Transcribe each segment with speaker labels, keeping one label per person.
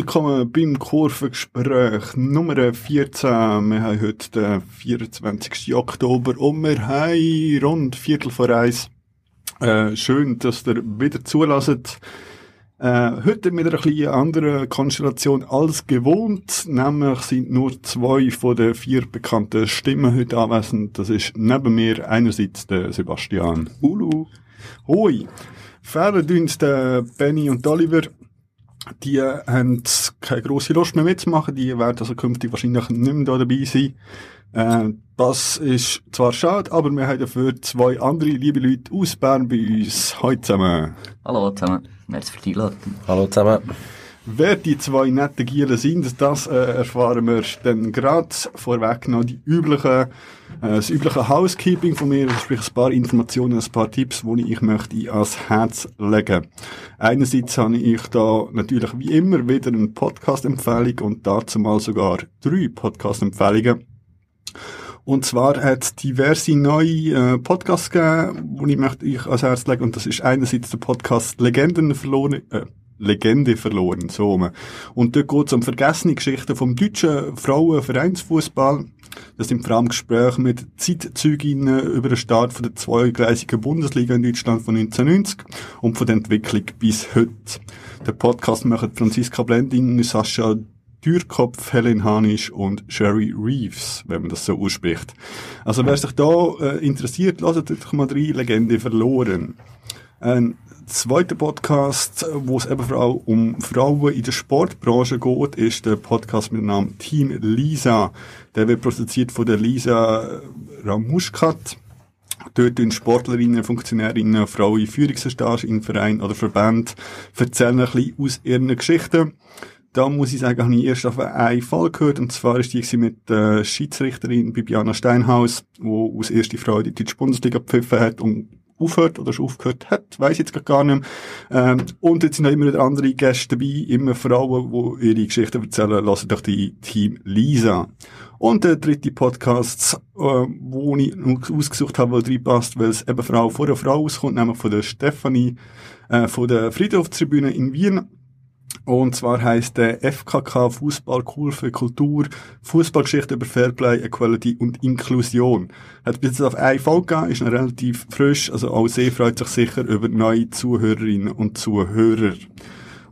Speaker 1: Willkommen beim Kurvengespräch Nummer 14. Wir haben heute den 24. Oktober und wir haben rund Viertel vor eins. Äh, schön, dass ihr wieder zulasst. Äh, heute mit einer etwas anderen Konstellation als gewohnt. Nämlich sind nur zwei von den vier bekannten Stimmen heute anwesend. Das ist neben mir einerseits der Sebastian.
Speaker 2: Ulu.
Speaker 1: Hoi. Fehlen uns der Benny und Oliver die haben keine grosse Lust mehr mitzumachen. Die werden also künftig wahrscheinlich nicht mehr da dabei sein. Äh, das ist zwar schade, aber wir haben dafür zwei andere liebe Leute aus Bern bei uns. Hallo zusammen.
Speaker 3: Hallo zusammen. Merci für die Einladung.
Speaker 2: Hallo zusammen.
Speaker 1: Wer die zwei netten Gielen sind, das äh, erfahren wir dann gerade vorweg noch die üblichen, äh, das übliche Housekeeping von mir, sprich ein paar Informationen, ein paar Tipps, die ich möchte ans Herz legen. Einerseits habe ich da natürlich wie immer wieder eine Podcast-Empfehlung und dazu mal sogar drei Podcast-Empfehlungen. Und zwar hat es diverse neue äh, Podcasts gegeben, die ich möchte ich ans Herz legen. Und das ist einerseits der Podcast Legenden verloren, äh, Legende verloren, so. Und dort geht es um vergessene Geschichten vom deutschen Frauenvereinsfußball. Das sind vor allem Gespräche mit Zeitzeuginnen über den Start von der zweigleisigen Bundesliga in Deutschland von 1990 und von der Entwicklung bis heute. Der Podcast machen Franziska Blending, Sascha Dürkopf, Helen Hanisch und Sherry Reeves, wenn man das so ausspricht. Also wer sich da äh, interessiert, lasst euch mal drei Legende verloren. Ein zweiter Podcast, wo es eben vor allem um Frauen in der Sportbranche geht, ist der Podcast mit dem Namen Team Lisa. Der wird produziert von der Lisa Ramuschkat. Dort tun Sportlerinnen, Funktionärinnen, Frauen in Führungsstage in Vereinen oder Verbänden erzählen ein bisschen aus ihren Geschichten. Da muss ich sagen, habe ich erst auf einen Fall gehört, und zwar ist die mit der Schiedsrichterin Bibiana Steinhaus, wo aus erste Frau die deutsche Bundesliga gepfiffen hat und aufhört oder schon aufgehört hat, weiß jetzt gar nicht mehr. Ähm, und jetzt sind auch immer wieder andere Gäste dabei, immer Frauen, die ihre Geschichten erzählen, lassen durch die Team Lisa. Und der dritte Podcast, äh, wo ich ausgesucht habe, weil reinpasst, weil es eben Frau vor der Frau auskommt, nämlich von der Stefanie, äh, von der Friedhofstribüne in Wien. Und zwar heißt der FKK Fußball cool für Kultur, Fußballgeschichte über Fairplay, Equality und Inklusion. Hat bis jetzt auf eine Folge gegeben, ist noch relativ frisch, also auch sehr freut sich sicher über neue Zuhörerinnen und Zuhörer.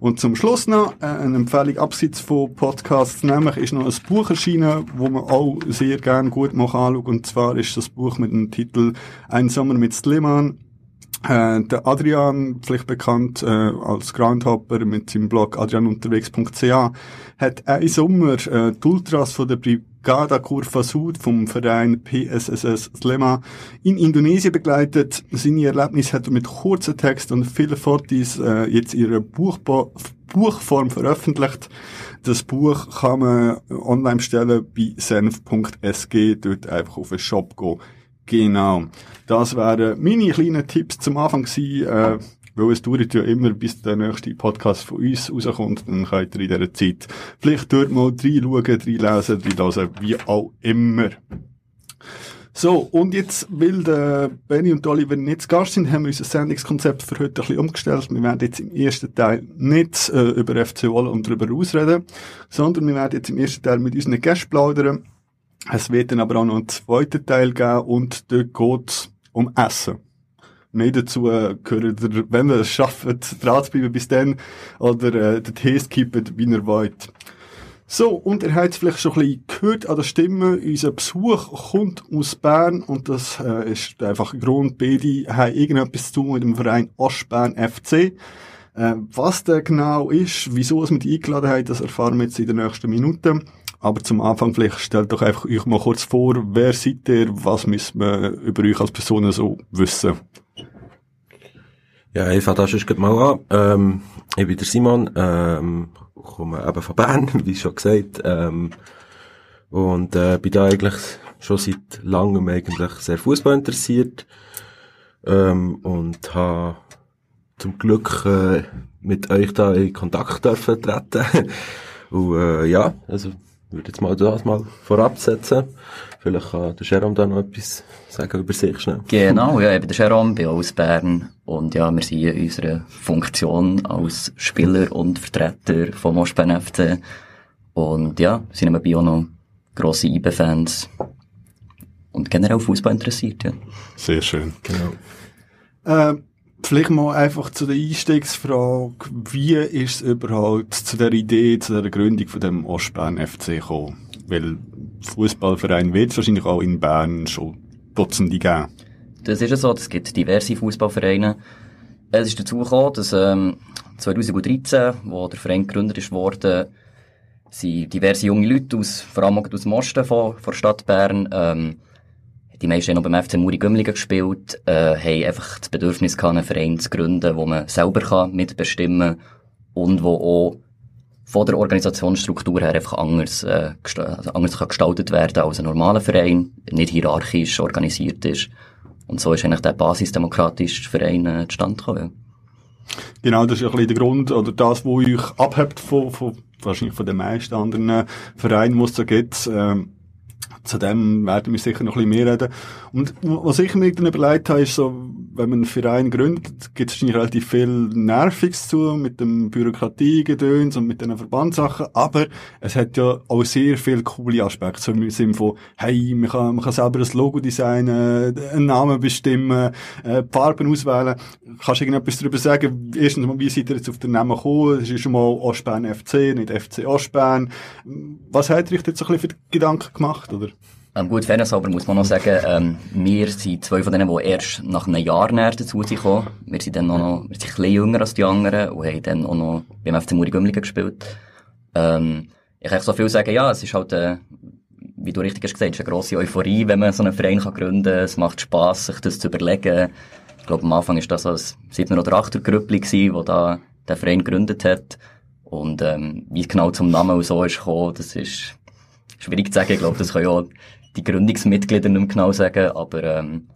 Speaker 1: Und zum Schluss noch äh, eine Empfehlung abseits von Podcasts, nämlich ist noch ein Buch erschienen, wo man auch sehr gern gut mal anschaut. Und zwar ist das Buch mit dem Titel Ein Sommer mit Sliman äh, der Adrian, vielleicht bekannt äh, als Groundhopper mit seinem Blog adrianunterwegs.ch, hat einen Sommer äh, die Ultras von der Brigada Curva Sud vom Verein PSSS Slema in Indonesien begleitet. Seine Erlebnisse hat er mit kurzen Text und vielen Fotos äh, jetzt in ihrer Buchba Buchform veröffentlicht. Das Buch kann man online bestellen bei senf.sg, dort einfach auf den Shop gehen Genau. Das wären meine kleinen Tipps zum Anfang gewesen, äh, weil es dauert ja immer, bis der nächste Podcast von uns rauskommt, dann könnt ihr in dieser Zeit vielleicht dort mal reinschauen, reinlesen, reinlesen, wie auch immer. So, und jetzt, weil der Benny und Oliver nicht zu Gast sind, haben wir unser Sendungskonzept für heute ein bisschen umgestellt. Wir werden jetzt im ersten Teil nicht äh, über FC Wolle und darüber ausreden, sondern wir werden jetzt im ersten Teil mit unseren Gästen plaudern es wird dann aber auch noch einen zweiten Teil geben und dort geht es um Essen. Mehr dazu äh, gehört wenn ihr es schafft, dran zu bleiben bis dann, oder äh, den Tee skippen, wie ihr wollt. So, und ihr habt es vielleicht schon ein bisschen gehört an der Stimme, unser Besuch kommt aus Bern und das äh, ist einfach ein Grund, beide haben irgendetwas zu tun mit dem Verein Ostbern FC. Äh, was der genau ist, wieso es mit eingeladen hat, das erfahren wir jetzt in den nächsten Minuten. Aber zum Anfang vielleicht stellt doch einfach euch mal kurz vor, wer seid ihr, was müssen wir über euch als Personen so wissen?
Speaker 2: Ja, ich fange das schon mal an. Ähm, ich bin der Simon, ähm, komme eben von Bern, wie schon gesagt, ähm, und äh, bin da eigentlich schon seit langem eigentlich sehr Fußball interessiert ähm, und habe zum Glück äh, mit euch da in Kontakt dürfen treten. und äh, ja, also würde jetzt mal das mal vorabsetzen. Vielleicht kann der Jerome da noch etwas sagen über sich schnell.
Speaker 3: Genau, ja, ich bin der Jerome, bin aus Bern und ja, wir sind in unserer Funktion als Spieler und Vertreter vom Ostbern FC und ja, sind nebenbei auch noch grosse IB-Fans und generell Fußball interessiert, ja.
Speaker 1: Sehr schön.
Speaker 2: Genau.
Speaker 1: Äh, vielleicht mal einfach zu der Einstiegsfrage, wie ist es überhaupt zu der Idee, zu der Gründung von dem Ostbahn FC gekommen? Weil Fußballverein wird es wahrscheinlich auch in Bern schon Dutzende geben.
Speaker 3: Das ist ja so, es gibt diverse Fußballvereine. Es ist dazu gekommen, dass ähm, 2013, wo der Verein gegründet worden, sind diverse junge Leute aus, vor allem aus dem Osten von, von der Stadt Bern, ähm, die meisten haben noch beim FC Muri Gümligen gespielt, äh, haben einfach das Bedürfnis gehabt, einen Verein zu gründen, wo man selber kann mitbestimmen und wo auch von der Organisationsstruktur her einfach anders, äh, also anders kann gestaltet werden als ein normaler Verein, nicht hierarchisch organisiert ist. Und so ist eigentlich der basisdemokratische Verein äh, zustande gekommen.
Speaker 1: Genau, das ist ein bisschen der Grund, oder das, wo euch abhebt von, von wahrscheinlich von den meisten anderen Vereinen, die es so gibt. Ähm, zu dem werden wir sicher noch ein bisschen mehr reden. Und was ich mir dann überlegt habe, ist so, wenn man einen Verein gründet, gibt es wahrscheinlich relativ viel Nerviges zu, mit dem Bürokratiegedöns und mit den Verbandssachen, aber es hat ja auch sehr viele coole Aspekte, so im Sinne von, hey, man kann, man kann selber das Logo designen, einen Namen bestimmen, äh, Farben auswählen. Kannst du irgendetwas darüber sagen? Erstens mal, wie seid ihr jetzt auf den Namen gekommen? Es ist schon mal Ostbahn FC, nicht FC Ostbahn. Was hat euch jetzt so ein bisschen für Gedanken gemacht, oder?
Speaker 3: Ähm, gut, fairness aber muss man noch sagen, ähm, wir sind zwei von denen, die erst nach einem Jahr näher dazu sind gekommen. Wir sind dann auch noch, wir sind ein bisschen jünger als die anderen und haben dann auch noch beim FC Muri Gümligen gespielt. Ähm, ich kann so viel sagen, ja, es ist halt, äh, wie du richtig hast gesagt, es ist eine grosse Euphorie, wenn man so einen Verein kann gründen kann. Es macht Spass, sich das zu überlegen. Ich glaube, am Anfang ist das ein 7 oder 8er Grüppli gewesen, wo da der Verein gegründet hat. Und, ähm, wie es genau zum Namen und so ist gekommen, das ist schwierig zu sagen. Ich glaube, das können ja die Gründungsmitglieder nicht mehr genau sagen, aber, ähm,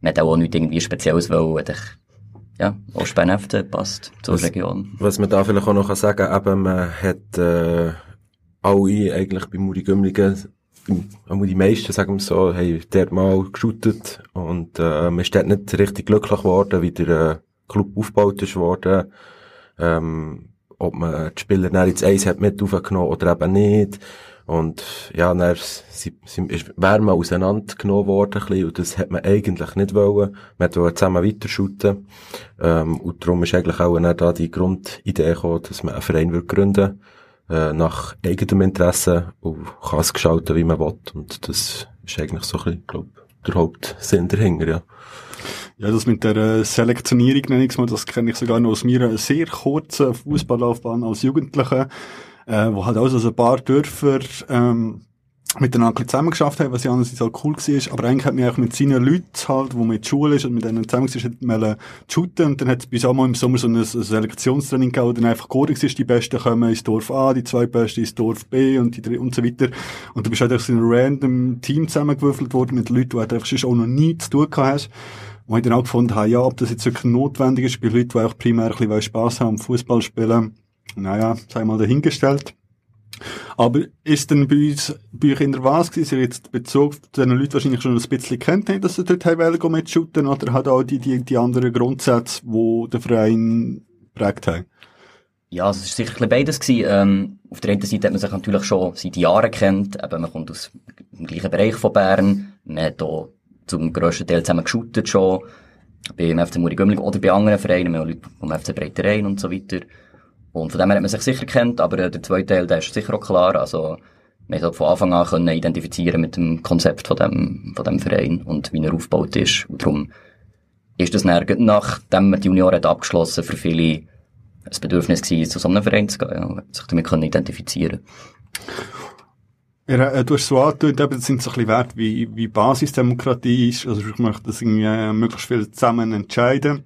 Speaker 3: man hat auch nicht irgendwie Spezielles wollen. Ich, ja, Ostbahn FC passt zur
Speaker 2: Was-
Speaker 3: Region.
Speaker 2: Was man da vielleicht auch noch sagen kann, eben, man hat, äh, alle eigentlich bei Muri Gümligen, einmal die meisten, sagen wir so, haben dort mal geshootet und, äh, man ist dort nicht richtig glücklich geworden, wie der äh, Club aufgebaut ist worden, ähm, ob man die Spieler dann ins Eis hat mit aufgenommen oder eben nicht. Und ja, dann sie, sie, ist, wäre man auseinandergenommen worden, ein bisschen, und das hat man eigentlich nicht wollen. Man wollte zusammen weiter shooten. Ähm, und darum ist eigentlich auch dann da die Grundidee gekommen, dass man einen Verein will gründen äh, nach eigenem Interesse und kann es gestalten, wie man will. Und das ist eigentlich so ein bisschen, glaub, der Hauptsinn dahinter, ja.
Speaker 1: Ja, das mit der äh, Selektionierung, nenne ich mal, das kenne ich sogar noch aus meiner sehr kurzen Fußballlaufbahn als Jugendlicher, äh, wo halt auch so ein paar Dörfer ähm, miteinander zusammengeschafft haben, was ja einerseits auch cool war, aber eigentlich hat man auch mit seinen Leuten halt, wo man in der Schule ist und mit denen zusammen war, hat man shooten und dann hat es bis auch mal im Sommer so ein, ein Selektionstraining gegeben, wo dann einfach geordnet ist, die Besten kommen ins Dorf A, die zwei Besten ins Dorf B und die drei und so weiter. Und du bist halt einfach so in einem random Team zusammengewürfelt worden mit Leuten, die du einfach sonst auch noch nie zu tun gehabt. Und ich dann auch gefunden habe, ja, ob das jetzt wirklich notwendig ist bei Leuten, die auch primär ein bisschen Spass haben am Fußball spielen. Naja, sei mal dahingestellt. Aber ist denn bei uns, bei euch in der Was gewesen, ihr jetzt Bezug zu den Leuten wahrscheinlich schon ein bisschen kennt, dass sie dort haben mitshooten, oder hat auch die, die, die anderen Grundsätze, die der Verein prägt haben?
Speaker 3: Ja, es war sicher beides. Ähm, auf der einen Seite hat man sich natürlich schon seit Jahren kennt. Eben, man kommt aus dem gleichen Bereich von Bern. Man hat hier zum grössten Teil zusammen geshootet schon. Beim FC Muri Gümligen oder bei anderen Vereinen. Wir haben Leute vom FC Breiterein und so weiter. Und von dem her hat man sich sicher kennt, aber äh, der zweite Teil, der ist sicher auch klar. Also, man hat von Anfang an können identifizieren mit dem Konzept von dem, von dem Verein und wie er aufgebaut ist. Und darum ist das dann, nachdem man die Junior hat abgeschlossen, für viele ein Bedürfnis gewesen, zu so einem Verein zu gehen, ja, sich damit können identifizieren.
Speaker 1: Ja, äh, du hast so angetönt, eben, das sind so ein bisschen Werte wie, wie Basisdemokratie ist, also ich möchte das irgendwie äh, möglichst viel zusammen entscheiden.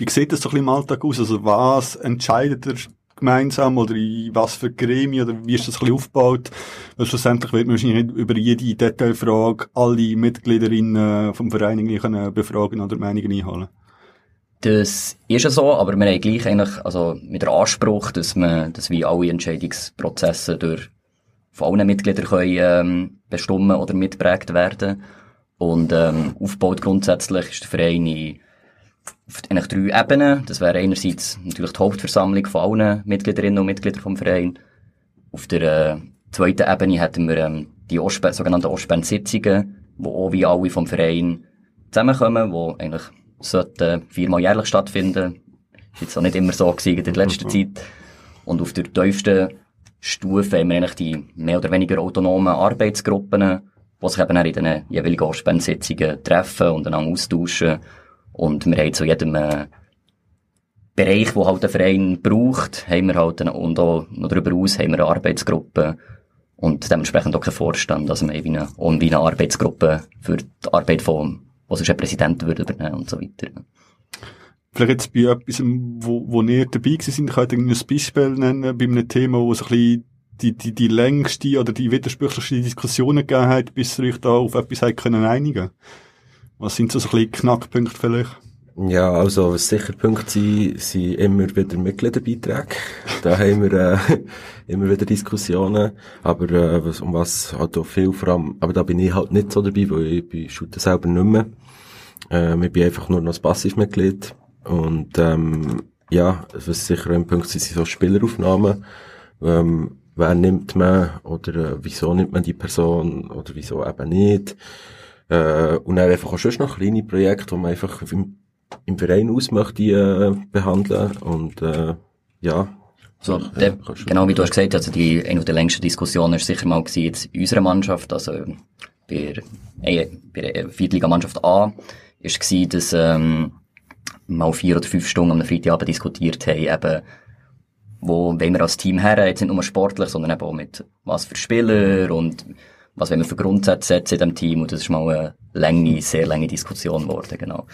Speaker 1: Wie sieht das so ein bisschen im Alltag aus? Also was entscheidet ihr gemeinsam oder in was für Gremien oder wie ist das ein bisschen aufgebaut? Weil schlussendlich wird man wahrscheinlich nicht über jede Detailfrage alle Mitgliederinnen vom Verein irgendwie können befragen oder Meinungen einholen.
Speaker 3: Das ist ja so, aber wir haben gleich eigentlich, also mit dem Anspruch, dass man, dass wir alle Entscheidungsprozesse durch von allen Mitgliedern können, ähm, bestimmen oder mitprägt werden. Und ähm, aufgebaut grundsätzlich ist der Verein in, auf eigentlich drei Ebenen. Das wäre einerseits natürlich die Hauptversammlung von allen Mitgliederinnen und Mitgliedern vom Verein. Auf der äh, zweiten Ebene hätten wir ähm, die Ostbahn, sogenannten Ostbahn-Sitzungen, wo auch wie alle vom Verein zusammenkommen, wo eigentlich sollten viermal jährlich stattfinden. Ist jetzt auch nicht immer so gewesen in der letzten. Zeit. Und auf der tiefsten Stufe haben wir eigentlich die mehr oder weniger autonomen Arbeitsgruppen, die sich eben auch in den jeweiligen Ostbahn-Sitzungen treffen und einander austauschen. Und wir haben zu jedem äh, Bereich, wo halt der Verein braucht, haben wir halt, eine, und auch noch darüber aus haben wir eine Arbeitsgruppe und dementsprechend auch keinen Vorstand, also wir haben eine, wie eine Arbeitsgruppe für die Arbeit von, wo sich ein Präsident würde übernehmen und so weiter.
Speaker 1: Vielleicht jetzt bei etwas, wo, wo ihr dabei gewesen sind, könnt ihr ein Beispiel nennen, bei einem Thema, wo so ein bisschen die, die, die längste oder die widersprüchlichste Diskussionen gegeben hat, bis ihr euch da auf etwas habt können einigen Was sind so, ein bisschen Knackpunkte vielleicht?
Speaker 2: Ja, also, was sicher Punkte sind, sind immer wieder Mitgliederbeiträge. Da haben wir, äh, immer wieder Diskussionen. Aber, äh, was, um was halt auch viel vor allem, aber da bin ich halt nicht so dabei, weil ich bin Shooter selber nicht mehr. Äh, ich bin einfach nur noch Passivmitglied. Und, ähm, ja, was sicher ein Punkt sind, sind so Spieleraufnahmen. Ähm, wer nimmt man oder äh, wieso nimmt man die Person oder wieso eben nicht. Äh, und dann einfach auch schon noch kleine Projekte, wo man einfach im im Verein aus möchte äh, behandeln und äh, ja.
Speaker 3: So, der, genau wie du hast gesagt, also die eine der längsten Diskussionen ist sicher mal gewesen, jetzt in unserer Mannschaft, also bei, äh, bei der Viertliga-Mannschaft A, ist gewesen, dass ähm, mal vier oder fünf Stunden am Freitagabend diskutiert haben, eben, wo wollen wir als Team her, jetzt nicht nur sportlich, sondern eben auch mit was für Spieler und was wollen wir für Grundsätze setzen in diesem Team und das ist mal eine lange, sehr lange Diskussion geworden, genau.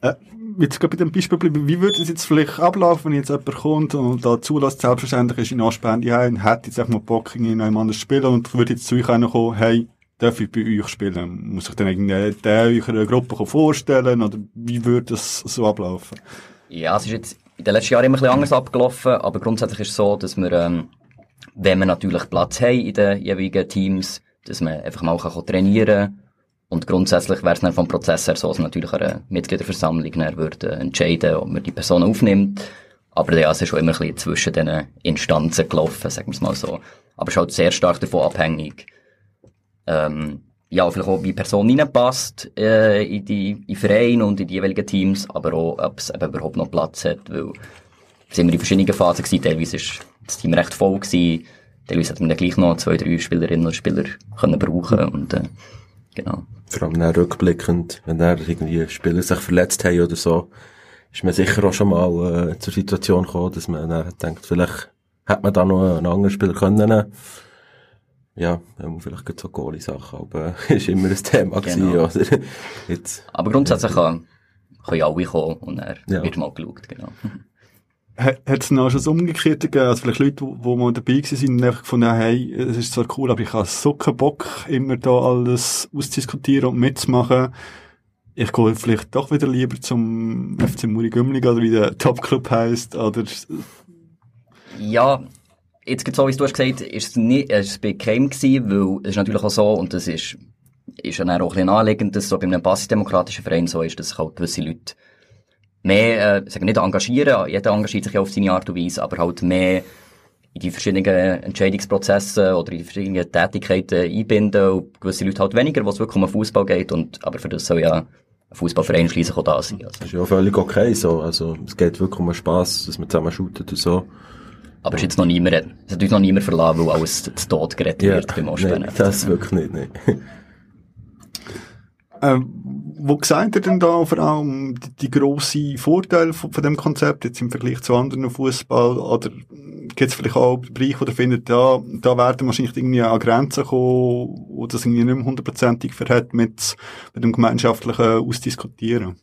Speaker 1: Äh, jetzt gerade bei dem Beispiel bleiben, wie würde es jetzt vielleicht ablaufen, wenn jetzt jemand kommt und da zulässt, selbstverständlich ist in heim und hat jetzt einfach mal Bock in einem anderen spielen und würde jetzt zu euch kommen, hey, darf ich bei euch spielen? Muss ich dann irgendwie der eurer Gruppe vorstellen oder wie würde das so ablaufen?
Speaker 3: Ja, es ist jetzt in den letzten Jahren immer ein bisschen anders abgelaufen, aber grundsätzlich ist es so, dass wir, ähm, wenn wir natürlich Platz haben in den jeweiligen Teams, dass man einfach mal kann trainieren kann und grundsätzlich wäre es dann vom Prozess her so, dass natürlich eine Mitgliederversammlung dann würde entscheiden, ob man die Person aufnimmt. Aber ja, es ist schon immer ein bisschen zwischen den Instanzen gelaufen, sagen wir es mal so. Aber es ist halt sehr stark davon abhängig, ähm, ja, vielleicht auch, wie die Person reinpasst, äh, in die, in die Vereine und in die jeweiligen Teams, aber auch, ob es eben überhaupt noch Platz hat, weil es immer in verschiedenen Phasen gewesen, teilweise ist das Team recht voll gewesen, teilweise hat man dann gleich noch zwei, drei Spielerinnen und Spieler können brauchen und, äh, Genau.
Speaker 2: Vor allem dann rückblickend, wenn er irgendwie Spieler sich verletzt haben oder so, ist man sicher auch schon mal äh, zur Situation gekommen, dass man dann denkt, vielleicht hätte man da noch einen anderen Spieler können. Ja, vielleicht so Goalie-Sachen, aber ist immer ein Thema genau. gewesen, oder?
Speaker 3: Jetzt, aber grundsätzlich kann, kann ja alle kommen und er ja. wird mal geschaut, genau.
Speaker 1: Hat es noch schon das Umgekehrte gegeben? Also vielleicht Leute, die mal dabei waren, und einfach gefunden hey, es ist zwar cool, aber ich habe so keinen Bock, immer da alles auszudiskutieren und mitzumachen. Ich gehe vielleicht doch wieder lieber zum FC Muri Gümliga oder wie der Top-Club heisst, oder...
Speaker 3: Ja, jetzt gibt so, wie du hast gesagt, ist es nicht, es ist bei keinem gewesen, weil es ist natürlich auch so, und das ist, ist dann auch ein bisschen naheliegend, dass es so bei einem basisdemokratischen Verein so ist, dass halt gewisse Leute mehr, äh, sagen nicht engagieren, jeder engagiert sich ja auf seine Art und Weise, aber halt mehr in die verschiedenen Entscheidungsprozesse oder in die verschiedenen Tätigkeiten einbinden und gewisse Leute halt weniger, was wirklich um Fußball geht und, aber für das soll ja ein Fußballverein schließlich auch da sein.
Speaker 2: Also. Das ist ja völlig okay so, also es geht wirklich um Spass, dass man zusammen shootet und so.
Speaker 3: Aber es ist jetzt noch niemand, es hat uns noch niemand verlassen, weil alles zu Tod gerettet ja, wird beim
Speaker 2: Ostbahn. Nein, das wirklich nicht, nein.
Speaker 1: ähm, wo seht ihr denn da vor allem die, die grossen Vorteile von, von dem Konzept jetzt im Vergleich zu anderen Fußball oder gibt es vielleicht auch Bereiche, wo ihr findet, ja, da werden wahrscheinlich irgendwie an Grenzen kommen, wo das irgendwie nicht mehr hundertprozentig verhält mit, mit dem gemeinschaftlichen Ausdiskutieren?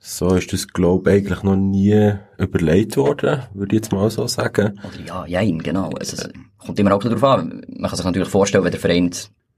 Speaker 2: So ist das, glaube ich, eigentlich noch nie überlegt worden, würde ich jetzt mal so sagen.
Speaker 3: Oder ja, ja, genau. Also, es kommt immer auch darauf an. Man kann sich natürlich vorstellen, wenn der Verein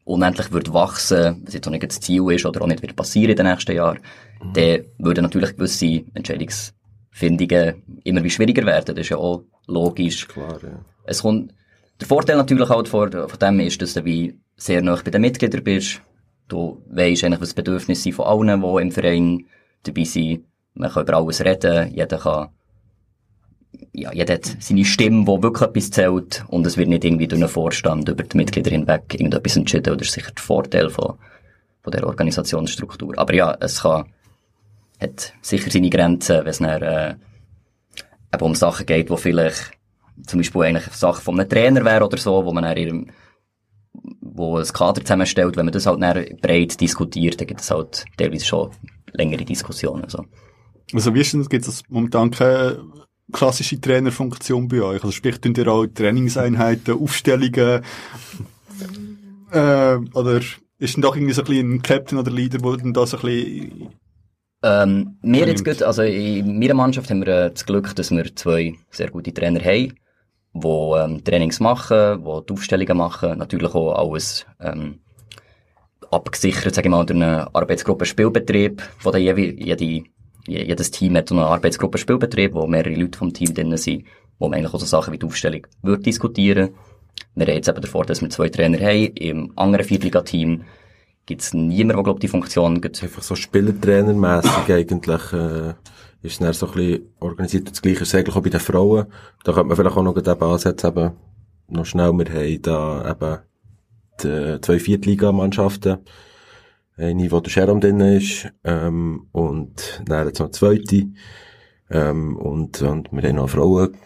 Speaker 3: unendlich wird wachsen, was jetzt auch nicht das Ziel ist oder auch nicht wird passieren in den nächsten Jahren, mhm. dann würden natürlich gewisse Entscheidungsfindungen immer wie schwieriger werden. Das ist ja auch logisch.
Speaker 2: Klar, ja.
Speaker 3: Es kommt der Vorteil natürlich halt von, von dem ist, dass du wie sehr nah bei den Mitgliedern bist. Du weisst eigentlich, was die Bedürfnisse sind von allen, die im Verein dabei sind. Man kann über alles reden, jeder kann ja, jeder hat seine Stimme, die wirklich etwas zählt und es wird nicht irgendwie durch einen Vorstand über die Mitglieder hinweg irgendetwas entschieden. Oder ist sicher der Vorteil von, von der Organisationsstruktur. Aber ja, es kann, hat sicher seine Grenzen, wenn es dann, äh, eben um Sachen geht, wo vielleicht zum Beispiel eigentlich Sachen von einem Trainer wäre oder so, wo man dann ihrem, wo ein Kader zusammenstellt, wenn man das halt dann breit diskutiert, dann gibt es halt teilweise schon längere Diskussionen. So.
Speaker 1: Also wie ist denn, gibt es momentan keine klassische Trainerfunktion bei euch? Also sprich, tun ihr auch Trainingseinheiten, Aufstellungen, äh, oder ist denn doch irgendwie so ein bisschen ein Captain oder Leader, der dann da so ein bisschen
Speaker 3: ähm, wir jetzt gut, also in meiner Mannschaft haben wir äh, das Glück, dass wir zwei sehr gute Trainer haben, die ähm, Trainings machen, die die Aufstellungen machen, natürlich auch alles ähm, abgesichert, sage ich mal, durch eine Arbeitsgruppe Spielbetrieb, wo dann jede, jedes Team hat eine Arbeitsgruppe Spielbetrieb, wo mehrere Leute vom Team drin sind, wo man eigentlich auch so Sachen wie die Aufstellung würde diskutieren. Wir haben jetzt eben davor, dass wir zwei Trainer haben, im anderen Viertliga-Team gibt es niemanden, der, glaube die Funktion gibt.
Speaker 2: Einfach so Spielertrainermässig eigentlich, äh, ist es so ein bisschen organisiert. Das Gleiche ist eigentlich auch bei den Frauen. Da könnte man vielleicht auch noch eben ansetzen, eben, noch schnell, wir haben da eben die zwei Viertligamannschaften. Eine, wo der Sharon drin ist, ähm, und dann jetzt noch eine zweite. Ähm, und, und wir haben noch eine Frauen,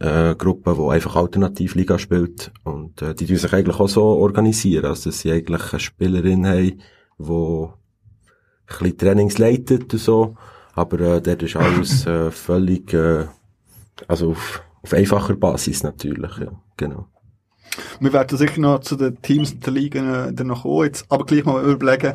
Speaker 2: äh, Gruppe, die einfach Alternativliga spielt. Und äh, die tun sich eigentlich auch so organisieren, also dass sie eigentlich eine Spielerin haben, die ein bisschen Trainings leitet und so. Aber äh, dort ist alles äh, völlig, äh, also auf, auf einfacher Basis natürlich, ja, genau.
Speaker 1: Wir werden sicher noch zu den Teams und den Ligen äh, dann noch kommen, jetzt aber gleich mal überlegen,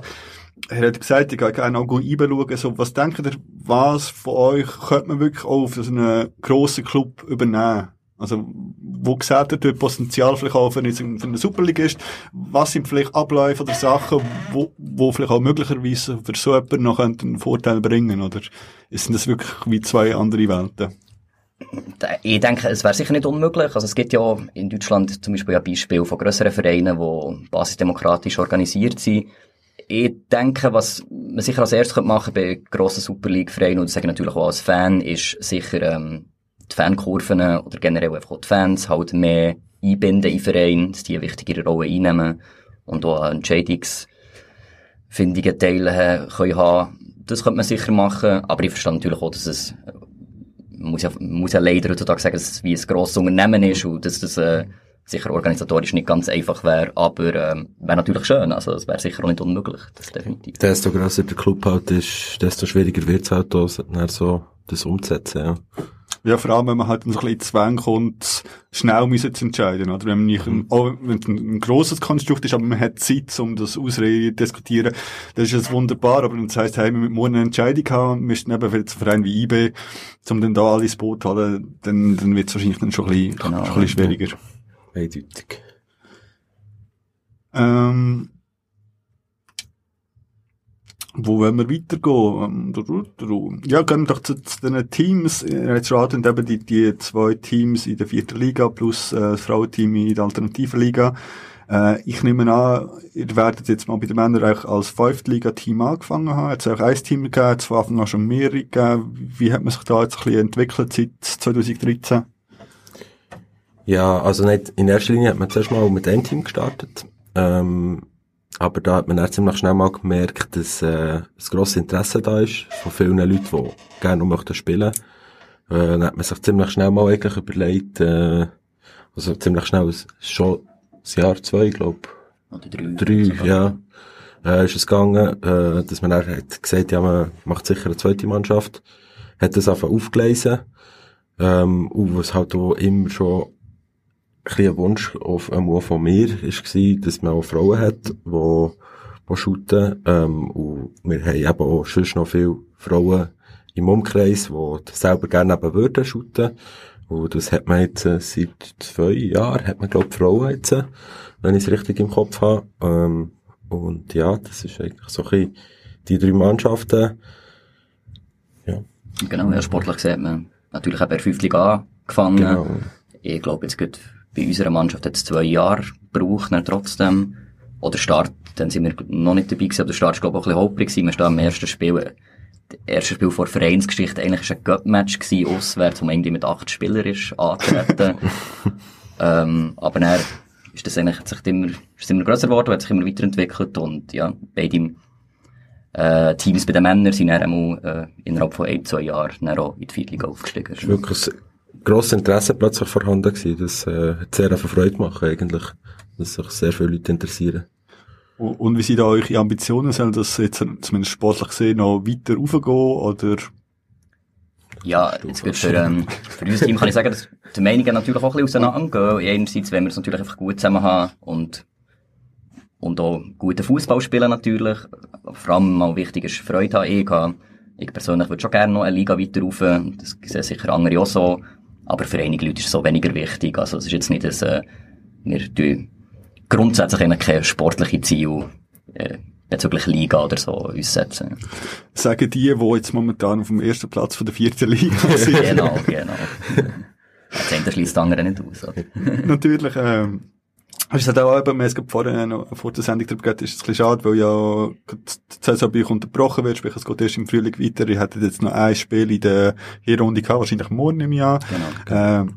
Speaker 1: er hat gesagt, ich gehe gerne auch einschauen, so, was denkt ihr, was von euch könnte man wirklich auch für so einen grossen Club übernehmen? Also, wo seht ihr dort Potenzial vielleicht auch für eine, für eine Superligist? Was sind vielleicht Abläufe oder Sachen, wo, wo vielleicht auch möglicherweise für so jemanden noch einen Vorteil bringen? Oder sind das wirklich wie zwei andere Welten?
Speaker 3: Ich denke, es wäre sicher nicht unmöglich. Also es gibt ja in Deutschland zum Beispiel ein Beispiel von grösseren Vereinen, die basisdemokratisch organisiert sind. Ich denke, was man sicher als erstes machen könnte bei grossen Super League-Vereinen, und das sage ich natürlich auch als Fan, ist sicher ähm, die Fankurven oder generell einfach auch die Fans halt mehr einbinden in Verein, dass die eine wichtigere Rolle einnehmen und auch Entscheidungsfindungen Teile können. Das könnte man sicher machen, aber ich verstehe natürlich auch, dass es muss ja, muss ja leider heutzutage sagen, dass es wie ein grosses Unternehmen ist und dass das äh, sicher organisatorisch nicht ganz einfach wäre, aber ähm, wäre natürlich schön, also es wäre sicher auch nicht unmöglich, das definitiv.
Speaker 2: Desto grösser der Club halt ist, desto schwieriger wird es halt auch, so das umzusetzen, ja.
Speaker 1: Ja, vor allem, wenn man halt so ein bisschen Zwang kommt, schnell müssen zu entscheiden, oder? Wenn man nicht, ein, auch wenn es ein, ein grosses Konstrukt ist, aber man hat Zeit, um das ausreden, diskutieren, dann ist es wunderbar, aber das heisst, hey, wir müssen eine Entscheidung haben, wir müssen eben für einen Verein wie IB, um dann da alles Boot zu holen, dann, dann wird es wahrscheinlich dann schon ein bisschen, genau. schon ein bisschen schwieriger.
Speaker 2: Eindeutig.
Speaker 1: Ähm, wo wollen wir weitergehen? Ähm, ja, gehen wir doch zu, zu den Teams. Jetzt raten eben die, die zwei Teams in der vierten Liga plus äh, das Frauenteam in der alternativen Liga. Äh, ich nehme an, ihr werdet jetzt mal bei den Männern auch als Fünftliga-Team angefangen haben. Jetzt auch ein Team gegeben, jetzt von Anfang an schon mehrere gegeben. Wie hat man sich da jetzt ein bisschen entwickelt seit 2013?
Speaker 2: Ja, also nicht, in erster Linie hat man zuerst mal mit einem Team gestartet. Ähm, aber da hat man dann ziemlich schnell mal gemerkt, dass äh, ein grosses Interesse da ist von vielen Leuten, die gerne noch möchten spielen. Äh, dann hat man sich ziemlich schnell mal eigentlich überlegt, äh, also ziemlich schnell, schon das Jahr zwei, glaub.
Speaker 3: Oder drei.
Speaker 2: Drei, ja. Äh, ist es gegangen, äh, dass man dann hat gesagt, ja, man macht sicher eine zweite Mannschaft. Hat das einfach aufgelesen. Ähm, und was halt auch immer schon ein, ein Wunsch auf einmal von mir war, dass man auch Frauen hat, die, die shooten. Ähm, und wir haben eben auch sonst noch viele Frauen im Umkreis, die selber gerne eben würden shooten. Und das hat man jetzt äh, seit zwei Jahren, hat man glaube ich Frauen jetzt, äh, wenn ich es richtig im Kopf habe. Ähm, und ja, das ist eigentlich so ein bisschen die drei Mannschaften.
Speaker 3: Ja. Genau, ja, sportlich sieht man natürlich auch bei der 5. Liga angefangen. Genau. Ich glaube, jetzt geht bei unserer Mannschaft hat es zwei Jahre gebraucht, dann trotzdem. Oder Start, dann sind wir noch nicht dabei gewesen, aber der Start war, glaube ich, auch ein bisschen holprig gewesen. Wir stehen am ersten Spiel, das erste Spiel vor Vereinsgeschichte, eigentlich war ein Cup-Match gewesen, auswärts, wo man irgendwie mit acht Spielern ist angetreten. ähm, aber dann ist das eigentlich, hat sich immer, ist immer grösser geworden, hat sich immer weiterentwickelt und, ja, beide, äh, Teams bei den Männern sind dann einmal, äh, innerhalb von ein, zwei Jahren dann auch in die Viertliga aufgestiegen.
Speaker 2: Es war wirklich grosses Interesse plötzlich vorhanden gewesen. Das, äh, hat sehr viel Freude gemacht, eigentlich. Dass sich sehr viele Leute interessieren.
Speaker 1: Und, und wie sind da eure Ambitionen? Sollen das jetzt zumindest sportlich gesehen noch weiter raufgehen, oder?
Speaker 3: Ja, jetzt gut, für, ähm, für unser Team kann ich sagen, dass die Meinungen natürlich auch ein bisschen auseinandergehen. Einerseits wenn wir es natürlich einfach gut zusammen haben und, und auch guten Fußball spielen natürlich. Vor allem mal wichtig ist Freude haben. Ich, habe, ich persönlich würde schon gerne noch eine Liga weiter rauf. Das sehen sicher andere auch so. Aber für einige Leute ist es so weniger wichtig. Also es ist jetzt nicht, dass äh, wir tun grundsätzlich keine sportliche Ziel äh, bezüglich Liga oder so uns setzen.
Speaker 1: Sagen die, die jetzt momentan auf dem ersten Platz von der vierten Liga sind.
Speaker 3: genau, genau. Das eine schließt andere nicht aus.
Speaker 1: Natürlich, ähm, es hat auch eben, haben es vorhin noch vor der Sendung darüber geredet, ist es ein bisschen schade, weil ja die Saison bei euch unterbrochen wird, sprich es geht erst im Frühling weiter. Ihr hättet jetzt noch ein Spiel in der Hinrunde gehabt, wahrscheinlich morgen im Jahr.
Speaker 3: Genau. genau.
Speaker 1: Ähm,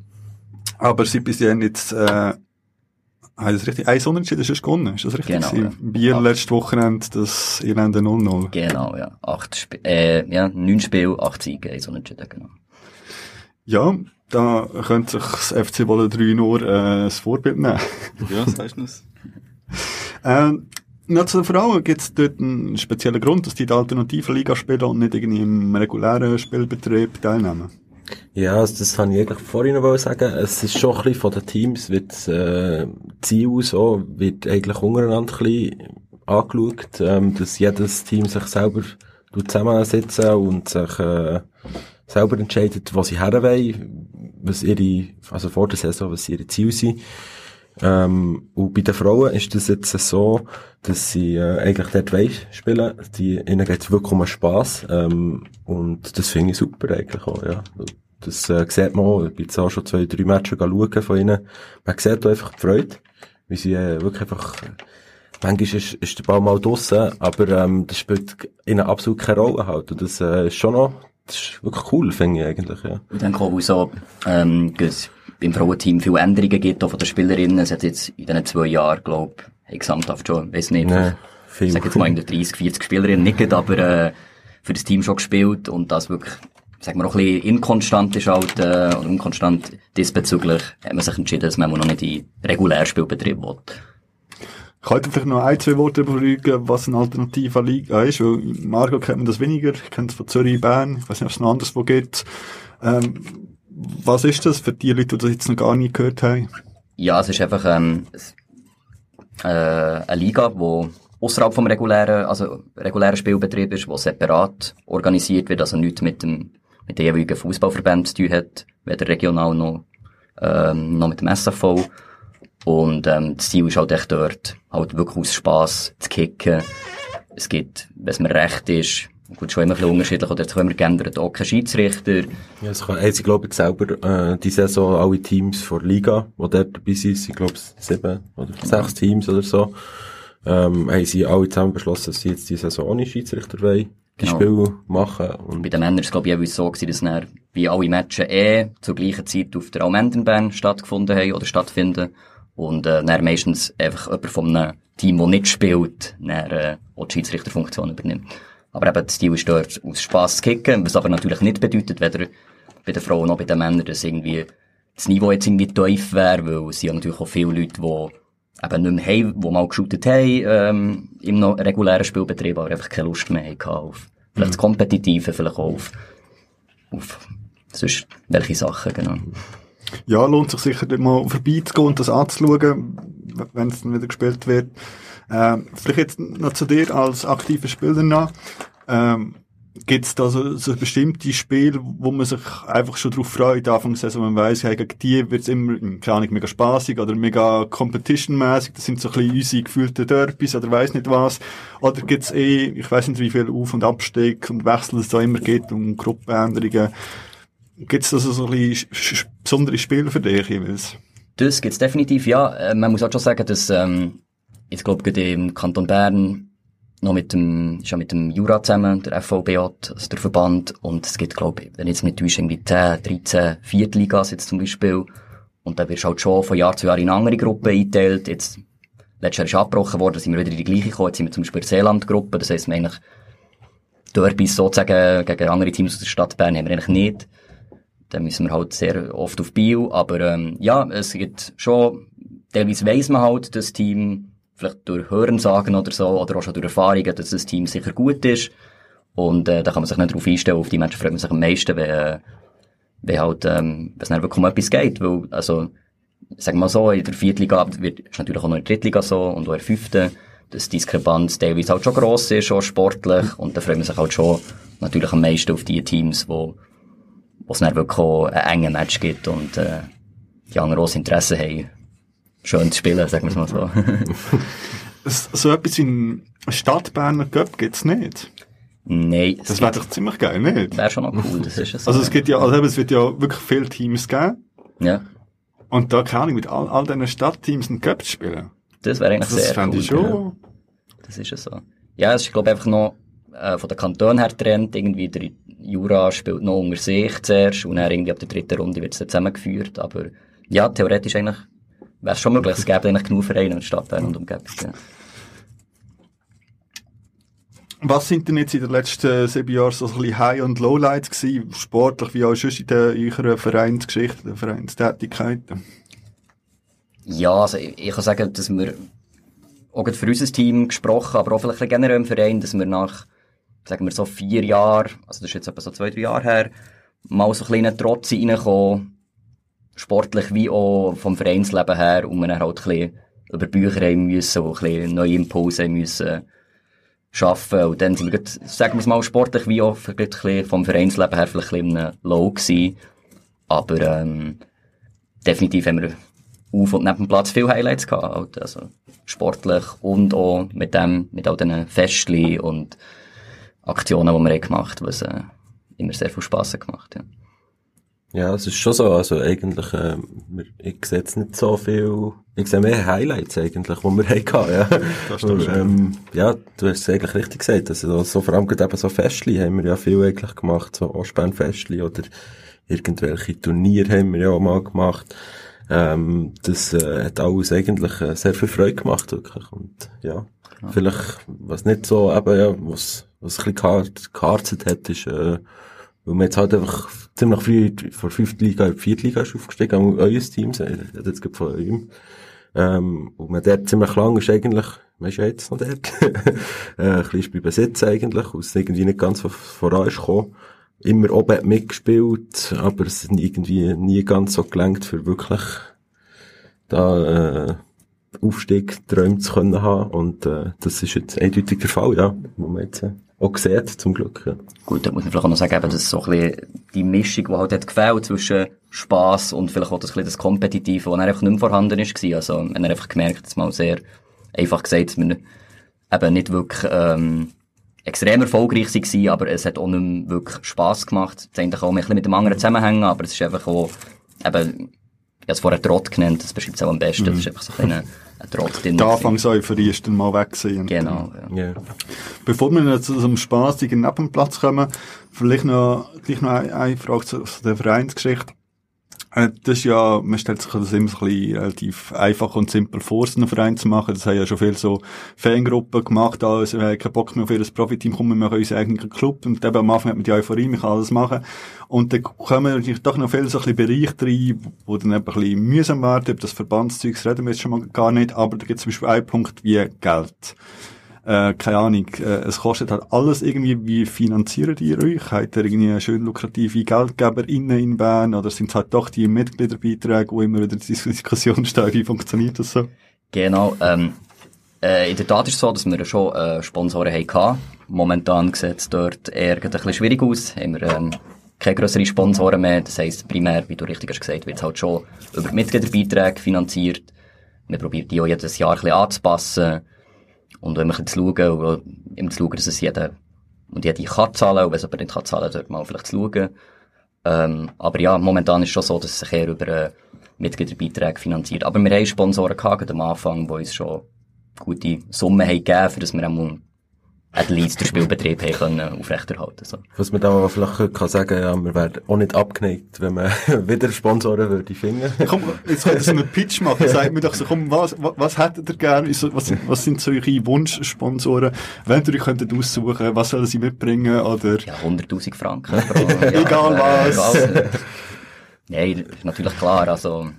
Speaker 1: aber seit bis jetzt, äh, Ah, das richtig? Ein Unentschieden ist gewonnen, ist das richtig?
Speaker 3: Genau, ja.
Speaker 1: Bier Acht. letztes Wochenende, das Irlande 0-0.
Speaker 3: Genau, ja. Acht Sp äh, ja, neun Spiele, acht Siege, ein Unentschieden, genau.
Speaker 1: Ja, da könnte sich das FC Wolle 3 nur, äh, das Vorbild nehmen.
Speaker 4: ja, sagst du es.
Speaker 1: ähm, noch zu den Frauen gibt es dort einen speziellen Grund, dass die in der alternativen Liga spielen und nicht irgendwie im regulären Spielbetrieb teilnehmen.
Speaker 2: Ja, also das kann ich eigentlich vorhin noch sagen. Es ist schon ein bisschen von den Teams, wird das äh, Ziel so, wird eigentlich untereinander ein bisschen angeschaut, ähm, dass jedes Team sich selber zusammensetzen und sich äh, selber entscheidet, was sie her wollen, was ihre, also vor der Saison, was ihre Ziele sind. Ähm, und bei den Frauen ist das jetzt so, dass sie äh, eigentlich dort wollen spielen. Die, ihnen geht's wirklich um Spass. Ähm, und das finde ich super eigentlich auch, ja. Das äh, sieht man auch, ich bin jetzt auch schon zwei, drei Matches schauen von ihnen. Man sieht auch einfach die Freude, wie sie äh, wirklich einfach... Manchmal ist, ist der Ball mal draussen, aber ähm, das spielt ihnen absolut keine Rolle halt. Und das äh, ist schon noch, das ist wirklich cool, finde ich eigentlich, ja.
Speaker 3: Und dann kommen so, ähm, beim Frauenteam viele Änderungen gibt, auch von den Spielerinnen. Es hat jetzt in diesen zwei Jahren, glaube ich, gesamthaft schon, weiß nicht, nee, ich sag jetzt mal 30, 40 Spielerinnen nicht, aber äh, für das Team schon gespielt und das wirklich, sagen wir auch ein bisschen inkonstant ist halt, äh, oder unkonstant diesbezüglich, hat man sich entschieden, dass man noch nicht in Regulärspielbetrieb will.
Speaker 1: Ich könnte vielleicht noch ein, zwei Worte darüber was eine alternative Liga ist, weil Marco kennt man das weniger, ich kenne es von Zürich, Bern, ich weiß nicht, ob es noch anderswo gibt. Ähm, was ist das für die Leute, die das jetzt noch gar nie gehört haben?
Speaker 3: Ja, es ist einfach ähm, äh, eine Liga, die außerhalb vom regulären, also regulären Spielbetrieb ist, wo separat organisiert wird, also nichts mit dem mit den jeweiligen Fußballverbänden zu tun hat, weder regional noch, ähm, noch mit dem SFV. Und ähm, das Ziel ist halt echt dort, halt wirklich aus Spass zu kicken. Es gibt, wenn es mir recht ist, Gut, schon immer ein bisschen unterschiedlich, oder jetzt haben wir geändert, auch kein Schiedsrichter.
Speaker 2: Ja, es kann, sie glaube ich selber, äh, die Saison alle Teams vor Liga, die dort dabei sind, sind glaube ich sieben oder genau. sechs Teams oder so, ähm, haben sie alle zusammen beschlossen, dass sie jetzt die Saison ohne Schiedsrichter wollen, die genau. Spiele machen.
Speaker 3: Und bei den Männern ist es glaube ich jeweils so gewesen, dass dann, wie alle Matches eh zur gleichen Zeit auf der Almendenbahn stattgefunden haben oder stattfinden. Und, äh, dann meistens einfach jemand von einem Team, das nicht spielt, dann, äh, auch die Schiedsrichterfunktion übernimmt. Aber eben, das Ziel ist dort aus Spass zu kicken, was aber natürlich nicht bedeutet, weder bei den Frauen noch bei den Männern, dass irgendwie das Niveau jetzt irgendwie tief wäre, weil es sind ja natürlich auch viele Leute, die eben nicht mehr haben, die mal geshootet haben, ähm, im noch regulären Spielbetrieb, aber einfach keine Lust mehr hatten auf, vielleicht das Kompetitive, vielleicht auch auf, auf sonst welche Sachen, genau.
Speaker 1: Ja, lohnt sich sicher mal vorbeizugehen und das anzuschauen, wenn es dann wieder gespielt wird. Ähm, vielleicht jetzt noch zu dir als aktiver Spieler noch. Ähm, Gibt es da so, so bestimmte Spiele, wo man sich einfach schon darauf freut, Anfang der Saison, man weiss, ja, gegen die wird es immer, keine Ahnung, mega spaßig oder mega competition-mäßig, das sind so ein bisschen unsere gefühlten Derbys oder weiss nicht was. Oder gibt es eh, ich weiss nicht, wie viel Auf- und Abstieg und Wechsel es da immer gibt und Gruppenänderungen. Gibt es da so, ein bisschen besondere Spiele für dich jeweils?
Speaker 3: Das gibt's definitiv, ja. Äh, man muss auch schon sagen, dass, ähm, ich glaube, im Kanton Bern noch mit dem, ist ja mit dem Jura zusammen, der FVBJ, also der Verband, und es gibt, glaube ich, wenn jetzt mit täusche, irgendwie 10, 13 Viertligas jetzt zum Beispiel, und dann wirst du halt schon von Jahr zu Jahr in andere Gruppen eingeteilt. Jetzt, letztes Jahr ist abgebrochen worden, sind wir wieder in die gleiche gekommen, jetzt sind wir zum Beispiel Seeland-Gruppe, das heisst, wir eigentlich Derbys sozusagen gegen andere Teams aus der Stadt Bern haben wir eigentlich nicht. Dann müssen wir halt sehr oft auf Bio, aber ähm, ja, es gibt schon, teilweise weiss man halt, das Team vielleicht durch Hörensagen oder so, oder auch schon durch Erfahrungen, dass das Team sicher gut ist. Und äh, da kann man sich nicht darauf einstellen, auf die Menschen freut man sich am meisten, wenn, äh, wenn halt, ähm, wenn es dann wirklich um etwas geht. Weil, also, sagen wir mal so, in der Viertliga wird, ist natürlich auch noch in der Drittliga so und auch in der Fünften, dass die Diskrepanz teilweise halt schon gross ist, schon sportlich. Und da freut man sich halt schon natürlich am meisten auf die Teams, wo, wo es dann wirklich auch einen engen Match gibt und äh, die anderen großes Interesse haben, schön zu spielen, sagen wir es mal so.
Speaker 1: so etwas wie ein Stadtberner Cup gibt's nicht.
Speaker 3: Nein.
Speaker 1: Das wäre doch ziemlich geil, nicht?
Speaker 3: Wäre schon noch cool, das ist es.
Speaker 1: Also es gibt ja, also es wird ja wirklich viele Teams geben.
Speaker 3: Ja.
Speaker 1: Und da kann ich mit all, all diesen Stadtteams einen Cup spielen.
Speaker 3: Das wäre eigentlich
Speaker 1: das
Speaker 3: sehr
Speaker 1: fände
Speaker 3: cool.
Speaker 1: ich schon.
Speaker 3: Ja. Das ist ja so. Ja, es ist, glaube ich, einfach noch äh, von der Kanton her trennt. Irgendwie der Jura spielt noch unter sich zuerst und dann irgendwie ab der dritten Runde wird es dann zusammengeführt. Aber ja, theoretisch eigentlich wäre es schon möglich. Es gäbe eigentlich genug Vereine in der Stadt Bern und Umgebung. Ja.
Speaker 1: Was sind denn jetzt in den letzten sieben Jahren so ein bisschen High- und Lowlights gewesen, sportlich wie auch sonst in der, eurer Vereinsgeschichte, der Vereinstätigkeit?
Speaker 3: Ja, also ich, ich kann sagen, dass wir auch gerade für unser Team gesprochen, aber auch vielleicht generell im Verein, dass wir nach, sagen wir so vier Jahren, also das ist jetzt etwa so zwei, drei Jahre her, mal so ein kleinen Trotz reinkommen, sportlich wie auch vom Vereinsleben her, und wir dann halt ein bisschen über Bücher haben müssen, und ein bisschen neue Impulse haben müssen schaffen. Und dann sind wir, grad, sagen wir es mal, sportlich wie auch grad ein bisschen vom Vereinsleben her vielleicht ein bisschen Low gewesen. Aber, ähm, definitiv haben wir auf und neben dem Platz viele Highlights gehabt. Halt. Also, sportlich und auch mit dem, mit all diesen Festchen und Aktionen, die wir gemacht haben, was äh, immer sehr viel Spass gemacht ja.
Speaker 2: Ja, es ist schon so, also eigentlich, äh, ich sehe jetzt nicht so viel, ich sehe mehr Highlights eigentlich, die wir hatten, ja.
Speaker 1: Das
Speaker 2: Und, ähm, ja, du hast es eigentlich richtig gesagt, also so, vor allem gerade eben so Festli haben wir ja viel eigentlich gemacht, so Ostbahn-Festli oder irgendwelche Turniere haben wir ja auch mal gemacht. Ähm, das äh, hat alles eigentlich äh, sehr viel Freude gemacht, wirklich. Und ja,
Speaker 3: Genau.
Speaker 2: vielleicht, was nicht so, eben, ja, was, was ein bisschen gehar- geharzet hat, ist, äh, weil man jetzt halt einfach ziemlich früh von der fünften Liga in vierte Liga ist aufgestiegen, auch euer Team, rede jetzt gerade von eurem. Ähm, und man dort ziemlich lang ist eigentlich, man ist ja jetzt noch dort, äh, ein bisschen bleiben sitzen eigentlich, und es irgendwie nicht ganz voran ist gekommen. Immer oben mitgespielt, aber es hat irgendwie nie ganz so gelangt, für wirklich da, äh, Aufstieg träumt zu können haben. Und, äh, das ist jetzt eindeutig der Fall, ja, wo man jetzt äh, auch sieht, zum Glück, ja.
Speaker 3: Gut, da muss man vielleicht auch noch sagen, eben, dass so ein bisschen die Mischung, die halt hat gefällt zwischen Spass und vielleicht auch das, bisschen das Kompetitive, das einfach nicht mehr vorhanden ist. Also, man hat einfach gemerkt, dass mal sehr einfach gesagt, dass wir eben nicht wirklich, ähm, extrem erfolgreich waren, aber es hat auch nicht mehr wirklich Spass gemacht. Das kann auch ein bisschen mit dem anderen zusammenhängen, aber es ist einfach auch, eben, ich habe es vorher Trott genannt, das beschreibt es auch am besten, das ist einfach so ein, drin.
Speaker 1: Die Anfangseuphorie ist dann mal weg gewesen.
Speaker 3: Genau, ja.
Speaker 2: Ja.
Speaker 1: Bevor wir jetzt zu so einem spaßigen Nebenplatz kommen, vielleicht noch, gleich noch eine, eine Frage zu, zu der Vereinsgeschichte. Äh, Das ist ja, man stellt sich das immer so ein bisschen relativ einfach und simpel vor, so einen Verein zu machen. Das haben ja schon viele so Fangruppen gemacht, also wir haben keinen Bock mehr auf ihr Profiteam, kommen wir machen unseren eigenen Club. Und eben am Anfang hat man die Euphorie, man kann alles machen. Und dann kommen natürlich doch noch viele so ein bisschen Bereiche rein, wo dann eben ein bisschen mühsam werden, über das Verbandszeugs reden wir jetzt schon mal gar nicht, aber da gibt es zum Beispiel einen Punkt wie Geld äh, keine Ahnung, äh, es kostet halt alles irgendwie, wie finanzieren die euch? Habt ihr irgendwie eine schön lukrative GeldgeberInnen in Bern oder sind es halt doch die Mitgliederbeiträge, wo immer wieder die Diskussion steht, wie funktioniert das so?
Speaker 3: Genau, ähm, äh, in der Tat ist es so, dass wir schon äh, Sponsoren hatten. Momentan sieht es dort eher ein bisschen schwierig aus. Haben wir ähm, keine grösseren Sponsoren mehr. Das heisst, primär, wie du richtig hast gesagt, wird es halt schon über Mitgliederbeiträge finanziert. Wir probieren die auch jedes Jahr ein bisschen anzupassen. Und wenn bisschen zu schauen, immer zu schauen, dass es jeder und jede kann zahlen, und wenn es aber nicht kann zahlen, dort mal vielleicht zu schauen. Ähm, aber ja, momentan ist es schon so, dass es sich eher über äh, Mitgliederbeiträge finanziert. Aber wir haben Sponsoren gehabt am Anfang, die uns schon gute Summen haben gegeben, für dass wir einmal at least den Spielbetrieb haben können aufrechterhalten so.
Speaker 2: Was man da vielleicht kann sagen, ja, wir wären auch nicht abgeneigt, wenn man wieder Sponsoren würde finden.
Speaker 1: komm, jetzt könnt ihr so einen Pitch machen. Sagt mir doch so, komm, was, was, hättet ihr gerne? Was, was sind so eure Wunschsponsoren? Wenn ihr euch könntet aussuchen, was sollen sie mitbringen? Oder?
Speaker 3: Ja, 100.000 Franken pro, ja,
Speaker 1: Egal was.
Speaker 3: Egal. Nein, ist natürlich klar, also,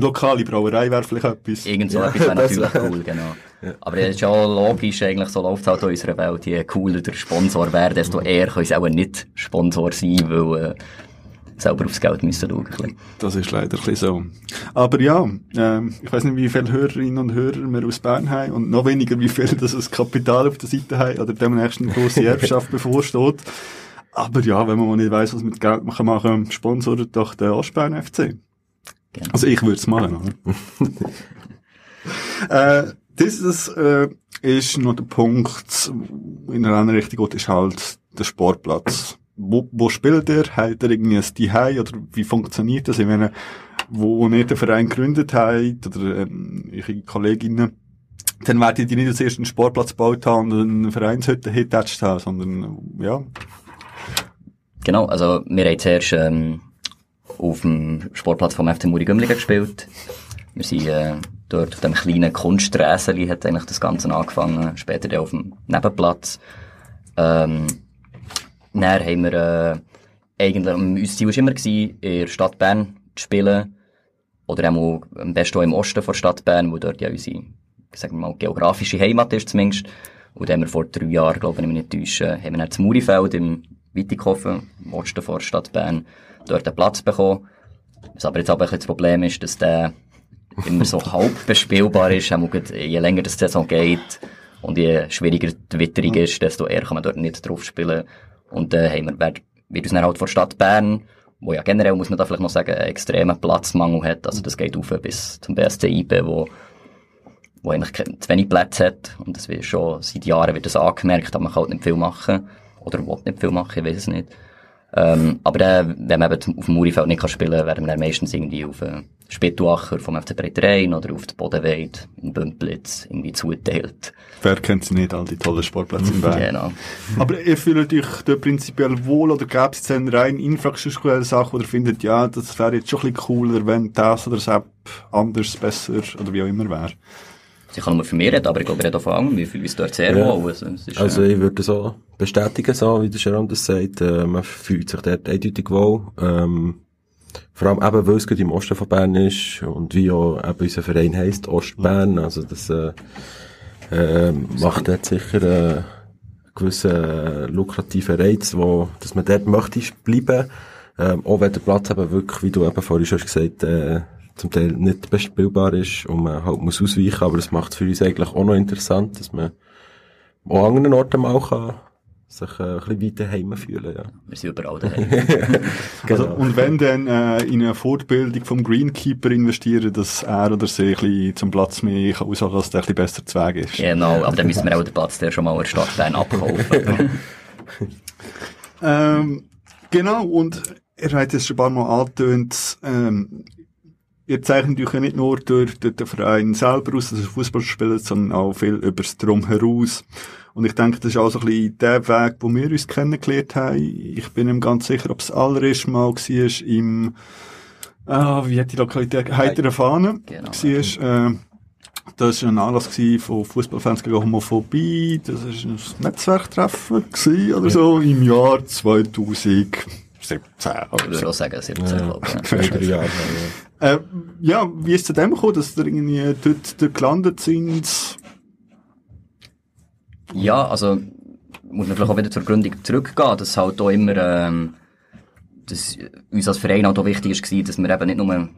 Speaker 1: lokale Brauerei wäre vielleicht etwas.
Speaker 3: Irgend so
Speaker 2: Ja,
Speaker 3: etwas wäre
Speaker 2: das
Speaker 3: natürlich
Speaker 2: wär-
Speaker 3: cool, genau. Aber es ist ja logisch, eigentlich, so läuft es halt in unserer Welt. Je cooler der Sponsor wäre, desto eher können sie auch nicht Sponsor sein, weil, äh, selber aufs Geld müssen schauen. ein bisschen.
Speaker 1: Das ist leider ein bisschen so. Aber ja, ähm, ich weiß nicht, wie viele Hörerinnen und Hörer wir aus Bern haben und noch weniger, wie viel das das Kapital auf der Seite haben oder demnächst eine grosse Erbschaft bevorsteht. Aber ja, wenn man mal nicht weiss, was mit Geld man kann machen, sponsort doch den Ostbern FC.
Speaker 3: Genau.
Speaker 1: Also ich würde es machen. Oder? äh, dieses äh, ist noch der Punkt, in einer anderen Richtung geht, ist halt der Sportplatz. Wo, wo spielt ihr? Habt ihr irgendwie ein Zuhause oder wie funktioniert das? Ich meine, wo ihr den Verein gegründet habt oder ähm, eure Kolleginnen, dann werdet ihr nicht als ersten Sportplatz gebaut haben und eine Vereinshütte hingetatscht haben, sondern ja,
Speaker 3: Genau, also wir haben zuerst ähm, auf dem Sportplatz vom FC Muri Gümligen gespielt. Wir sind äh, dort auf dem kleinen Kunsträseli hat eigentlich das Ganze angefangen, später dann auf dem Nebenplatz. Ähm, dann haben wir äh, eigentlich, unser Ziel war immer, gewesen, in der Stadt Bern zu spielen. Oder auch am besten auch im Osten der Stadt Bern, wo dort ja unsere, sagen wir mal, geografische Heimat ist zumindest. Und haben wir vor drei Jahren, glaube ich, wenn ich mich nicht täusche, haben wir dann das Murifeld im Wittighofen, im Osten der Stadt Bern, dort einen Platz bekommen. Was aber jetzt aber das Problem ist, dass der immer so halb bespielbar ist, je länger die Saison geht und je schwieriger die Witterung ist, desto eher kann man dort nicht drauf spielen. Und äh, haben wir, wird uns dann halt vor der Stadt Bern, wo ja generell, muss man da vielleicht noch sagen, einen extremen Platzmangel hat, also das geht auf bis zum BSC IB, wo wo eigentlich zu wenig Plätze hat. Und das wird schon, seit Jahren wird das angemerkt, aber man kann halt nicht viel machen. Oder will nicht viel machen, ich weiß es nicht. Ähm, aber äh, wenn man eben auf dem Murifeld nicht kann spielen kann, werden wir dann meistens irgendwie auf äh, Spittuacher vom FC Breiterein oder auf die Bodenweide in Bümplitz irgendwie zuteilt.
Speaker 1: wer kennt sie nicht, all die tollen Sportplätze in Bern.
Speaker 3: Genau.
Speaker 1: Aber ihr fühlt euch da prinzipiell wohl oder gäbe es dann rein infrastrukturelle Sachen oder findet, ja, das wäre jetzt schon ein bisschen cooler, wenn das oder das App anders, besser oder wie auch immer wäre?
Speaker 3: Ich kann nur für mich reden, aber ich glaube, ich rede auch von anderen. Wir fühlen uns dort sehr
Speaker 2: Ja.
Speaker 3: wohl. Also, es ist,
Speaker 2: Also
Speaker 3: äh,
Speaker 2: ich würde so bestätigen, so wie der Sharon das sagt, äh, man fühlt sich dort eindeutig wohl. Ähm, vor allem eben, weil es gerade im Osten von Bern ist und wie auch eben unser Verein heisst, Ostbern, also das äh, äh, macht dort sicher äh, einen gewissen lukrativen Reiz, wo, dass man dort möchte bleiben, ähm, auch wenn der Platz eben wirklich, wie du eben vorhin schon gesagt äh, zum Teil nicht bespielbar ist und man halt muss ausweichen, aber das macht es für uns eigentlich auch noch interessant, dass man auch an anderen Orten mal kann sich äh, ein bisschen weiter heim fühlen, ja.
Speaker 3: wir sind überall daheim.
Speaker 1: Also, und wenn dann äh, in eine Fortbildung vom Greenkeeper investieren, dass er oder sie ein bisschen zum Platz mehr kann aushalten, dass der ein bisschen besser zu Weg ist.
Speaker 3: genau, aber dann müssen wir auch den Platz der schon mal in Stadt abkaufen.
Speaker 1: Ähm, genau, und ihr habt es schon ein paar Mal angetönt, ähm, ihr zeichnet euch ja nicht nur durch, durch den Verein selber aus, dass ihr Fußball spielt, sondern auch viel über das Drumherum. Und ich denke, das ist auch so ein bisschen der Weg, wo wir uns kennengelernt haben. Ich bin ihm ganz sicher, ob es das allererste Mal war im, ah, wie hat die Lokalität, Heitere Fahne,
Speaker 3: Genau.
Speaker 1: war, äh, das war ein Anlass von Fußballfans gegen Homophobie. Das war ein Netzwerktreffen oder so im Jahr 2017.
Speaker 3: Ich würde auch sagen, 17, glaube ich.
Speaker 2: Zwei, drei Jahre. Ja.
Speaker 1: Äh, ja, wie ist es zu dem gekommen, dass ihr irgendwie dort, dort gelandet sind?
Speaker 3: Ja, also muss man vielleicht auch wieder zur Gründung zurückgehen, dass halt auch immer, ähm, dass uns als Verein halt auch wichtig ist, gewesen, dass wir eben nicht nur ein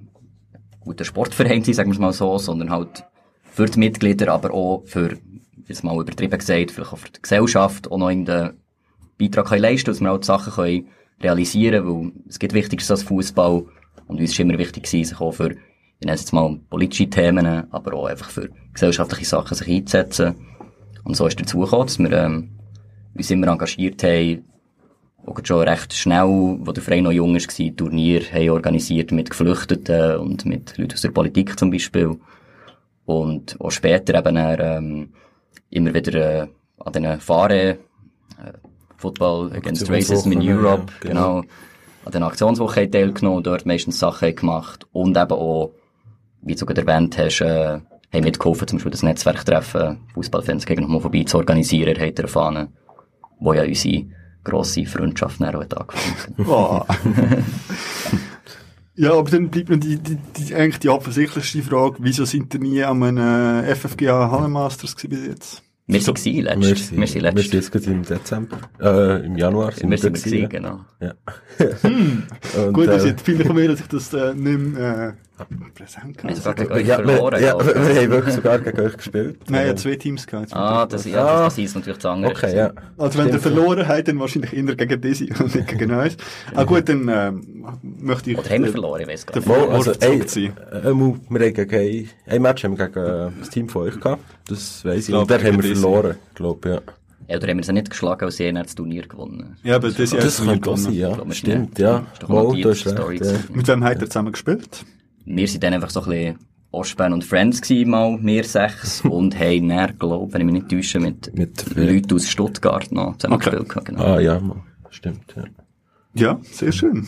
Speaker 3: guter Sportverein sind, sagen wir es mal so, sondern halt für die Mitglieder, aber auch für, jetzt mal übertrieben gesagt, vielleicht auch für die Gesellschaft auch noch in den Beitrag können leisten, dass wir halt Sachen können realisieren, weil es gibt Wichtigeres als Fußball und uns ist immer wichtig gewesen, sich auch für, ich nenne es jetzt mal politische Themen, aber auch einfach für gesellschaftliche Sachen sich einzusetzen. Und so ist dazu gekommen, dass wir ähm, uns immer engagiert haben, auch schon recht schnell, wo der Verein noch jung war, Turnier haben organisiert mit Geflüchteten und mit Leuten aus der Politik zum Beispiel. Und auch später eben dann, ähm, immer wieder äh, an den Fahren, äh, Football Against Racism in Europe, ja, genau. genau. an den Aktionswochen teilgenommen, dort meistens Sachen gemacht und eben auch, wie du gerade erwähnt hast, äh, haben mitgeholfen, zum Beispiel das Netzwerktreffen Fußballfans gegen Homophobie zu organisieren, hat erfahren, wo ja unsere grosse Freundschaft dann auch angefangen oh.
Speaker 1: Ja, aber dann bleibt mir die, die, die, eigentlich die offensichtlichste Frage, wieso sind ihr nie an einem FFGA Hallenmasters bis jetzt?
Speaker 3: Wir sind gewesen, letztes.
Speaker 2: Wir sind letztes. Wir sind im Dezember, äh, im Januar
Speaker 3: sind wir, wir sind gewesen, genau.
Speaker 2: Ja.
Speaker 1: hm. Und, Gut, äh, jetzt finde ich mir, dass ich das äh, nicht mehr, äh, präsent
Speaker 3: kann. Wir haben sogar gegen euch ja, verloren.
Speaker 2: Ja, wir, wir haben wirklich sogar gegen euch gespielt.
Speaker 1: Nein, ja, zwei Teams gehabt.
Speaker 3: Ah, das, ja, das ist natürlich das andere.
Speaker 2: Okay, ja.
Speaker 1: Also wenn ihr verloren habt, dann wahrscheinlich eher gegen diese und nicht gegen uns. ah gut, dann äh, möchte ich...
Speaker 3: Oder haben wir verloren, ich weiß gar
Speaker 2: nicht. Mal, also, ey, äh, wir haben gegen ein Match haben wir gegen äh, das Team von euch gehabt. Das weiss ich. Und der haben wir verloren, glaube ich, ja.
Speaker 3: Ja, oder haben wir sie nicht geschlagen, als sie das Turnier gewonnen
Speaker 1: Ja, aber das,
Speaker 2: das, das könnte auch sein, ja. Stimmt, ja. Mal,
Speaker 3: du hast recht, ja.
Speaker 1: Mit wem habt ihr zusammen gespielt?
Speaker 3: Wir sind dann einfach so ein bisschen Ostbahn und Friends gewesen, mal, wir sechs, und haben dann, glaube wenn ich mich nicht täusche, mit, mit Leuten aus Stuttgart noch zusammen okay. gespielt.
Speaker 2: Genau. Ah, ja, stimmt, ja.
Speaker 1: Ja, sehr schön.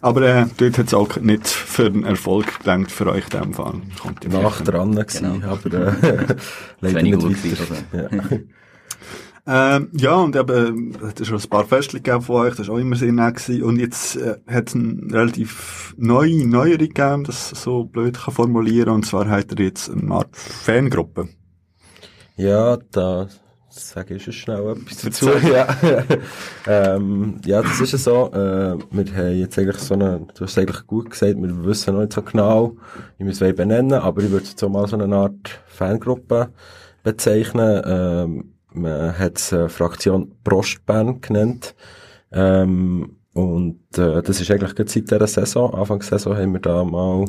Speaker 1: Aber äh, dort hat es auch nicht für einen Erfolg gedacht für euch in dem Fall.
Speaker 2: Kommt Nach dran gewesen, genau. aber äh, leider nicht weiter. Ja.
Speaker 1: Ähm, ja, und eben, es hat schon ein paar Festchen gegeben von euch, das war auch immer sehr nett gewesen. Und jetzt äh, hat es eine relativ neue Neuerung gegeben, das so blöd kann formulieren Und zwar hat er jetzt eine Art Fangruppe.
Speaker 2: Ja, da sage ich schon schnell etwas dazu. ja. ähm, ja, das ist ja so. Äh, wir haben jetzt eigentlich so eine, du hast eigentlich gut gesagt, wir wissen noch nicht so genau, wie wir es benennen aber ich würde es so mal so eine Art Fangruppe bezeichnen. Ähm, man hat es äh, Fraktion Prostbahn genannt. Ähm, und äh, das ist eigentlich gerade seit dieser Saison, Anfang der Saison haben wir da mal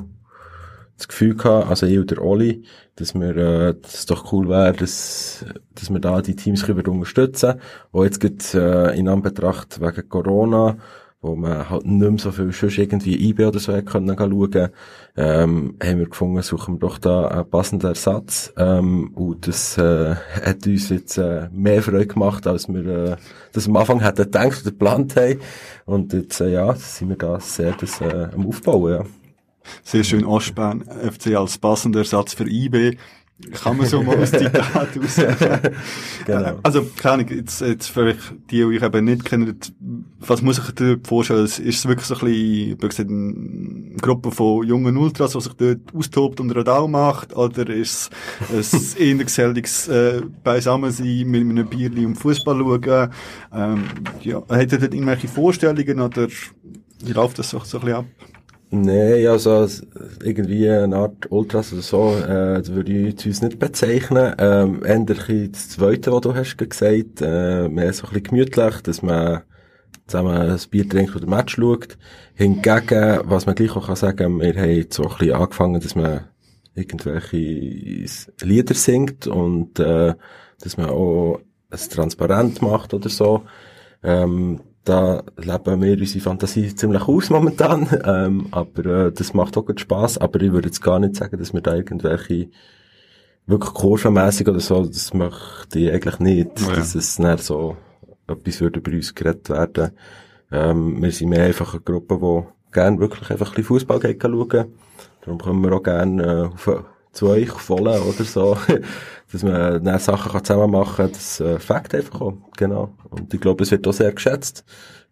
Speaker 2: das Gefühl gehabt, also ich und der Oli, dass wir, äh, dass es doch cool wäre, dass, dass wir da die Teams können unterstützen Wo jetzt gibt äh, in Anbetracht wegen Corona wo man halt nicht mehr so viel schon irgendwie IB oder so können schauen, ähm, haben wir gefunden, suchen wir doch da einen passenden Ersatz, ähm, und das, äh, hat uns jetzt, äh, mehr Freude gemacht, als wir, äh, das am Anfang hätten gedacht oder geplant haben. Und jetzt, äh, ja, sind wir da sehr das, äh, am Aufbauen, ja.
Speaker 1: Sehr schön, Ostbahn, FC als passender Ersatz für IB. Kann man so mal ein Zitat aussagen. genau. Also, keine Ahnung, jetzt, jetzt vielleicht die, die ich eben nicht kenne, was muss ich dir vorstellen? Ist es wirklich so ein bisschen, eine Gruppe von jungen Ultras, die sich dort austobt und Radau macht? Oder ist es ein eher geselliges, äh, beisammen sein, mit einem Bierli und Fußball schauen? Ähm, ja, hat ihr dort irgendwelche Vorstellungen oder wie läuft das so, so ein bisschen ab?
Speaker 2: Nein, also irgendwie eine Art Ultras oder so, äh, das würde ich uns nicht bezeichnen. Ähm, eher das Zweite, was du hast gesagt, äh, mehr so ein bisschen gemütlich, dass man zusammen ein Bier trinkt oder ein Match schaut. Hingegen, was man gleich auch kann sagen, wir haben so ein bisschen angefangen, dass man irgendwelche Lieder singt und äh, dass man auch ein Transparent macht oder so. Ähm, da leben wir unsere Fantasie ziemlich aus momentan, ähm, aber äh, das macht auch gut Spass. Aber ich würde jetzt gar nicht sagen, dass wir da irgendwelche wirklich kurvenmässig oder so, das möchte ich eigentlich nicht, oh ja. dass es nicht so etwas würde bei uns geredet werden. Ähm, wir sind mehr einfach eine Gruppe, die gerne wirklich einfach ein bisschen Fußball schauen. Darum können wir auch gerne äh, auf, zu euch voll oder so. dass man dann Sachen zusammen machen kann, das äh, Fakt einfach auch. Genau. Und ich glaube, es wird auch sehr geschätzt.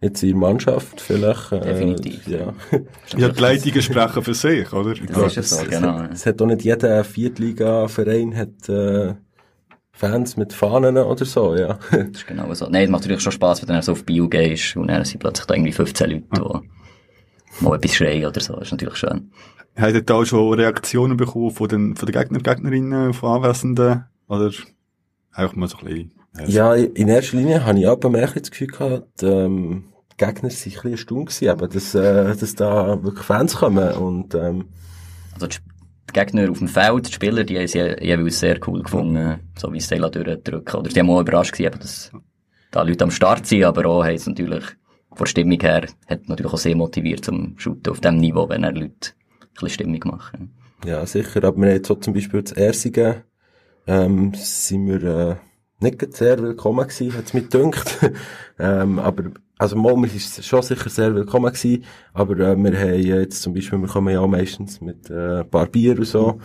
Speaker 2: Jetzt in der Mannschaft vielleicht.
Speaker 3: Äh, Definitiv.
Speaker 1: Ja. ja, die Leitungen sprechen für sich, oder?
Speaker 3: Ich das glaub, ist es so, genau.
Speaker 2: Es, es, hat auch nicht jeder Viertliga-Verein hat, äh, Fans mit Fahnen oder so, ja.
Speaker 3: das ist genau so. Nein, es macht natürlich schon Spass, wenn du dann so auf Bio gehst und dann sind plötzlich da irgendwie 15 Leute, die mal etwas schreien oder so. Das ist natürlich schön.
Speaker 1: Habt ihr da schon Reaktionen bekommen von den, von den Gegner, Gegnerinnen, von Anwesenden? Oder einfach mal so ein bisschen?
Speaker 2: Ja, in erster Linie habe ich auch mehr das Gefühl gehabt, ähm, die Gegner sind ein bisschen erstaunt gewesen, aber dass, äh, dass da wirklich Fans kommen und, ähm,
Speaker 3: Also, die Gegner auf dem Feld, die Spieler, die haben sie jeweils sehr cool gefunden, so wie sie durchdrücken. Oder die haben auch überrascht gewesen, dass da Leute am Start sind, aber auch haben es natürlich von Stimmung her, hat natürlich auch sehr motiviert zum Shooten auf dem Niveau, wenn er Leute ein bisschen Stimmung machen.
Speaker 2: Ja, sicher, aber wir haben jetzt so zum Beispiel das Erste, ähm, sind wir, äh, nicht sehr willkommen gewesen, hat's mir gedünkt. ähm, aber, also mal, ist schon sicher sehr willkommen gewesen, aber äh, wir haben jetzt zum Beispiel, wir kommen ja auch meistens mit äh, ein paar Bier und so,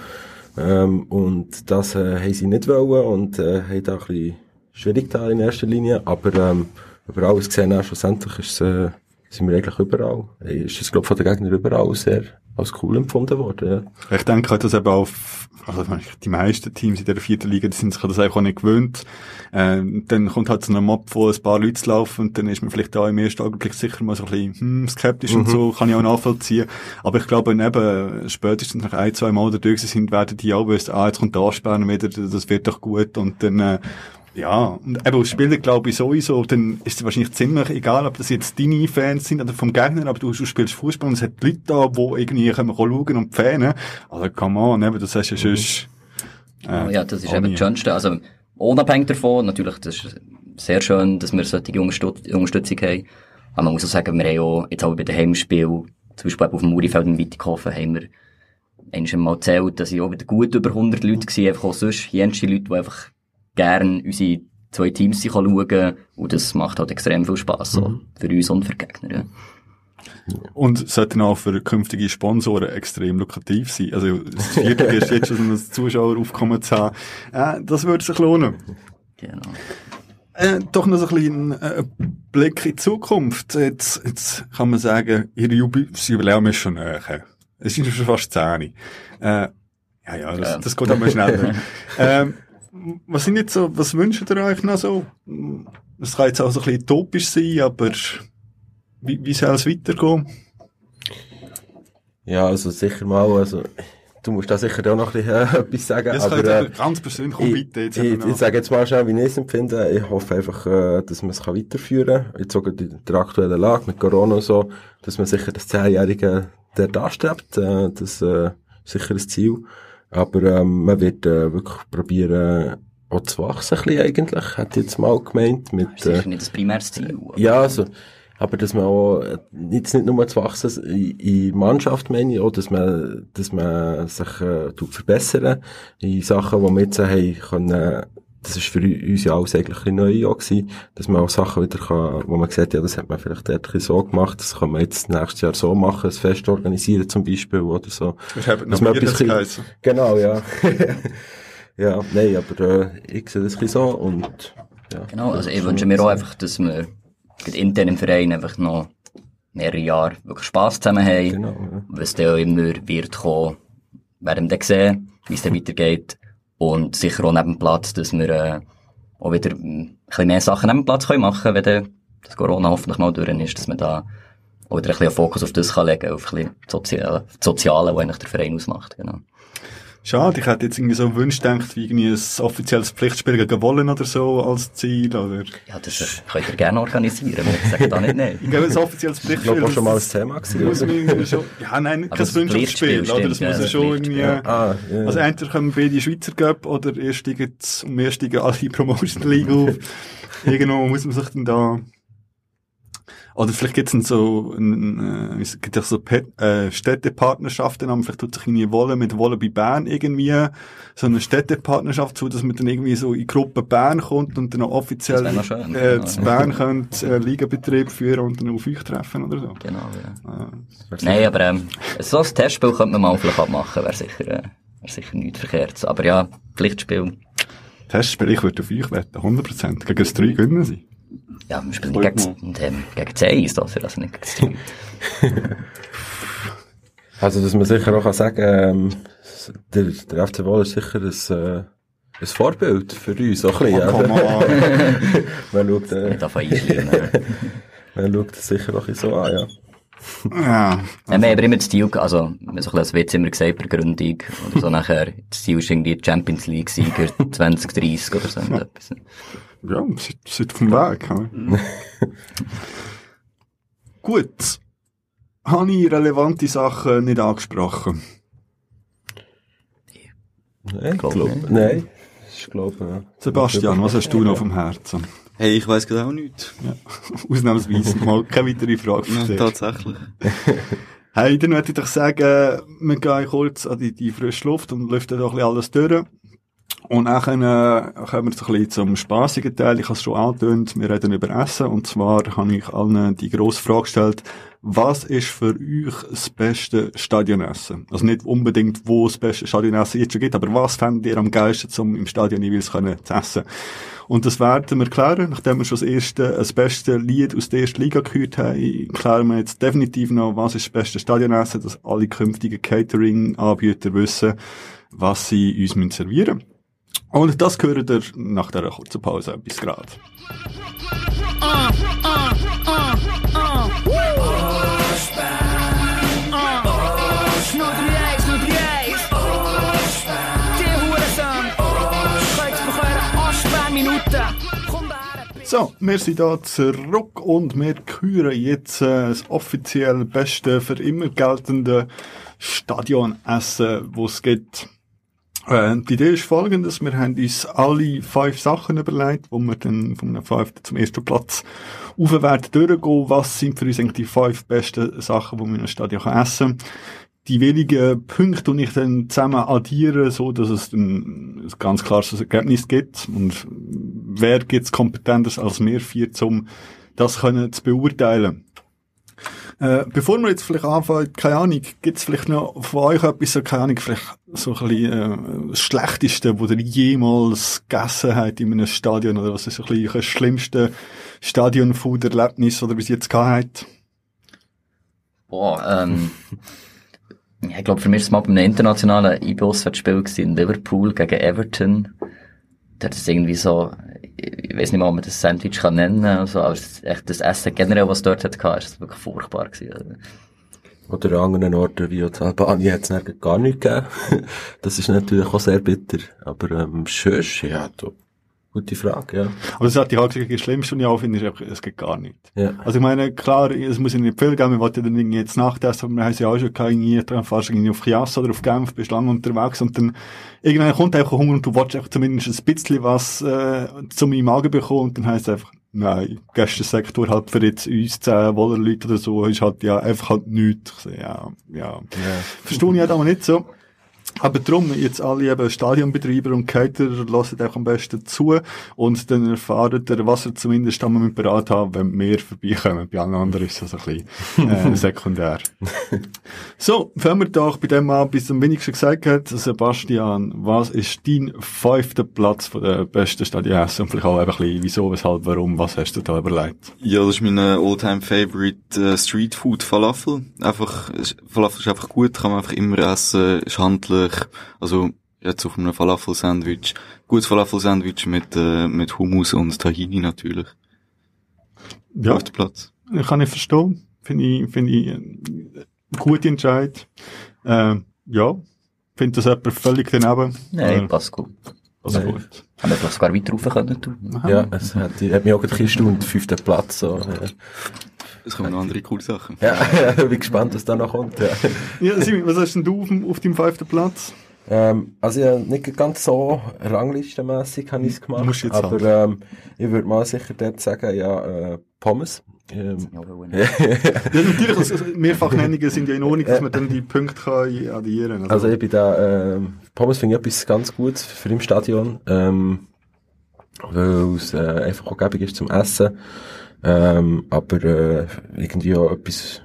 Speaker 2: ähm, und das äh, haben sie nicht wollen und äh, haben da ein bisschen schwierig da in erster Linie, aber ähm, über alles gesehen, auch schlussendlich ist, äh, sind wir eigentlich überall. Ist es, glaube von den Gegnern überall sehr als cool empfunden worden,
Speaker 1: ja. Ich denke halt, dass eben auf, also die meisten Teams in der vierten Liga, die sind sich das einfach auch nicht gewöhnt. Ähm, dann kommt halt so ein Mob, wo ein paar Leute laufen und dann ist man vielleicht da im ersten Augenblick sicher mal so ein bisschen, hm, skeptisch mhm. und so, kann ich auch nachvollziehen. Aber ich glaube, eben, spätestens nach ein, zwei Mal da durch sind, werden die auch wissen, ah, jetzt kommt der Ansperren wieder, das wird doch gut und dann, äh, ja, und eben als Spieler glaube ich sowieso, dann ist es wahrscheinlich ziemlich egal, ob das jetzt deine Fans sind oder vom Gegner, aber du, du spielst Fußball und es hat Leute da, die irgendwie können schauen und Fans. Also come on, eben, das hast du ja sonst...
Speaker 3: Äh, ja, das ist eben das Schönste. Also unabhängig davon, natürlich, das ist sehr schön, dass wir solche Unterstützung haben. Aber man muss auch sagen, wir haben auch jetzt auch bei den Heimspielen, zum Beispiel auf dem Murifeld in Wittighofen, haben wir einmal mal erzählt, dass ich auch wieder gut über 100 Leute war, einfach auch sonst jenste Leute, die einfach gerne unsere zwei Teams schauen und das macht halt extrem viel Spass, so, mhm. für uns und für die Gegner. Ja.
Speaker 1: Und sollte auch für künftige Sponsoren extrem lukrativ sein. Also, das vierte ist jetzt schon ein Zuschaueraufkommen zu haben. Äh, das würde sich lohnen. Genau. Äh, doch noch so ein bisschen äh, Blick in die Zukunft. Jetzt, jetzt kann man sagen, ihr Jubiläum ist schon näher. Es sind schon fast zehn. Äh, ja, ja, das, ja. das geht aber schneller. ähm, was sind jetzt so, was wünscht ihr euch noch so? Es kann jetzt auch so ein bisschen utopisch sein, aber wie, wie soll es weitergehen?
Speaker 2: Ja, also sicher mal, also, du musst da sicher auch noch ein bisschen, äh, etwas sagen.
Speaker 1: Das aber, äh, ganz persönlich, komm bitte.
Speaker 2: Jetzt ich, ich, ich sage jetzt mal schnell, wie ich es empfinde. Ich hoffe einfach, äh, dass man es weiterführen kann. Jetzt sogar in der aktuellen Lage mit Corona und so, dass man sicher das Zehnjährige der darstrebt. Äh, das äh, ist sicher ein Ziel. Aber ähm, man wird äh, wirklich probieren, auch zu wachsen ein bisschen eigentlich, hat jetzt mal gemeint. Mit,
Speaker 3: das ist äh, nicht das primäres Ziel.
Speaker 2: Ja, also, aber dass man auch, äh, jetzt nicht nur zu wachsen in, in Mannschaft meine ich, auch, dass man, dass man sich äh, tut verbessern in Sachen, die wir jetzt haben können, das ist für uns ja alles eigentlich ein neu auch gewesen, dass man auch Sachen wieder kann, wo man gesagt ja, das hat man vielleicht dort so gemacht, das kann man jetzt nächstes Jahr so machen, ein Fest organisieren zum Beispiel oder so.
Speaker 1: Ich habe noch man etwas
Speaker 2: bisschen, Genau, ja. ja, nein, aber äh, ich sehe das ein so und ja.
Speaker 3: Genau, also ich wünsche mir auch einfach, dass wir intern im Verein einfach noch mehrere Jahre wirklich Spass zusammen haben, genau, ja. was dann auch immer wird kommen, werden wir dann sehen, wie es dann weitergeht. Und sicher auch neben dem Platz, dass wir äh, auch wieder ein bisschen mehr Sachen neben dem Platz können machen können, wenn das Corona hoffentlich mal durch ist, dass man da auch wieder ein bisschen Fokus auf das kann legen, auf ein bisschen Soziale, Soziale, was eigentlich der Verein ausmacht. Genau.
Speaker 1: Schade, ich hätte jetzt irgendwie so Wunsch gedacht, wie irgendwie ein offizielles Pflichtspiel gegen Wollen oder so als Ziel, oder?
Speaker 3: Ja, das könnt ihr gerne organisieren, ich sage da nicht nein.
Speaker 1: Ich glaube, ein offizielles Pflichtspiel.
Speaker 2: Ich glaube, schon mal ein Thema
Speaker 1: gewesen. Schon, ja, nein, kein Wünschungsspiel, oder? Das muss ja schon irgendwie, ja. ah, yeah. also entweder kommen beide Schweizer Cup, oder erst steigen, um erst steigen alle Promotion League auf. Irgendwo muss man sich dann da, oder vielleicht gibt's dann so, ein, äh, es gibt ja so Pet, äh, Städtepartnerschaften, aber vielleicht tut sich irgendwie Wolle mit Wolle bei Bern irgendwie so eine Städtepartnerschaft zu, dass man dann irgendwie so in Gruppe Bern kommt und dann auch offiziell schön, äh, genau. zu Bern könnt, äh, Ligabetrieb führen und dann auf euch treffen oder so.
Speaker 3: Genau, ja. Äh, Nein, aber ähm, so ein Testspiel könnte man mal vielleicht abmachen, wäre sicher, äh, wäre sicher nichts verkehrt. Aber ja, Pflichtspiel.
Speaker 1: Testspiel, ich würde auf euch wetten, 100%. Gegen das 3 gewinnen sie.
Speaker 3: Ja, wir spielen nicht gegen, ähm, gegen 10 ist das, also nicht gegen
Speaker 2: 3. also, dass man sicher auch kann sagen ähm, der, der FC Wohl ist sicher ein, äh, ein Vorbild für uns, auch ein bisschen. Oh, man schaut, äh,
Speaker 3: nicht einschleimen.
Speaker 2: man schaut das sicher auch so an, ja.
Speaker 3: Ja. Also. Wir haben immer das Ziel, also, wir haben so ein Witz immer gesagt bei Gründung, oder so nachher, das Ziel ist irgendwie Champions League-Sieger 2030 oder so etwas.
Speaker 1: Ja, seid, seid auf dem Weg. Gut. Habe ich relevante Sachen nicht angesprochen?
Speaker 2: Nein, ich glaube, nein. Ich glaube, ja.
Speaker 1: Sebastian, was hast du noch auf dem Herzen?
Speaker 4: Hey, ich weiss gerade auch nichts.
Speaker 1: Ja. Ausnahmsweise mal keine weitere Frage
Speaker 4: Ja, tatsächlich.
Speaker 1: Hey, dann würde ich doch sagen, wir gehen kurz an die, die frische Luft und lüften doch ein bisschen alles durch. Und dann äh, kommen wir so ein bisschen zum spaßigen Teil. Ich habe es schon angetönt, wir reden über Essen. Und zwar habe ich allen die grosse Frage gestellt, was ist für euch das beste Stadionessen? Also nicht unbedingt, wo das beste Stadionessen jetzt schon gibt, aber was fändet ihr am geilsten, um im Stadion jeweils können zu essen? Und das werden wir klären, nachdem wir schon das erste, das beste Lied aus der ersten Liga gehört haben, klären wir jetzt definitiv noch, was ist das beste Stadionessen, dass alle künftigen Catering-Anbieter wissen, was sie uns servieren müssen. Und das gehört ihr nach dieser kurzen Pause. Bis gerade. So, wir sind hier zurück und wir küren jetzt äh, das offiziell beste, für immer geltende Stadionessen, das es gibt. Äh, die Idee ist folgendes, wir haben uns alle fünf Sachen überlegt, wo wir dann von einem fünften zum ersten Platz auf werden durchgehen. Was sind für uns eigentlich die fünf besten Sachen, die man in einem Stadion essen kann? Die wenigen Punkte, die ich dann zusammen addiere, so dass es ein ganz klares Ergebnis gibt. Und wer gibt's kompetenter als wir vier, um das können zu beurteilen? Äh, bevor wir jetzt vielleicht anfangen, keine Ahnung, gibt's vielleicht noch von euch etwas, keine Ahnung, vielleicht so ein bisschen, äh, das Schlechteste, was ihr jemals gegessen habt in einem Stadion, oder was ist so ein bisschen das schlimmste Stadion-Food-Erlebnis, oder bis jetzt gehabt habt?
Speaker 3: Boah, ähm, ich glaube, für mich war es mal bei einem internationalen IB-Auswärtsspiel in Liverpool gegen Everton. Hat es irgendwie so, ich weiß nicht mal, ob man das Sandwich kann nennen kann, also, aber echt das Essen generell, was dort hat, ist wirklich furchtbar gewesen.
Speaker 2: Oder an anderen Orten wie in Albanien hat es gar nicht gegeben. das ist natürlich auch sehr bitter. Aber ähm, schön, ja, du, gute Frage, ja.
Speaker 1: Aber das hat die halt gesagt, das Schlimmste, und ich auch finde, ist einfach, es geht gar nicht.
Speaker 2: ja.
Speaker 1: Also ich meine, klar, es muss ja nicht viel geben, wir wollten dann irgendwie jetzt Nachtessen, aber wir haben es ja auch schon gehabt, irgendwie, dann fährst du irgendwie auf Chiasso oder auf Genf, bist lange unterwegs und dann irgendwann kommt einfach Hunger und du willst einfach zumindest ein bisschen was äh, zu meinem Magen bekommen und dann heisst es einfach, nein, Gästensektor halt für jetzt uns zehn Woller Leute oder so, ist halt ja einfach halt nichts. Ja, ja. Verstehe ich halt aber nicht so. Aber drum, jetzt alle eben Stadionbetreiber und Caterer hören auch am besten zu und dann erfahren ihr, was ihr zumindest einmal mit bereit haben, wenn wir vorbeikommen. Bei allen anderen ist das ein bisschen äh, sekundär. so, fangen wir doch bei dem an, bis am wenigsten gesagt hat, Sebastian, was ist dein fünfter Platz von der besten Stadionessen? Und vielleicht auch ein bisschen, wieso, weshalb, warum, was hast du da überlegt?
Speaker 4: Ja, das ist mein äh, all-time favorite äh, Street Food Falafel. Einfach, Falafel ist einfach gut, kann man einfach immer essen, ist handlich. Also, jetzt auf einem Falafel-Sandwich. Gutes Falafel-Sandwich mit, äh, mit Hummus und Tahini natürlich.
Speaker 1: Ja,
Speaker 4: Auf den Platz.
Speaker 1: kann ich verstehen. Finde ich, finde ich, äh, gute Entscheid. Äh, ja. Finde das jemand völlig daneben.
Speaker 3: Nein,
Speaker 1: Äh,
Speaker 3: passt gut.
Speaker 1: also
Speaker 2: Nein.
Speaker 1: gut.
Speaker 3: Haben wir vielleicht sogar weiter rauf können tun.
Speaker 2: Ja, es hat, hat mich auch ein bisschen gestaunt, fünfter Platz, so, ja.
Speaker 4: Es kommen noch andere coole Sachen.
Speaker 2: Ja, ich bin gespannt, was da noch kommt, ja.
Speaker 1: Ja, Simi, was hast denn du auf, dem- auf deinem fünften Platz?
Speaker 2: Ähm, also ja, nicht ganz so ranglistenmässig habe ich es gemacht,
Speaker 1: Musst jetzt
Speaker 2: aber
Speaker 1: sagen.
Speaker 2: ähm, ich würde mal sicher dort sagen, ja, äh, Pommes. Ähm,
Speaker 3: Ja,
Speaker 1: natürlich, also Mehrfachnennungen sind ja in Ordnung, dass man dann die Punkte kann addieren kann.
Speaker 2: Also ich bin da, ähm, Pommes finde ich etwas ganz Gutes für im Stadion, ähm, weil es äh, einfach auch gäbig ist zum Essen, ähm, aber äh, irgendwie auch etwas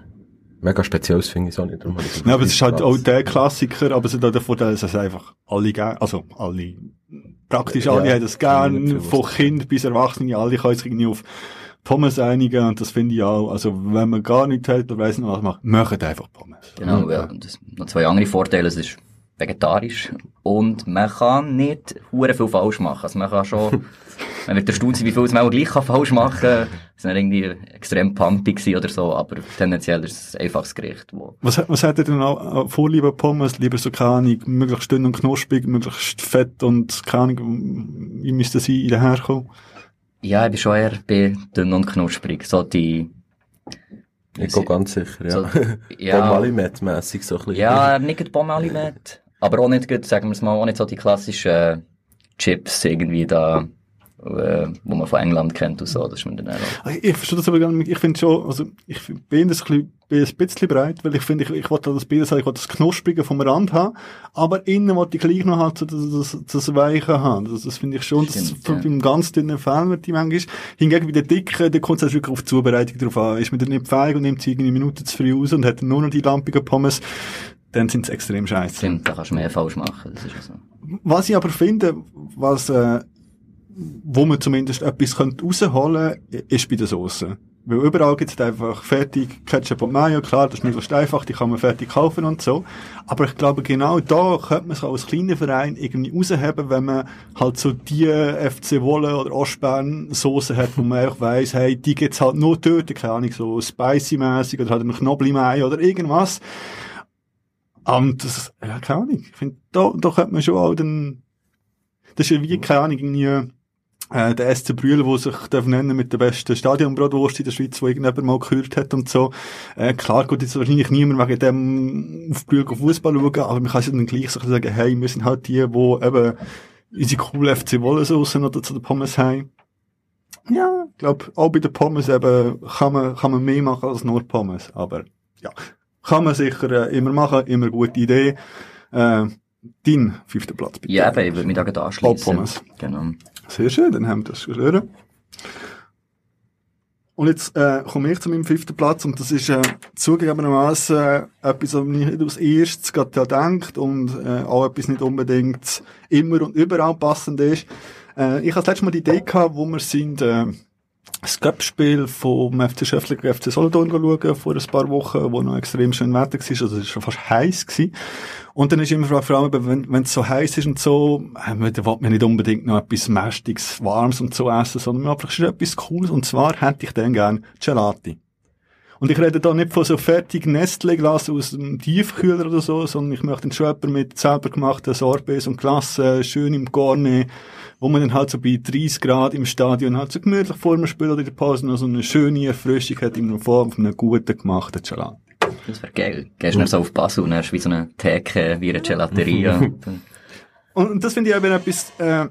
Speaker 2: mega Spezielles finde ich es auch nicht. Darum
Speaker 1: ja, aber es ist halt auch der Klassiker, aber es hat auch der Vorteil, dass es einfach alle gern, also alle, praktisch alle
Speaker 2: Ja,
Speaker 1: haben das gern, von Kind bis Erwachsene, alle können sich irgendwie auf Pommes einigen und das finde ich auch, also wenn man gar nichts hat oder weiss nicht was macht, macht einfach Pommes.
Speaker 3: Genau, ja. Und das, noch zwei andere Vorteile. Es ist vegetarisch und man kann nicht hure viel falsch machen. Also man kann schon, man wird erstaunt sein, wie viel man auch gleich falsch machen kann. Es war irgendwie extrem pumpig oder so, aber tendenziell ist es ein einfaches Gericht, wo
Speaker 1: Was, was hat ihr denn auch Vorliebe Pommes? Lieber so, keine möglichst dünn und knusprig, möglichst fett und keine Ahnung, wie müsste sie daherkommen?
Speaker 3: ja, ich bin schon eher bei dünn und knusprig. So die,
Speaker 2: Ich gehe ganz sicher, ja.
Speaker 3: So,
Speaker 2: ja.
Speaker 3: ja,
Speaker 2: mässig so ein bisschen.
Speaker 3: ja, nicht die Bombe-Alimet, aber auch nicht, sagen wir es mal, auch nicht so die klassischen Chips irgendwie da, äh, wo man von England kennt und so, das ist mir dann auch.
Speaker 1: Ich, ich verstehe das aber gar nicht. Ich finde schon, also, ich bin das ein bisschen, ein bisschen breit, weil ich finde, ich, ich wollte das Bild sagen, ich wollte das Knusprige vom Rand haben, aber innen wollte ich gleich noch halt so das, das, das Weiche haben. Das, das finde ich schon, das
Speaker 3: Stimmt,
Speaker 1: für,
Speaker 3: ja.
Speaker 1: beim ganz dünnen Fell wird die manchmal. Hingegen bei den dicken, da kommt es wirklich auf die Zubereitung drauf an. Ist man dann nicht feig und nimmt sie irgendwie Minuten zu früh raus und hat nur noch die lampigen Pommes, dann sind sie extrem scheiße.
Speaker 3: Stimmt, da kannst du mehr falsch machen, das ist ja so.
Speaker 1: Was ich aber finde, was, äh, wo man zumindest etwas rausholen könnte, ist bei der Soße. Weil überall gibt es einfach fertig Ketchup und Mayo, klar, das ist möglichst einfach, die kann man fertig kaufen und so. Aber ich glaube, genau da könnte man es auch als kleiner Verein irgendwie rausheben, wenn man halt so die FC Wolle oder Ostbern Soße hat, wo man auch weiss, hey, die gibt's halt nur dort, keine Ahnung, so spicy-mäßig oder halt einen Knobli-Mayo oder irgendwas. Und das, ja, keine Ahnung. Ich finde, da, da könnte man schon auch den, das ist ja wie, keine Ahnung, irgendwie, äh, der SC Brühl, der sich darf nennen mit der besten Stadionbratwurst in der Schweiz, wo irgendjemand mal gehört hat und so. Äh, klar geht jetzt wahrscheinlich niemand wegen dem auf Brühl Fußball schauen, aber man kann sich dann gleich so sagen, hey, wir sind halt die, die eben unsere coole FC Wollensauce oder zu den Pommes haben. Ja, ich glaube, auch bei den Pommes eben kann man, kann man mehr machen als nur Pommes, aber ja, kann man sicher äh, immer machen, immer gute Idee. Äh, dein fünfter Platz, bitte.
Speaker 3: Ja, eben, ich würde mich da anschließen.
Speaker 1: Pommes.
Speaker 3: Genau.
Speaker 1: Sehr schön, dann haben wir das hören. Und jetzt äh, komme ich zu meinem fünften Platz und das ist äh, zugegebenermaßen äh, etwas, was man nicht als erstes gerade da denkt und äh, auch etwas nicht unbedingt immer und überall passend ist. Äh, ich hatte letztes Mal die Idee gehabt, wo wir sind äh, das Cup-Spiel vom FC Schöffler gegen FC Solothurn schauen, vor ein paar Wochen, wo noch extrem schön Wetter war, also es war schon fast heiß gewesen. Und dann ist immer die Frage, wenn, es so heiß ist und so, äh, dann will man nicht unbedingt noch etwas Mästiges, Warmes und so essen, sondern einfach schon etwas Cooles. Und zwar hätte ich dann gern Gelati. Und ich rede da nicht von so fertig Nestle-Glas aus dem Tiefkühler oder so, sondern ich möchte schon jemanden mit selber gemachten Sorbets und Glassen, schön im Gorne, wo man dann halt so bei 30 Grad im Stadion halt so gemütlich vor dem Spiel oder in der Pause noch so eine schöne Erfrischung hat in Form von einem guten gemachten Gelati.
Speaker 3: Das wäre geil. Gehst du dann so auf Basel und hast wie so eine Theke, wie eine Gelateria.
Speaker 1: Und, und das finde ich eben etwas, äh,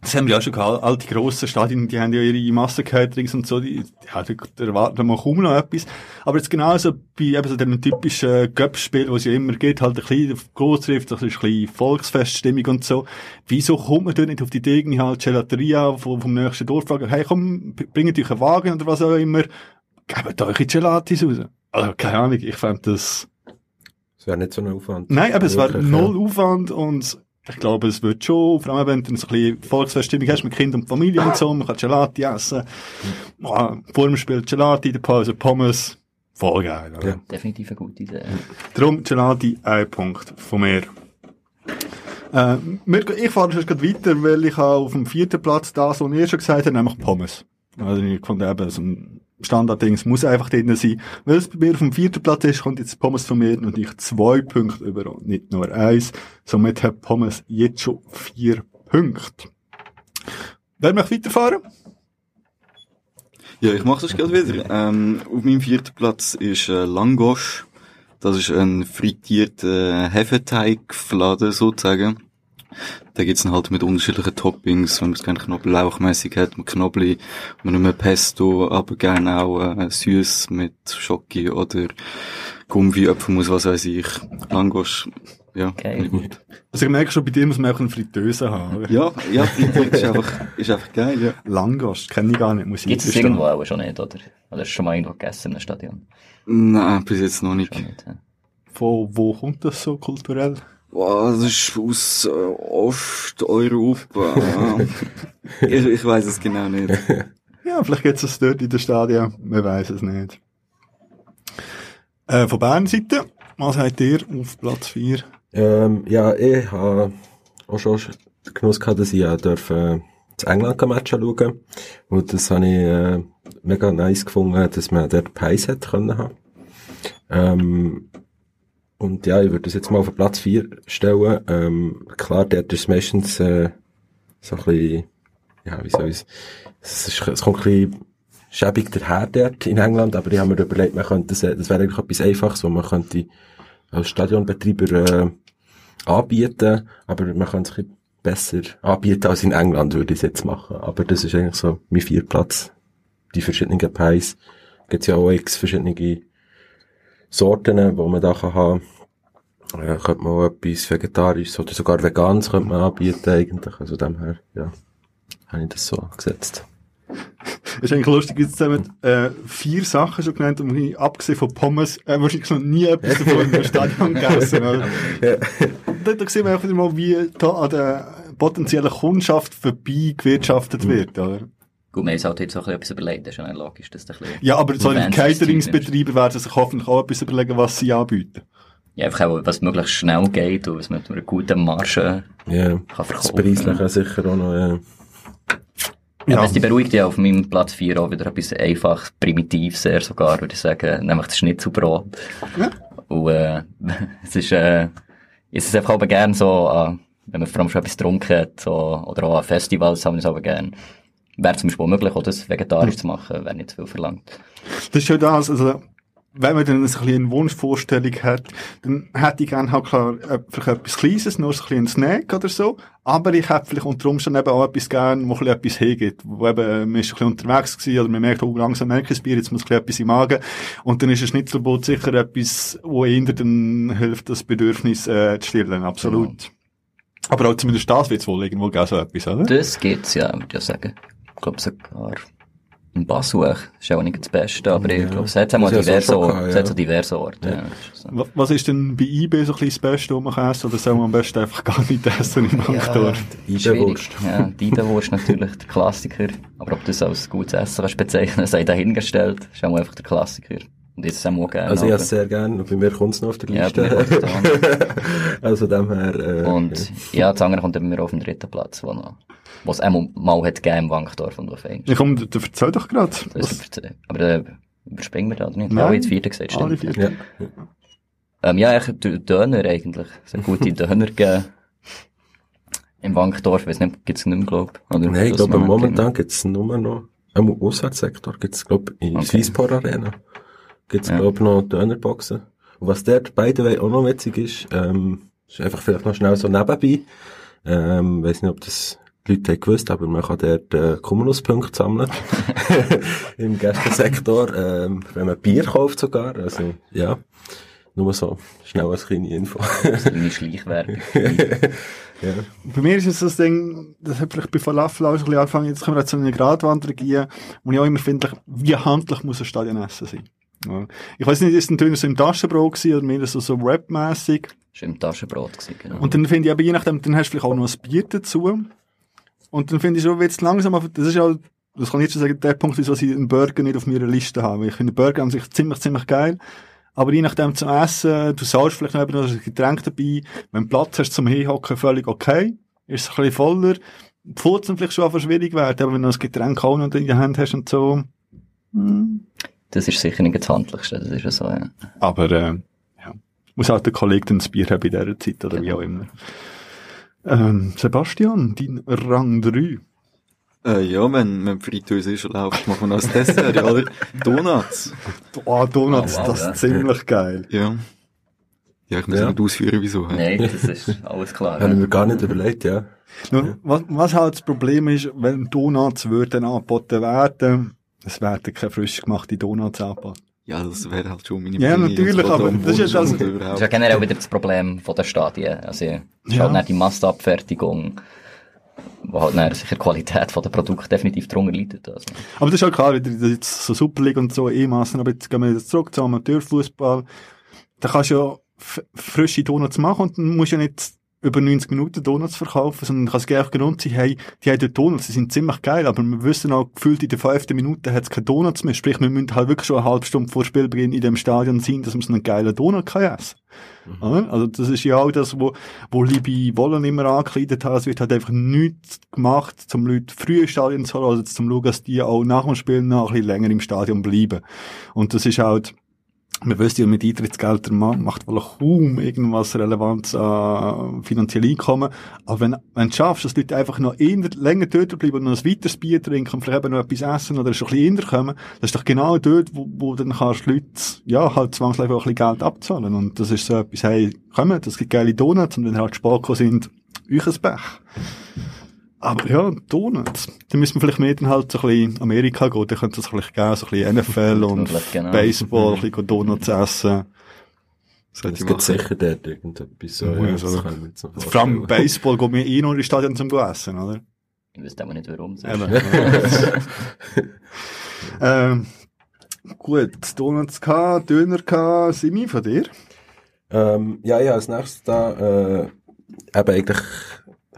Speaker 1: das haben wir ja schon gehabt, all die grossen Stadien, die haben ja ihre Massencaterings und so, die, ja, da, da erwarten wir kaum noch etwas. Aber jetzt genauso bei eben so den typischen Göppspiel, wo es ja immer geht, halt ein bisschen Großschrift, das ist ein bisschen Volksfeststimmung und so. Wieso kommt man dort nicht auf die Idee, irgendwie halt Gelateria vom, vom nächsten Dorf fragen, hey komm, bringt euch einen Wagen oder was auch immer, gebt euch Gelatis raus. Also, keine Ahnung, ich fand das,
Speaker 2: Das wäre nicht so ein Aufwand.
Speaker 1: Nein, aber es war
Speaker 2: Wirklich,
Speaker 1: null Aufwand und ich glaube, es wird schon, vor allem wenn du so ein bisschen Volksfeststimmung hast mit Kind und Familie und so, man kann Gelati essen, Ah, vor dem Spiel Gelati, in der Pause Pommes, voll geil. Oder?
Speaker 2: Ja.
Speaker 3: Definitiv eine gute Idee.
Speaker 1: Darum Gelati, ein Punkt von mir. Äh, ich fahre schon gerade weiter, weil ich auf dem vierten Platz das, was ihr schon gesagt habt, nämlich Pommes. Also ich fand eben, so ein Standardding, es muss einfach drin sein. Weil es bei mir auf dem vierten Platz ist, kommt jetzt Pommes von mir und ich zwei Punkte über und nicht nur eins. Somit hat Pommes jetzt schon vier Punkte. Wer möchte weiterfahren?
Speaker 4: Ja, ich mache das gerade wieder. Ähm, auf meinem vierten Platz ist äh, Langosch. Das ist ein frittierter äh, Hefeteigfladen sozusagen. Da gibt's dann halt mit unterschiedlichen Toppings, wenn man es gerne knoblauchmäßig hat, mit Knobli, man nur Pesto, aber gerne auch äh, süß mit Schoki oder Gummi, Apfelmus, was weiß ich. Langosch, ja, ich gut.
Speaker 1: Also ich merke schon, bei dir muss man auch eine Fritteuse haben. oder?
Speaker 4: Ja, ja, frittiert ist einfach, ist einfach geil, ja.
Speaker 1: Langosch, kenne ich gar nicht, muss ich
Speaker 3: Gibt es irgendwo auch schon nicht, oder? Oder hast du schon mal irgendwo gegessen im Stadion?
Speaker 4: Nein, bis jetzt noch nicht.
Speaker 3: Nicht, ja.
Speaker 1: Von wo kommt das so kulturell?
Speaker 4: Boah, das ist aus äh, Osteuropa. ich, ich weiß es genau nicht.
Speaker 1: Ja, vielleicht gibt es dort in der Stadion, man weiß es nicht. Äh, von Bern-Seite, was habt ihr auf Platz 4?
Speaker 2: Ähm, ja, ich habe auch schon den Genuss gehabt, dass ich ja darf, äh, das England-Match schauen Und das habe ich äh, mega nice gefunden, dass man dort Pies hat können haben. Ähm, und ja, ich würde das jetzt mal auf Platz 4 stellen. Ähm, klar, dort ist es meistens äh, so ein bisschen, ja, wie soll ich es, ist- es kommt ein bisschen schäbig daher dort in England, aber ich habe mir überlegt, man könnte das, das wäre eigentlich etwas Einfaches, wo man könnte als Stadionbetreiber äh, anbieten, aber man könnte es ein bisschen besser anbieten als in England, würde ich es jetzt machen. Aber das ist eigentlich so mein Vierplatz. Die verschiedenen Pies. Gibt ja auch x verschiedene Sorten, wo man da kann haben. Ja, könnte man auch etwas Vegetarisches oder sogar Veganes könnte man anbieten eigentlich. Also dem her, ja, habe ich das so gesetzt.
Speaker 1: Es ist eigentlich lustig, jetzt haben wir äh, vier Sachen schon genannt und ich, abgesehen von Pommes äh, wahrscheinlich noch nie etwas davon im Stadion gegessen. Oder? da, da sehen wir einfach mal, wie da an der potenziellen Kundschaft vorbei gewirtschaftet wird. Oder?
Speaker 3: Gut, wir haben halt jetzt auch ein bisschen etwas überlegt, das ist ja logisch, dass das ein bisschen...
Speaker 1: Ja, aber so
Speaker 3: fancy
Speaker 1: Cateringsbetriebe werden sich hoffentlich auch etwas überlegen, was sie anbieten.
Speaker 3: Ja, einfach auch, was möglichst schnell geht und was man mit einer guten Marge
Speaker 2: Ja,
Speaker 3: kann
Speaker 2: das
Speaker 3: verkaufen.
Speaker 2: Preisliche sicher auch noch, ja.
Speaker 3: Ja,
Speaker 1: Ja.
Speaker 3: was die beruhigt ja auf meinem Platz 4 auch wieder etwas einfach primitiv sehr sogar, würde ich sagen, nämlich das Schnitzelbrot.
Speaker 1: Ja.
Speaker 3: Und, äh, es ist, äh, es ist einfach aber gern so, äh, wenn man vor allem schon etwas getrunken hat, so, oder auch an Festivals haben wir es aber gern. Wäre zum Beispiel möglich, auch das vegetarisch zu machen, wäre nicht zu viel verlangt.
Speaker 1: Das ist ja das, also, wenn man dann ein bisschen eine Wunschvorstellung hat, dann hätte ich gerne halt klar, äh, vielleicht etwas Kleines, nur ein bisschen ein Snack oder so. Aber ich hätte vielleicht unter Umständen eben auch etwas gern, wo ein bisschen etwas hergibt. Wo eben, äh, man ist ein bisschen unterwegs gewesen, oder man merkt, oh, langsam merke ich das Bier, jetzt muss ein bisschen etwas im Magen. Und dann ist ein Schnitzelbrot sicher etwas, wo eher dann hilft, das Bedürfnis, äh, zu stillen. Absolut. Aber auch zumindest das wird es wohl irgendwo geben, so etwas, oder?
Speaker 3: Das gibt's ja, würde ich sagen. Ich glaube sogar in Basuch ist ja auch nicht das Beste, aber ich glaube, es hat auch mal
Speaker 2: Das ist ja
Speaker 3: diverse, Orte,
Speaker 2: gehabt,
Speaker 3: es hat
Speaker 2: ja.
Speaker 3: so diverse Orte. Ja.
Speaker 1: Wa- Was ist denn bei eBay so ein bisschen das Beste, was man kann essen? Oder soll man am besten einfach gar nicht essen im Bankdorf?
Speaker 3: Schwierig.
Speaker 2: Eidewurst.
Speaker 3: Ja, die Eidewurst natürlich der Klassiker. Aber ob du das als gutes Essen kannst bezeichnen, sei dahingestellt. ist auch einfach der Klassiker. Und jetzt haben wir auch gerne.
Speaker 2: Also ich
Speaker 3: aber-
Speaker 2: esse sehr gerne, und bei mir kommt es noch auf der
Speaker 3: Ja, bei mir
Speaker 2: Liste.
Speaker 3: da.
Speaker 2: also dem her, äh,
Speaker 3: Und ja, das andere kommt dann bei mir auf den dritten Platz, wo noch, wo es einmal mal hat gegeben im Wankdorf und auf Englisch.
Speaker 1: Ja, komm, du, erzähl doch gerade.
Speaker 3: Aber äh, überspringen wir da oder nicht?
Speaker 1: Nein.
Speaker 3: Alle jetzt vierte gesagt,
Speaker 1: Alle
Speaker 3: stimmt.
Speaker 1: vier.
Speaker 2: ja.
Speaker 3: Ähm, ja, ich D- Döner eigentlich. Es hat gute Döner gegeben. Im Wankdorf, weiß nicht, gibt's nicht mehr, glaub. Oder
Speaker 2: Nein, ich glaube, momentan gibt's nur noch, im Auswärtssektor gibt's, glaube in
Speaker 3: Okay.
Speaker 2: Swisspor Arena, gibt's,
Speaker 3: Ja.
Speaker 2: glaube noch Dönerboxen. Und was dort, by the way, auch noch witzig ist, ähm, ist einfach vielleicht noch schnell so nebenbei, ähm, weiss nicht, ob das Leute haben gewusst, aber man kann dort, äh, Cumulus-Punkte sammeln. Im Gästensektor, ähm, wenn man Bier kauft sogar, also, ja. Nur so, schnell als kleine Info.
Speaker 3: Kleine Schleichwerbung.
Speaker 2: ja.
Speaker 1: Bei mir ist es das Ding, das hat vielleicht bei Falafel auch schon ein bisschen angefangen, jetzt können wir zu einer Gratwanderung gehen, wo ich auch immer finde, wie handlich muss ein Stadionessen sein. Ja. Ich weiß nicht, ist es ein Döner so im Taschenbrot gewesen oder mehr so, so rapmäßig.
Speaker 3: Das war im Taschenbrot, gewesen, genau.
Speaker 1: Und dann finde ich aber je nachdem, dann hast du vielleicht auch noch ein Bier dazu. Und dann finde ich schon, wird's langsam, das ist ja, das kann ich jetzt schon sagen, der Punkt, wieso ich einen Burger nicht auf meiner Liste habe. Ich finde Burger an sich ziemlich, ziemlich geil. Aber je nachdem zum Essen, du zahlst vielleicht noch ein Getränk dabei. Wenn du Platz hast zum Hinhocken, völlig okay. Ist es ein bisschen voller. Die Pfoten vielleicht schon einfach schwierig werden, aber wenn du ein Getränk auch noch in der Hand hast und so. hm.
Speaker 3: Das ist sicher nicht das Handlichste, das ist ja so, ja.
Speaker 1: Aber, äh, ja. Muss halt der Kollege dann das Bier haben in dieser Zeit oder wie auch immer. Ähm, Sebastian, dein Rang 3.
Speaker 4: Äh, ja, wenn, wenn schon läuft, machen wir noch das Dessert, ja, oder? Donuts.
Speaker 1: Oh, Donuts,
Speaker 3: Oh, wow,
Speaker 1: das
Speaker 3: ja.
Speaker 1: ist ziemlich geil.
Speaker 4: Ja. Ja, ich muss
Speaker 2: Ja.
Speaker 4: nicht ausführen, wieso.
Speaker 3: Nein, das ist alles klar.
Speaker 2: Habe ich
Speaker 3: Ja.
Speaker 2: mir gar nicht überlegt, ja.
Speaker 1: Nun, was, was halt das Problem ist, wenn Donuts würden angeboten werden, es werden keine frisch gemachte Donuts angeboten.
Speaker 4: Ja, das wäre halt schon meine
Speaker 1: Ja, natürlich,
Speaker 4: das
Speaker 1: aber das ist ja
Speaker 4: Wunsch
Speaker 1: das-
Speaker 3: ist ja generell wieder das Problem von der Stadien. Also, es ist
Speaker 1: Ja.
Speaker 3: halt nicht die Massenabfertigung, wo halt dann sicher die Qualität von der Produkte definitiv drunter leidet. Also.
Speaker 1: Aber das ist halt klar, wieder jetzt so Super League und so E-Massen, aber jetzt gehen wir jetzt zurück zum Amateurfußball. Da kannst du ja frische Donuts machen und dann musst du ja nicht über 90 Minuten Donuts verkaufen, sondern kann es gleich Grund sein, hey, die haben dort Donuts, die sind ziemlich geil, aber wir wissen auch, gefühlt in der fünften Minute hat es keine Donuts mehr. Sprich, wir müssen halt wirklich schon eine halbe Stunde vor Spielbeginn in dem Stadion sein, dass man so einen geilen Donut kann essen Oder? Also das ist ja auch das, wo, wo Liebe Wollen immer angekleidet hat. Es wird halt einfach nichts gemacht, um Leute früh ins Stadion zu holen, also zum schauen, dass die auch nach dem Spiel noch ein bisschen länger im Stadion bleiben. Und das ist halt, wir wissen ja, mit Eintrittsgeldern ma- macht wohl kaum irgendwas Relevanz an finanziellen Einkommen. Aber wenn, wenn du schaffst, dass die Leute einfach noch eher, länger dort bleiben und noch ein weiteres Bier trinken und vielleicht eben noch etwas essen oder schon ein bisschen eher kommen, das ist doch genau dort, wo, wo dann kannst du Leute, ja, halt zwangsläufig auch ein bisschen Geld abzahlen. Und das ist so etwas, hey, kommen, das gibt geile Donuts und wenn halt gekommen sind, Euchensbech. Aber ja, Donuts. Da müssen wir vielleicht mehr dann halt so ein bisschen Amerika gehen. Da könnte es vielleicht geben, so ein bisschen NFL und
Speaker 3: Genau.
Speaker 1: Baseball, ein bisschen Donuts essen.
Speaker 2: Es
Speaker 4: ich
Speaker 2: gibt
Speaker 4: machen.
Speaker 2: sicher dort irgendetwas. So,
Speaker 1: Ja,
Speaker 2: ja,
Speaker 1: so.
Speaker 2: mir noch
Speaker 1: Vor allem. Baseball gehen wir eh noch in die Stadion zum essen, oder?
Speaker 3: Ich wüsste aber nicht warum. sonst.
Speaker 1: Eben. ähm, gut, Donuts gehabt, Döner gehabt, Simi von dir?
Speaker 2: Ähm, ja, ja, als nächstes da, äh, eben eigentlich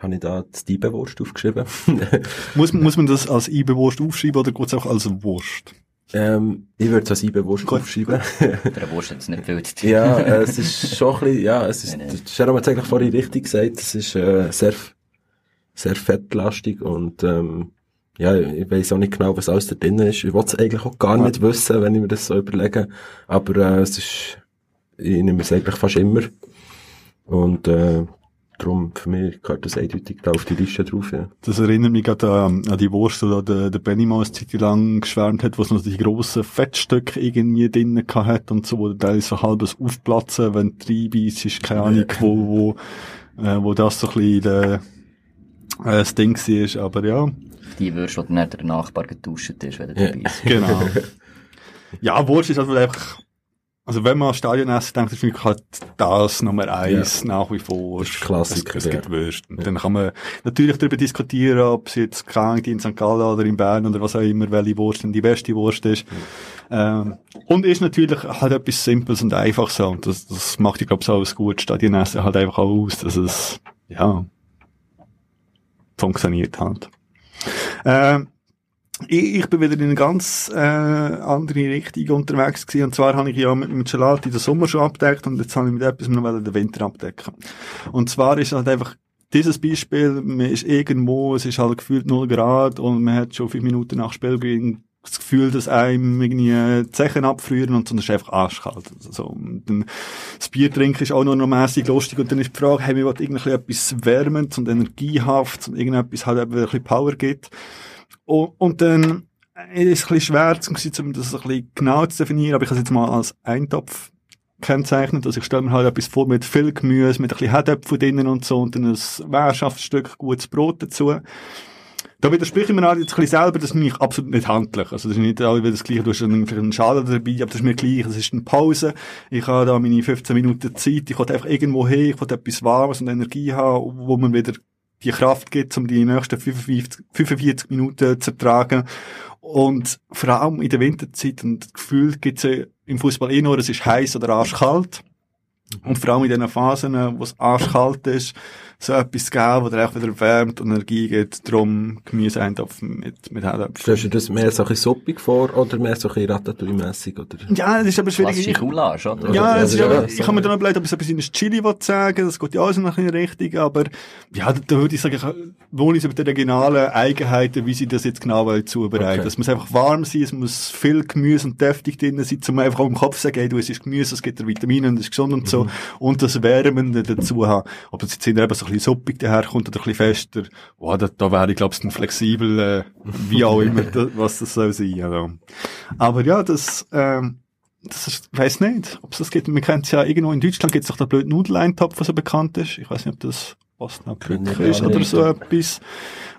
Speaker 2: habe ich da die Stiebenwurst aufgeschrieben.
Speaker 1: Muss, muss man das als Eibenwurst aufschreiben oder geht es auch als Wurst?
Speaker 2: ähm, ich würde es als Eibenwurst aufschreiben.
Speaker 3: Eine Wurst hat es nicht tun.
Speaker 2: ja, äh, es ist schon ein bisschen, ja, es ist. Sharon hat es eigentlich vorhin richtig gesagt, es ist, äh, sehr, sehr fettlastig und, ähm, ja, ich weiß auch nicht genau, was alles da drin ist. Ich wollte es eigentlich auch gar nicht wissen, wenn ich mir das so überlege. Aber, äh, es ist, ich nehme es eigentlich fast immer. Und, äh, darum, für mich gehört das eindeutig da auf die Liste drauf, ja.
Speaker 1: Das erinnert mich gerade an, an die Wurst, die der, der Benny mal eine Zeit lang geschwärmt hat, wo es noch die grossen Fettstücke irgendwie drinnen hat und so, wo der Teil so halbes aufplatzen, wenn du reinbeißt, ist keine Ahnung, wo, wo, äh, wo das so ein bisschen der, äh, das Ding war, aber ja.
Speaker 3: Die Würste, die dann der Nachbar getauscht ist, wenn
Speaker 2: Ja.
Speaker 3: dabei ist.
Speaker 1: Genau. ja, Wurst ist halt einfach, also wenn man an Stadion essen denkt, ist mich halt das Nummer eins nach wie vor.
Speaker 2: Das ist Klassiker,
Speaker 1: Es, es
Speaker 2: ja.
Speaker 1: gibt Würste. Und Dann kann man natürlich darüber diskutieren, ob es jetzt krank in St. Gallen oder in Bern oder was auch immer, welche Wurst denn die beste Wurst ist. Ähm, und ist natürlich halt etwas Simples und Einfaches. Und das, das macht, ich glaube, so ein gutes Stadionessen halt einfach auch aus, dass es, ja, funktioniert halt. Ähm, ich, ich bin wieder in eine ganz äh, andere Richtung unterwegs gewesen. Und zwar habe ich ja mit, mit Gelati den Sommer schon abdeckt und jetzt habe ich mit etwas noch den Winter abdecken. Und zwar ist halt einfach dieses Beispiel, man ist irgendwo, es ist halt gefühlt 0 Grad und man hat schon fünf Minuten nach Spielbeginn das Gefühl, dass einem irgendwie Zechen abfrieren und so, ist einfach arschkalt. Also, so. und dann, das Bier trinken ist auch noch, noch mässig lustig und dann ist die Frage, hey, wir wollen irgendwie etwas Wärmendes und Energiehaftes und irgendetwas halt ein bisschen Power gibt. Und, und dann äh, ist es ein bisschen schwer, um das ein bisschen genau zu definieren, aber ich habe es jetzt mal als Eintopf kennzeichnet. Also ich stelle mir halt etwas vor mit viel Gemüse, mit ein bisschen Herdöpfel drinnen und so und dann ein Währschaftsstück gutes Brot dazu. Da widerspreche ich mir halt jetzt ein bisschen selber, das ist nämlich absolut nicht handlich. Also das ist nicht alle wieder das Gleiche, du hast vielleicht einen Schalen dabei, aber das ist mir gleich, es ist eine Pause. Ich habe da meine 15 Minuten Zeit, ich will einfach irgendwo hin, ich will etwas Warmes und Energie haben, wo man wieder die Kraft gibt, um die nächsten 45, 45 Minuten zu ertragen. Und vor allem in der Winterzeit, und Gefühl gibt es im Fußball eh nur, es ist heiß oder arschkalt. Und vor allem in diesen Phasen, wo es arschkalt ist, so etwas geben, wo dir auch wieder wärmt und Energie gibt, drum Gemüseeintopf mit, mit Herdöpfeln.
Speaker 2: Stellst du dir das mehr so ein bisschen suppig vor oder mehr so ein bisschen Ratatouille-mässig, oder?
Speaker 1: Ja, das ist aber schwierig.
Speaker 3: Klassische Coulage, oder?
Speaker 1: ja, es ist
Speaker 2: ja,
Speaker 1: aber,
Speaker 2: so-
Speaker 1: ich habe mir dann überlegt, ob ich so etwas in das Chili sagen das geht ja auch so nach in die Richtung, aber ja, da, da würde ich sagen, ich wohne ich über die regionalen Eigenheiten, wie sie das jetzt genau wollen zubereiten.
Speaker 2: Okay.
Speaker 1: Es muss einfach warm sein, es muss viel Gemüse und deftig drin sein, um einfach auch im Kopf zu sagen, hey, du, es ist Gemüse, es gibt dir Vitamine und es ist gesund und so, und das Wärmende dazu haben. Ob das jetzt eben so ein bisschen suppig daherkommt oder ein bisschen fester, wow, da, da wäre ich, glaube ich, flexibel, äh, wie auch immer, da, was das soll sein. Also. Aber ja, das, ähm, das ist, ich weiss nicht, ob es das gibt. Man kennt es ja irgendwo in Deutschland gibt es doch den blöden Nudeleintopf, der so bekannt ist. Ich weiß nicht, ob das Osnabrück ist oder so etwas,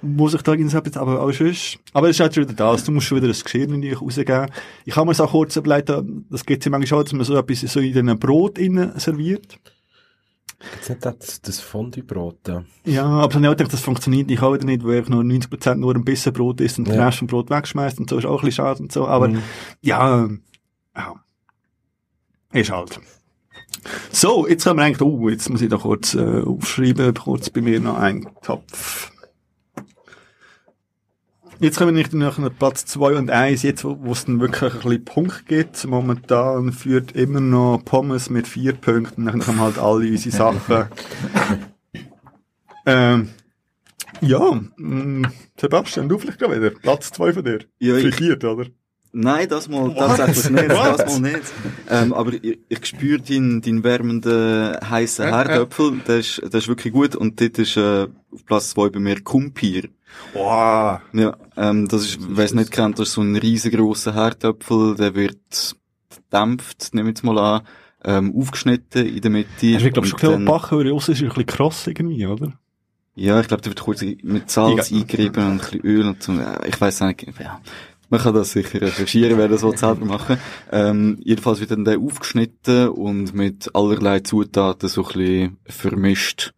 Speaker 1: wo sich da irgendwie etwas, aber auch sonst. Aber es ist halt schon wieder das. Du musst schon wieder ein Geschirr natürlich rausgeben. Ich habe mir so kurz überlegt, das gibt es ja manchmal auch, dass man so etwas so in einem Brot innen serviert.
Speaker 2: Gibt's nicht das, das Fondue-Brot da?
Speaker 1: Ja, aber dann gedacht, das funktioniert nicht auch wieder nicht, weil ich nur 90% nur ein bisschen Brot isst und den
Speaker 2: Ja.
Speaker 1: Rest vom Brot wegschmeißt und so, ist auch ein bisschen schade und so, aber ja, ja, ist halt. So, jetzt haben wir eigentlich, oh, jetzt muss ich da kurz äh, aufschreiben, kurz bei mir noch ein Topf. Jetzt kommen wir nicht nach Platz 2 und 1, jetzt wo wo es dann wirklich ein bisschen Punkt gibt. Momentan führt immer noch Pommes mit vier Punkten, dann haben halt alle unsere Sachen. ähm, ja, mh, Sebastian, du vielleicht gerade wieder. Platz 2 von dir.
Speaker 4: Ja,
Speaker 1: Fichiert, oder?
Speaker 4: Nein, das mal
Speaker 1: What?
Speaker 4: tatsächlich nicht.
Speaker 1: What?
Speaker 4: Das mal nicht. Ähm, aber ich, ich spüre deinen, deinen wärmenden, heissen Herdöpfel. Der ist, der ist wirklich gut. Und dort ist äh, auf Platz zwei bei mir Kumpir.
Speaker 1: Wow.
Speaker 4: Ja, ähm, das ist, wer es nicht kennt, das ist so ein riesengroßer Herdöpfel. Der wird gedämpft, nehme ich jetzt mal an, ähm, aufgeschnitten in der Mitte.
Speaker 1: Ich glaube schon Bachen, weil aussen ist ein bisschen kross irgendwie, oder?
Speaker 4: Ja, ich glaube, da wird kurz mit Salz
Speaker 1: Egal.
Speaker 4: eingerieben und ein bisschen Öl und so. Ja, Ich weiß nicht, ja. Man kann das sicher recherchieren, wer das so selber machen. Ähm, jedenfalls wird dann der aufgeschnitten und mit allerlei Zutaten so ein bisschen vermischt.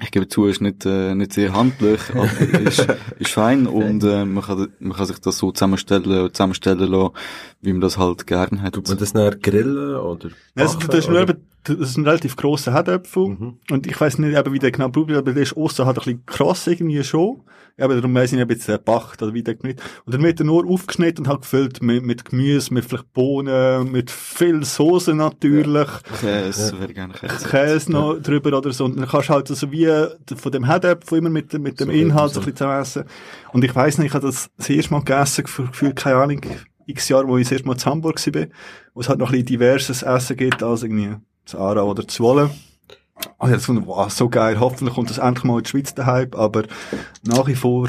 Speaker 4: Ich gebe zu, ist nicht, äh, nicht sehr handlich, aber ist, ist fein und äh, man, kann, man kann sich das so zusammenstellen, zusammenstellen lassen, wie man das halt gern hat.
Speaker 2: Tut man das dann grillen oder
Speaker 1: Das,
Speaker 2: backen,
Speaker 1: das, ist nur
Speaker 2: oder?
Speaker 1: eben, das ist ein relativ grosser Herdöpfel.
Speaker 2: Mhm.
Speaker 1: Und ich weiss nicht, eben, wie der genau probiert, aber der ist aussen halt ein bisschen krass irgendwie schon. Eben, darum weiss ich nicht, ob jetzt der backt oder wie der geschnitten. Und dann wird er nur aufgeschnitten und halt gefüllt mit, mit Gemüse, mit vielleicht Bohnen, mit viel Soße natürlich.
Speaker 4: Käse, wäre gerne Käse.
Speaker 1: Käse noch drüber oder so. Und dann kannst du halt so wie von dem Herdöpfel immer mit, dem- mit dem
Speaker 2: So
Speaker 1: Inhalt
Speaker 2: so.
Speaker 1: ein bisschen zusammen essen. Und ich weiss nicht, ich habe das das erste Mal gegessen, für, für keine Ahnung, x Jahre, wo ich das erste Mal in Hamburg war, wo es halt noch ein bisschen diverses Essen gibt, als irgendwie Zara oder Zwolle. Und ich hab gefunden, wow, so geil, hoffentlich kommt das endlich mal in die Schweiz daheim, aber nach wie vor,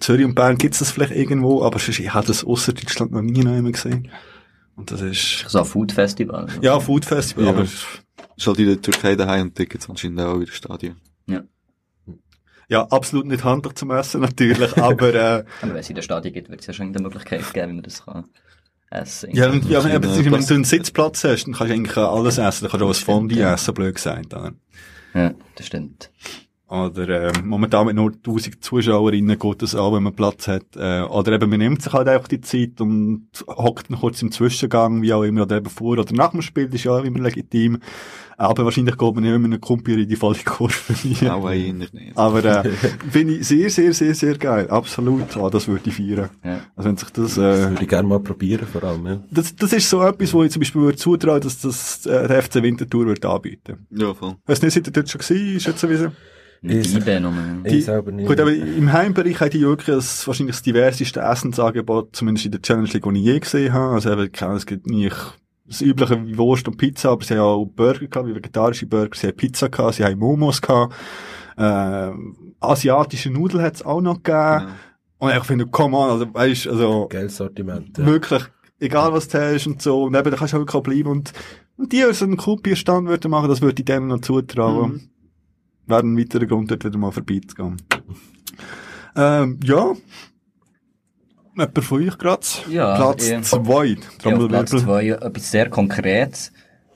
Speaker 1: Zürich und Bern gibt's das vielleicht irgendwo, aber sonst, ich habe das ausser Deutschland noch nie noch gesehen. Und das ist,
Speaker 3: So ein Food Festival.
Speaker 1: ja, Food Festival,
Speaker 4: Ja.
Speaker 1: aber
Speaker 4: Ist halt in der Türkei daheim und Tickets anscheinend auch in der Stadion.
Speaker 1: Ja, absolut nicht handlich zum Essen natürlich, aber äh,
Speaker 3: Aber wenn es in der Stadion gibt, wird es ja schon eine Möglichkeit geben, wie man das kann essen
Speaker 1: ja, und, ja,
Speaker 4: Ja,
Speaker 1: wenn,
Speaker 4: ja,
Speaker 1: wenn du einen Sitzplatz hast, dann kannst du eigentlich alles essen. Dann kannst du auch ein Fondue essen, blöd gesagt. Oder,
Speaker 3: Ja, das stimmt.
Speaker 1: Oder äh, momentan mit nur 1000 Zuschauerinnen geht das auch, wenn man Platz hat. Äh, oder eben, man nimmt sich halt einfach die Zeit und hockt noch kurz im Zwischengang, wie auch immer, oder eben vor oder nach dem Spiel, das ist ja auch immer legitim. Aber wahrscheinlich geht man nicht mit einem Kumpel in die volle Kurve. rein.
Speaker 4: Auch eher nicht.
Speaker 1: Aber äh, finde ich sehr, sehr, sehr, sehr geil. Absolut. Ah, das würde ich feiern.
Speaker 3: Ja.
Speaker 1: Also wenn sich das...
Speaker 2: Das
Speaker 1: Äh,
Speaker 2: würde ich gerne mal probieren, vor allem, ja.
Speaker 1: das, das ist so etwas, wo ich zum Beispiel würde zutrauen, dass das äh, der FC Winterthur würde anbieten.
Speaker 4: Ja, voll.
Speaker 1: Weißt du nicht, seid ihr dort schon gewesen, ist jetzt sowieso?
Speaker 3: Mit
Speaker 2: Ich-
Speaker 3: noch.
Speaker 2: Ich selber nicht.
Speaker 1: Gut, aber im Heimbereich haben die wirklich das, wahrscheinlich das diverseste Essensangebot, zumindest in der Challenge League, die ich je gesehen habe. Also eben, keine- es gibt nicht das übliche wie Wurst und Pizza, aber sie haben auch Burger gehabt, wie vegetarische Burger, sie haben Pizza gehabt, sie haben Momos gehabt, äh, asiatische Nudeln hat es auch noch gegeben.
Speaker 4: Genau.
Speaker 1: Und ich finde, come on, also, weißt, also,
Speaker 2: Geiles Sortiment. Ja.
Speaker 1: Wirklich, egal was du hast und so, und eben, da kannst du auch wirklich auch bleiben und, und die, die so einen Kumpierstand würden machen, das würde ich denen noch zutrauen.
Speaker 4: Mhm.
Speaker 1: Wäre ein weiterer Grund, dort wieder mal vorbeizugehen. ähm, ja. Jemand von euch gerade?
Speaker 3: Ja,
Speaker 1: Platz
Speaker 3: ich-
Speaker 1: zwei.
Speaker 3: Ja, auf Platz
Speaker 1: Trommelwirbel.
Speaker 3: zwei etwas sehr Konkretes,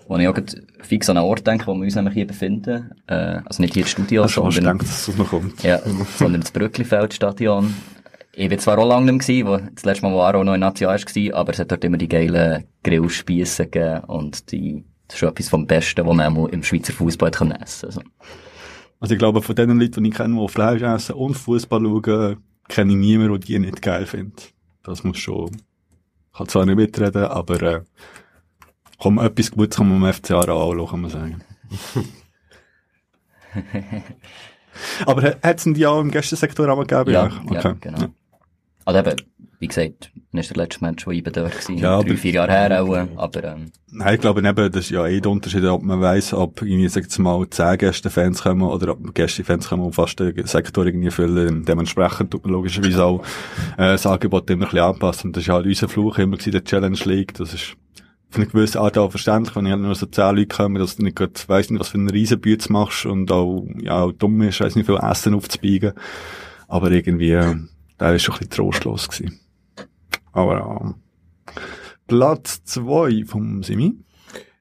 Speaker 3: wo ich auch fix an einen Ort denke, wo wir uns nämlich hier befinden. Äh, also nicht hier das Studio,
Speaker 1: Also, ich
Speaker 3: sondern,
Speaker 1: denke, dass es noch kommt.
Speaker 3: ja, sondern das Brücklifeld-Stadion. Ich bin zwar auch lange nicht mehr wo, das letzte Mal, wo Aro noch in Nazio war, aber es hat dort immer die geilen Grillspiessen gegeben und die, das ist schon etwas vom Besten, was man im Schweizer Fußball essen kann. Also,
Speaker 1: Also ich glaube, von den Leuten, die ich kenne, die Fleisch essen und Fußball schauen, kenne ich niemanden, der die nicht geil findet. Das muss schon, ich kann zwar nicht mitreden, aber, äh, komm, etwas Gutes kann man am FCA anschauen, kann man sagen. aber hat es denn die auch im Gästesektor auch gegeben?
Speaker 3: ja,
Speaker 1: Okay.
Speaker 3: ja, genau. Also eben, wie gesagt, das ist der letzte Mensch, der ich dort war.
Speaker 1: Ja,
Speaker 3: Drei, vier Jahre her auch, aber, ähm,
Speaker 1: Nein, ich glaube eben, das ist ja eh der Unterschied, ob man weiss, ob irgendwie, sag jetzt mal, 10 Gästefans kommen oder ob Gästefans kommen und fast den Sektor irgendwie füllen. Dementsprechend tut man logischerweise auch äh, das Angebot immer ein bisschen anpassen. Und das ist halt unser Fluch immer gewesen, der Challenge League. Das ist auf eine gewisse Art auch verständlich, wenn ich halt nur so 10 Leute kommen, dass du nicht gerade, weiss nicht, was für einen Riesenbütz machst und auch, ja, auch dumm ist, weiss nicht, viel Essen aufzubiegen. Aber irgendwie, äh, der ist schon ein bisschen trostlos gewesen. Aber, ja. Platz zwei vom Simi.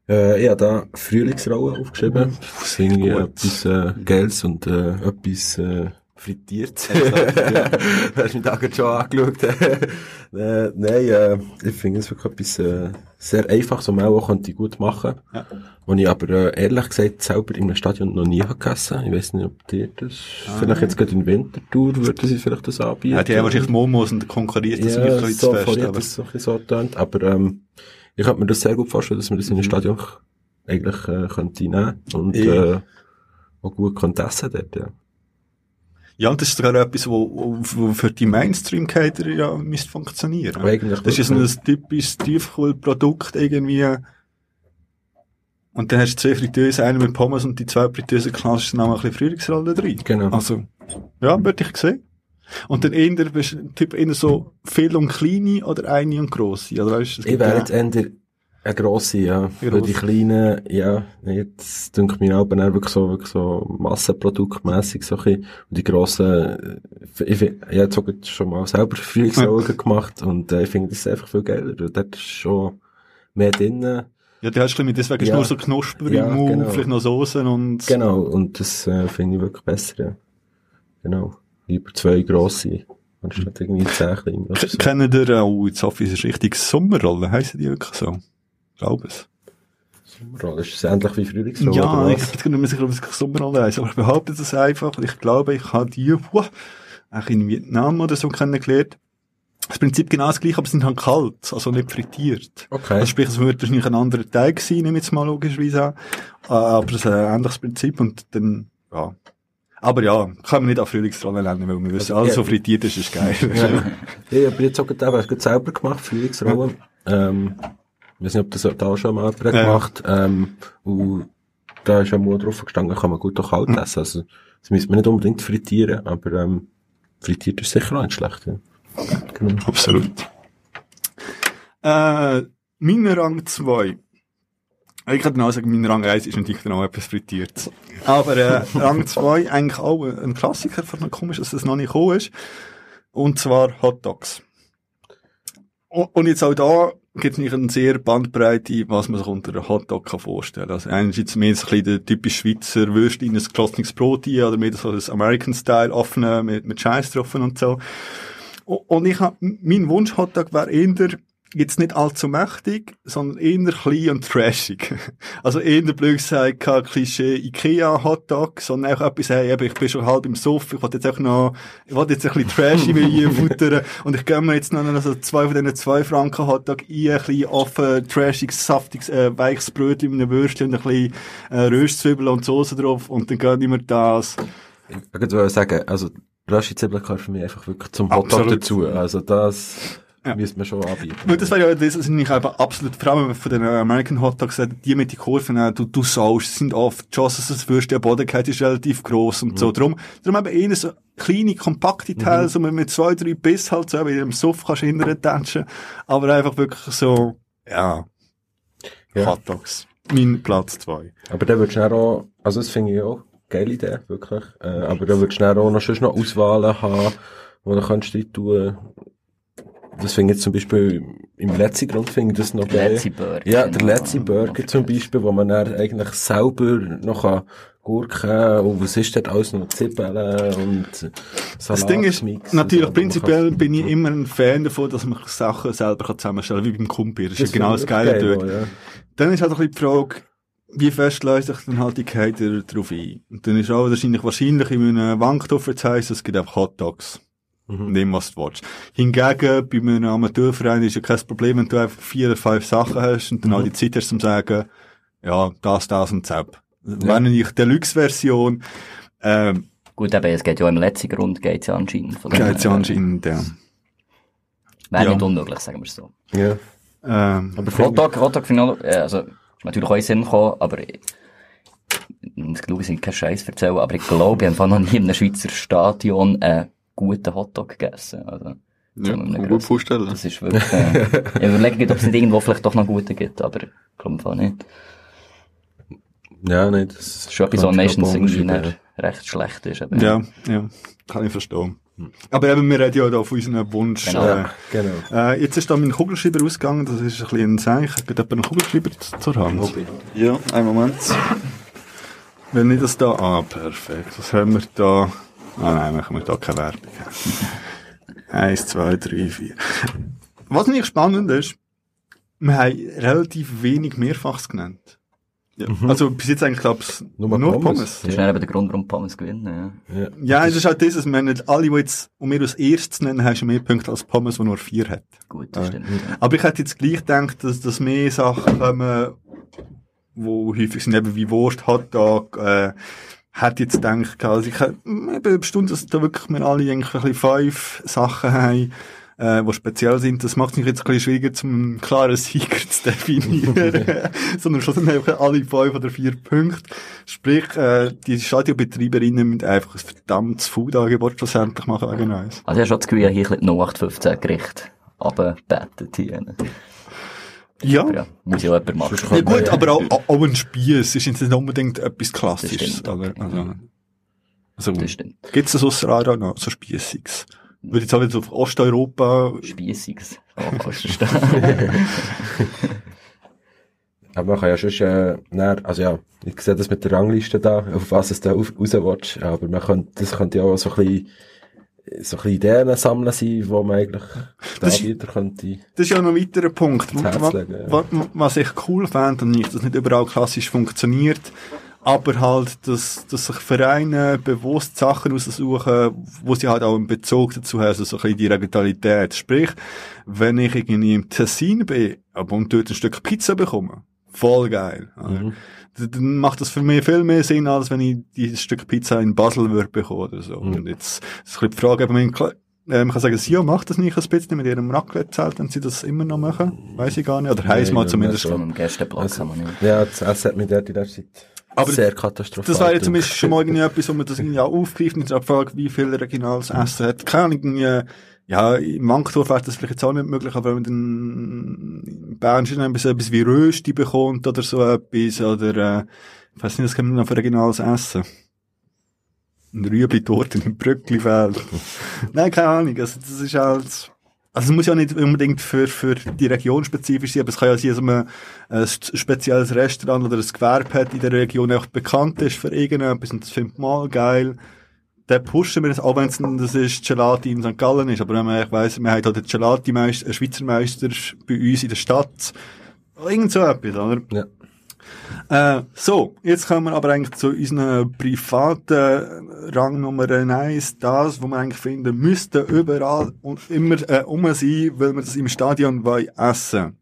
Speaker 2: Äh, ich habe da Frühlingsrauen aufgeschrieben. Das irgendwie etwas äh, Geiles und äh, etwas äh, frittiert. Du hast mich da gerade schon angeschaut. äh, nein, äh, ich finde es wirklich etwas äh, sehr einfaches, was man auch könnte ich gut machen
Speaker 1: Ja.
Speaker 2: Was ich aber äh, ehrlich gesagt selber in einem Stadion noch nie habe gegessen. Ich weiß nicht, ob dir das... Vielleicht jetzt gerade in Winterthur würde sie vielleicht das anbieten.
Speaker 1: Ja, die haben wahrscheinlich Momos und konkurriert das
Speaker 2: Ja,
Speaker 1: irgendwie
Speaker 2: so
Speaker 1: fest.
Speaker 2: hat das so ein bisschen so getönt, aber ähm, ich könnte mir das sehr gut vorstellen, dass man das in einem Stadion eigentlich äh, könnte nehmen und
Speaker 1: Ja.
Speaker 2: äh, auch gut könnte essen dort, ja.
Speaker 1: Ja, und das ist sogar etwas, wo, wo, für die Mainstream-Caterer ja müsste funktionieren. Das ist ein typisches Tiefkohlprodukt irgendwie. Und dann hast du zwei Fritteusen, eine mit Pommes und die zwei du dann noch ein bisschen Frühlingsrolle drin.
Speaker 2: Genau.
Speaker 1: Also, ja, würde ich sehen. Und dann eher, bist du Typ eher so viel und kleine oder eine und grosse. Oder weißt, du,
Speaker 2: Ich wäre jetzt eher Eine grosse, ja.
Speaker 1: Eine
Speaker 2: Für die kleinen, ja, nee, das dünkt mir auch wirklich so, wirklich so massenproduktmässig so ein. Und die grossen, äh, ich, find- ich habe sogar schon mal selber Frühlingsrollen gemacht und äh, ich finde das einfach viel geiler. Und dort ist schon mehr drinnen.
Speaker 1: Ja, du hast ein bisschen, deswegen ist
Speaker 2: Ja.
Speaker 1: nur so Knusper
Speaker 2: Ja,
Speaker 1: im Mund,
Speaker 2: genau.
Speaker 1: vielleicht noch Soßen und...
Speaker 2: Genau, und das äh, finde ich wirklich besser, ja. Genau. Lieber zwei grosse, anstatt irgendwie zehn kleine. so.
Speaker 1: Kennen ihr auch, jetzt hoffe ich, es ist richtig Sommerrollen, heissen die wirklich so? Ich glaube es.
Speaker 2: Sommerrolle, ist es ähnlich wie Frühlingsrolle?
Speaker 1: Ja, ich bin nicht mehr sicher, ob es wirklich Sommerrollen heisst, aber ich behaupte das einfach, ich glaube, ich habe die, wow, auch in Vietnam oder so kennengelernt. Das Prinzip genau das gleiche, aber sie sind halt kalt, also nicht frittiert.
Speaker 2: Okay.
Speaker 1: Also sprich, es wird wahrscheinlich ein anderer Teig sein, nehme ich jetzt mal logischerweise an. Äh, Aber es ist ein ähnliches Prinzip und dann, ja. Aber ja, kann man nicht an Frühlingsrollen nennen, weil wir wissen, alles,
Speaker 2: ja.
Speaker 1: was frittiert ist, ist geil.
Speaker 2: Ja. Ich habe jetzt auch gerade selber gemacht, Frühlingsrollen. Ähm, ich weiß nicht, ob das da auch schon mal jemand
Speaker 1: Ja.
Speaker 2: gemacht ähm, Und da ist auch mal drauf gestanden, kann man gut auch kalt essen. Also, das müsste man nicht unbedingt frittieren, aber ähm, frittiert ist sicher auch nicht schlecht. Ja. Genau.
Speaker 1: Absolut. Äh, mein Rang 2. Ich kann genau sagen, mein Rang 1 ist natürlich dann auch etwas frittiert. Aber äh, Rang 2 eigentlich auch ein Klassiker, noch komisch, dass das noch nicht gekommen ist. Und zwar Hot Dogs. Und und jetzt auch da gibt es nicht eine sehr Bandbreite, was man sich unter einem Hotdog kann vorstellen kann. Also einerseits mehr so ein bisschen der typisch Schweizer Würstchen in ein gelossenes Brot rein, oder mehr so das American Style offen mit, mit Scheiß drauf und so. Und ich hab, mein Wunsch Hotdog wäre eher, jetzt nicht allzu mächtig, sondern eher klein und trashig. Also eher blöd gesagt, kein Klischee Ikea Hotdog, sondern auch etwas, hey, eben, ich bin schon halb im Sofa, ich wollte jetzt auch noch, ich wollte jetzt ein bisschen trashy hier futtern und ich gönne mir jetzt noch also zwei von diesen zwei Franken Hotdog ein, ein bisschen offen, trashig, saftiges, äh, weiches Brötchen mit einem Würstchen und ein bisschen, äh, Röstzwiebeln und Soße drauf und dann gönne ich mir das.
Speaker 2: Ich gerade sagen, also, Rasche Zwiebeln gehört für mich einfach wirklich zum Hotdog dazu. Also, das
Speaker 1: Ja.
Speaker 2: müsste man schon anbieten.
Speaker 1: Weil das wäre ja, das sind nicht einfach absolut, vor allem von den American Hot Dogs, äh, die mit den Kurven, äh, du, du saust, sind oft, die Chance, dass das Würst, der Bodenkeit ist relativ gross und so. Drum, drum eben eher so kleine, kompakte Teile, so mit zwei, drei Biss halt so, wie du im Suff kannst hinterher tätschen. Aber einfach wirklich so, ja,
Speaker 2: Ja.
Speaker 1: Hot Dogs. Mein Platz zwei.
Speaker 2: Aber dann würdest du auch, also das finde ich auch, geile Idee, wirklich. Äh, aber dann würdest du auch noch, sonst noch Auswahlen haben, wo du kannst drin tun. Das finde ich jetzt zum Beispiel im letzten Grund finde ich das noch geil.
Speaker 3: Letzi Burger.
Speaker 2: Ja, der
Speaker 3: genau.
Speaker 2: letzte Burger zum Beispiel, wo man dann eigentlich selber noch kann Gurken und was ist dort alles noch Zwiebeln und Salat
Speaker 1: Das Ding ist,
Speaker 2: mixen,
Speaker 1: natürlich,
Speaker 2: so,
Speaker 1: prinzipiell
Speaker 2: kann-
Speaker 1: bin ich immer ein Fan davon, dass man Sachen selber kann zusammenstellen kann, wie beim Kumpir. Das, ist
Speaker 2: finde
Speaker 1: genau das Geile
Speaker 2: geil
Speaker 1: dort.
Speaker 2: auch, ja.
Speaker 1: Dann ist halt ein bisschen die Frage, wie fest lässt sich dann halt die Kälte darauf ein? Und dann ist auch wahrscheinlich, wahrscheinlich in einem Wankdorfer-Zeiss, es gibt einfach Hot Dogs.
Speaker 2: Mhm.
Speaker 1: Nimm, was du willst. Hingegen, bei einem Amateurverein ist ja kein Problem, wenn du einfach vier oder fünf Sachen hast und dann
Speaker 2: Mhm.
Speaker 1: auch die Zeit hast, zum sagen, ja, das, das und Zapp. Wenn nicht Deluxe-Version, ähm,
Speaker 3: Gut, eben, es geht ja im letzten Grund, geht's ja anscheinend.
Speaker 1: Geht's ja anscheinend, ja.
Speaker 3: Wäre
Speaker 1: Ja.
Speaker 3: nicht unmöglich, sagen wir es so.
Speaker 2: Ja.
Speaker 1: Ähm,
Speaker 2: Aber
Speaker 3: ich, auch- äh, also, ist natürlich auch in Sinn gekommen, aber ich, ich glaube, ich keinen Scheiß erzählen, aber ich glaube, ich habe noch nie in einem Schweizer Stadion einen guten Hotdog gegessen. Also,
Speaker 4: Ja, kann gut
Speaker 3: grossen-
Speaker 4: vorstellen.
Speaker 3: Das ist wirklich, äh, ich überlege, ob es nicht irgendwo vielleicht doch noch gute gibt, aber ich glaube einfach nicht.
Speaker 2: ich- ja, nein, das
Speaker 3: ist schon etwas, was
Speaker 2: ich
Speaker 3: meistens
Speaker 2: auch
Speaker 3: irgendwie nicht recht schlecht ist. Aber,
Speaker 1: ja, ja, kann ich verstehen. Aber eben, wir reden ja da von unserem Wunsch.
Speaker 3: Genau.
Speaker 1: Äh,
Speaker 2: ja. Genau.
Speaker 1: äh, jetzt ist da mein Kugelschreiber ausgegangen, das ist ein bisschen ein Zeichen. Gibt jemand einen Kugelschreiber zur Hand?
Speaker 4: Ja, einen Moment.
Speaker 1: Wenn nicht das da, ah, perfekt. Was haben wir da? Ah nein, machen wir da keine Werbung. Eins, zwei, drei, vier. Was nicht spannend ist, wir haben relativ wenig Mehrfachs genannt.
Speaker 4: Ja.
Speaker 1: Also bis jetzt eigentlich, glaube ich,
Speaker 2: Nur
Speaker 1: nur,
Speaker 2: Pommes.
Speaker 1: Pommes.
Speaker 3: Das ist dann eben der Grund, warum Pommes gewinnen. Ja.
Speaker 2: Ja.
Speaker 1: Ja, es ist halt das, dass wir nicht alle, die jetzt, um mir als erstes nennen, haben mehr Punkte als Pommes, die nur vier hat.
Speaker 3: Gut, das
Speaker 1: Ja.
Speaker 3: stimmt.
Speaker 1: Aber ich hätte jetzt gleich gedacht, dass, dass mehr Sachen kommen, wo häufig sind, eben wie Wurst, Hotdog, äh, hätte jetzt gedacht, also ich hätte bestimmt, dass da wirklich wir alle eigentlich ein bisschen fünf Sachen haben, äh, die speziell sind. Das macht es mich jetzt ein bisschen schwieriger, zum einen klaren Sieger zu definieren. Sondern schon sind einfach alle fünf oder vier Punkte. Sprich, äh, die Stadionbetreiberinnen müssen einfach ein verdammtes Food-Angebot schlussendlich machen wegen uns.
Speaker 3: Also ich habe schon das Gefühl, hier ein bisschen die 0815 Gericht runtergebettet hier.
Speaker 1: Ja.
Speaker 3: Ja, muss ja auch jemand machen.
Speaker 1: Ja gut, aber auch, auch- ein Spieß ist jetzt nicht unbedingt etwas Klassisches.
Speaker 3: stimmt.
Speaker 1: Oder? Also, also
Speaker 3: Das stimmt.
Speaker 1: gibt's das ausser Aarau noch, so Spießiges? Würde jetzt auch wieder auf Osteuropa,
Speaker 3: Spiessiges. Oh.
Speaker 2: Aber man kann ja schon, äh, näher, also ja, ich sehe das mit der Rangliste da, auf was es da auf, raus aber man könnte, das könnte ja auch so ein bisschen, so ein bisschen Ideen sammeln sein, wo man eigentlich den
Speaker 1: Das ist-
Speaker 2: Anbieter könnte,
Speaker 1: Das ist ja noch ein weiterer Punkt. Was, was, was ich cool fände, und nicht, dass nicht überall klassisch funktioniert, aber halt, dass, dass sich Vereine bewusst Sachen aussuchen, wo sie halt auch einen Bezug dazu haben, also so ein bisschen die Regionalität. Sprich, wenn ich irgendwie im Tessin bin, aber und dort ein Stück Pizza bekomme, voll geil. D- Dann macht das für mich viel mehr Sinn, als wenn ich dieses Stück Pizza in Basel würde bekommen oder so. Und jetzt, das ist ein bisschen die Frage, ob man ähm, kann sagen, Sio macht das nicht ein bisschen mit ihrem Raclette-Zelt, wenn sie das immer noch machen. Weiß ich gar nicht. Oder heiß mal zumindest.
Speaker 3: So im Gästeblock nicht.
Speaker 2: ja, das S hat mich dort in der Zeit
Speaker 1: Aber
Speaker 2: sehr katastrophal.
Speaker 1: Das wäre ja
Speaker 2: gedacht.
Speaker 1: zumindest schon mal irgendwie etwas, wo man das irgendwie auch aufgreift und sich fragt, wie viel regionales Essen hat. Keine Ahnung, ja, im Wankdorf wäre das vielleicht jetzt auch nicht möglich, aber wenn man dann in Bern schon ein bisschen etwas wie Rösti bekommt oder so etwas, oder, äh, ich weiss nicht, was kann man noch für regionales Essen? Ein Rüebli dort in einem Brücklifeld. Nein, keine Ahnung, also das ist halt, also es muss ja nicht unbedingt für, für die Region spezifisch sein, aber es kann ja sein, dass man ein spezielles Restaurant oder ein Gewerbe hat in der Region, auch bekannt ist für irgendetwas und das findet man mal geil. Dann pushen wir das, auch wenn es das ist Gelati in St. Gallen ist, aber wenn man echt weiss, wir haben halt den Gelati-Meister, einen Schweizer Meister bei uns in der Stadt, irgend so etwas, oder?
Speaker 2: Ja.
Speaker 1: Äh, so, jetzt kommen wir aber eigentlich zu unseren privaten Rang Nummer eins, das, wo wir eigentlich finden, müsste überall und immer äh, um sein, weil wir das im Stadion wollen essen.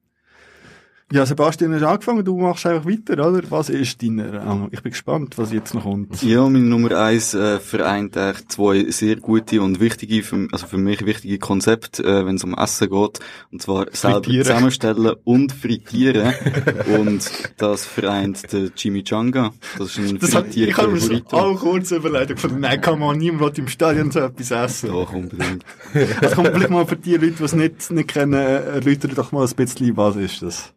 Speaker 1: Ja, Sebastian, hast angefangen, du machst einfach weiter, oder? Was ist deine Rang? Ich bin gespannt, was jetzt noch kommt.
Speaker 4: Ja, meine Nummer eins äh, vereint eigentlich zwei sehr gute und wichtige, für, also für mich wichtige Konzepte, äh, wenn es um Essen geht. Und zwar selber
Speaker 1: Frittieren.
Speaker 4: zusammenstellen und frittieren. und das vereint der Chimichanga. Das ist ein
Speaker 1: Das hat, ich
Speaker 4: frittierter
Speaker 1: habe mir auch kurz überlegt, gefunden, nein, kann man niemand im Stadion so etwas essen.
Speaker 4: Doch, unbedingt.
Speaker 1: Das kommt vielleicht mal für die Leute, die es nicht, nicht kennen, äh, erläutern doch mal ein bisschen, was ist das?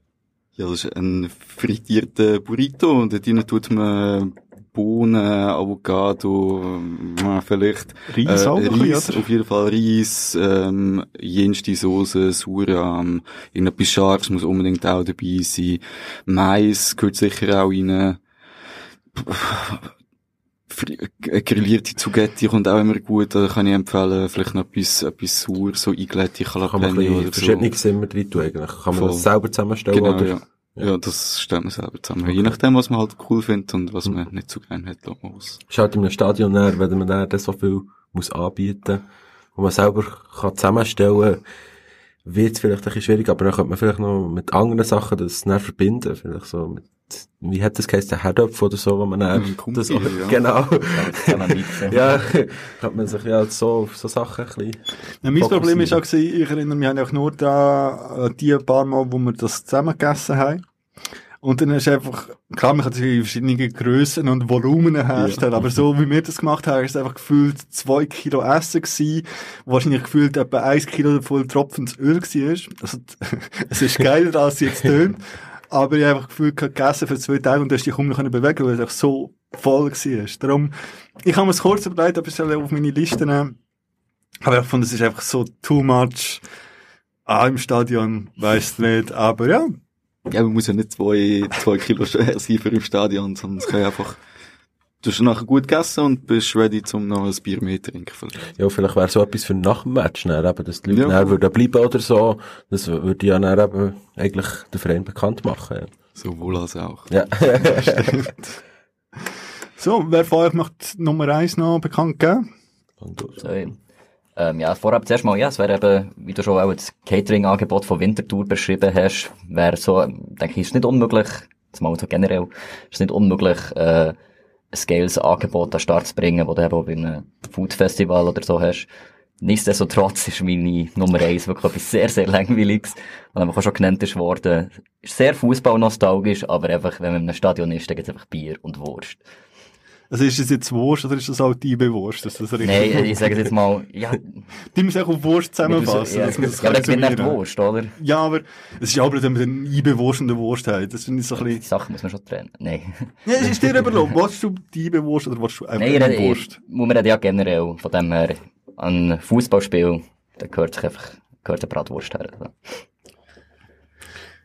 Speaker 4: Ja, das ist ein frittierter Burrito und dort rein tut man Bohnen, Avocado, äh, vielleicht
Speaker 1: Reis ein
Speaker 4: Reis, auf jeden Fall Reis, ähm, jenste Soße, Suram, irgendetwas Scharfes muss unbedingt auch dabei sein. Mais gehört sicher auch rein. Äh, Grillierte Zugetti kommt auch immer gut, da kann ich empfehlen, vielleicht noch etwas, etwas sauer, so eingelegte
Speaker 2: kann
Speaker 4: Jalapeno oder so.
Speaker 2: verschiedene Zimmer drin tun, eigentlich. Kann man
Speaker 4: Voll.
Speaker 2: das selber zusammenstellen,
Speaker 4: Genau,
Speaker 2: oder?
Speaker 4: ja. Ja, das stellt man selber zusammen. Je nachdem, was man halt cool findet und was man nicht so gerne hat, lässt man aus.
Speaker 2: ist halt in einem Stadion näher, wenn man dann so viel muss anbieten, wo man selber kann zusammenstellen, wird es vielleicht ein bisschen schwierig, aber dann könnte man vielleicht noch mit anderen Sachen das dann verbinden, vielleicht so mit, wie hat das geheißen, Herdöpf oder so, wo man
Speaker 4: Ein Kumpel,
Speaker 2: das,
Speaker 4: ja.
Speaker 2: genau, ja, könnte man sich ja so auf so Sachen ein bisschen,
Speaker 1: Ja, mein Problem ist auch, gewesen, ich erinnere mich auch nur da, äh, die paar Mal, wo wir das zusammen gegessen haben. Und dann ist einfach, klar, man kann sich verschiedene Grössen und Volumen herstellen, aber so wie wir das gemacht haben, ist es einfach gefühlt zwei Kilo Essen gewesen, wahrscheinlich gefühlt etwa ein Kilo voll tropfendes Öl war. Also, es ist geiler, als es jetzt tönt. Aber ich habe einfach gefühlt gehabt, gegessen für zwei Tage und du hast dich kaum noch bewegen, weil es einfach so voll war. Darum, ich habe mir es kurz überlegt, ob ich es auf meine Liste nehmen aber ich fand, es ist einfach so too much. Ah, im Stadion, weißt nicht, aber ja.
Speaker 4: Ja, man muss ja nicht zwei, zwei Kilo schwer sein für im Stadion, sondern es kann ja einfach, du hast nachher gut gegessen und bist ready, zum noch ein Bier mehr trinken. vielleicht.
Speaker 2: ja, vielleicht wäre so etwas für nach dem Match, dann eben, dass die Leute
Speaker 4: Ja,
Speaker 2: würden bleiben oder so, das würde ja dann eben eigentlich den Verein bekannt machen, ja.
Speaker 4: Sowohl als auch.
Speaker 2: Ja.
Speaker 1: So, wer von euch möchte Nummer eins noch bekannt geben?
Speaker 2: Und,
Speaker 3: So, ähm, ja, vorab zuerst mal, ja, es wäre eben, wie du schon auch das Catering-Angebot von Winterthur beschrieben hast, wäre so, ähm, denke ich, ist nicht unmöglich, jetzt mal so generell, ist nicht unmöglich, äh, ein scales Angebot an Start zu bringen, wo du eben bei einem Food-Festival oder so hast. Nichtsdestotrotz ist meine Nummer eins wirklich etwas sehr, sehr langweiliges. Und einfach schon genannt ist worden, ist sehr fußballnostalgisch, aber einfach, wenn man in Stadion ist, dann gibt es einfach Bier und Wurst.
Speaker 1: Also ist das jetzt Wurst oder ist das auch die Wurst? Ist das richtig?
Speaker 3: Nein, ich sage jetzt mal, ja,
Speaker 1: Die müssen auch auf Wurst zusammenfassen.
Speaker 3: ja,
Speaker 1: man das
Speaker 3: ja, aber das wird nicht. Wurst, oder?
Speaker 1: Ja, aber es ist aber, wenn man eine IB-Wurst und eine Wurst hat. Das finde ich so ein
Speaker 3: Die
Speaker 1: bisschen...
Speaker 3: Sachen muss man schon trennen. Nein.
Speaker 1: Ja, es ist dir überlassen. Willst du die IB-Wurst oder willst du einfach
Speaker 3: Nein, ich,
Speaker 1: Wurst?
Speaker 3: muss man ja generell von dem her an Fußballspiel, da gehört sich einfach, gehört eine Bratwurst her. Also.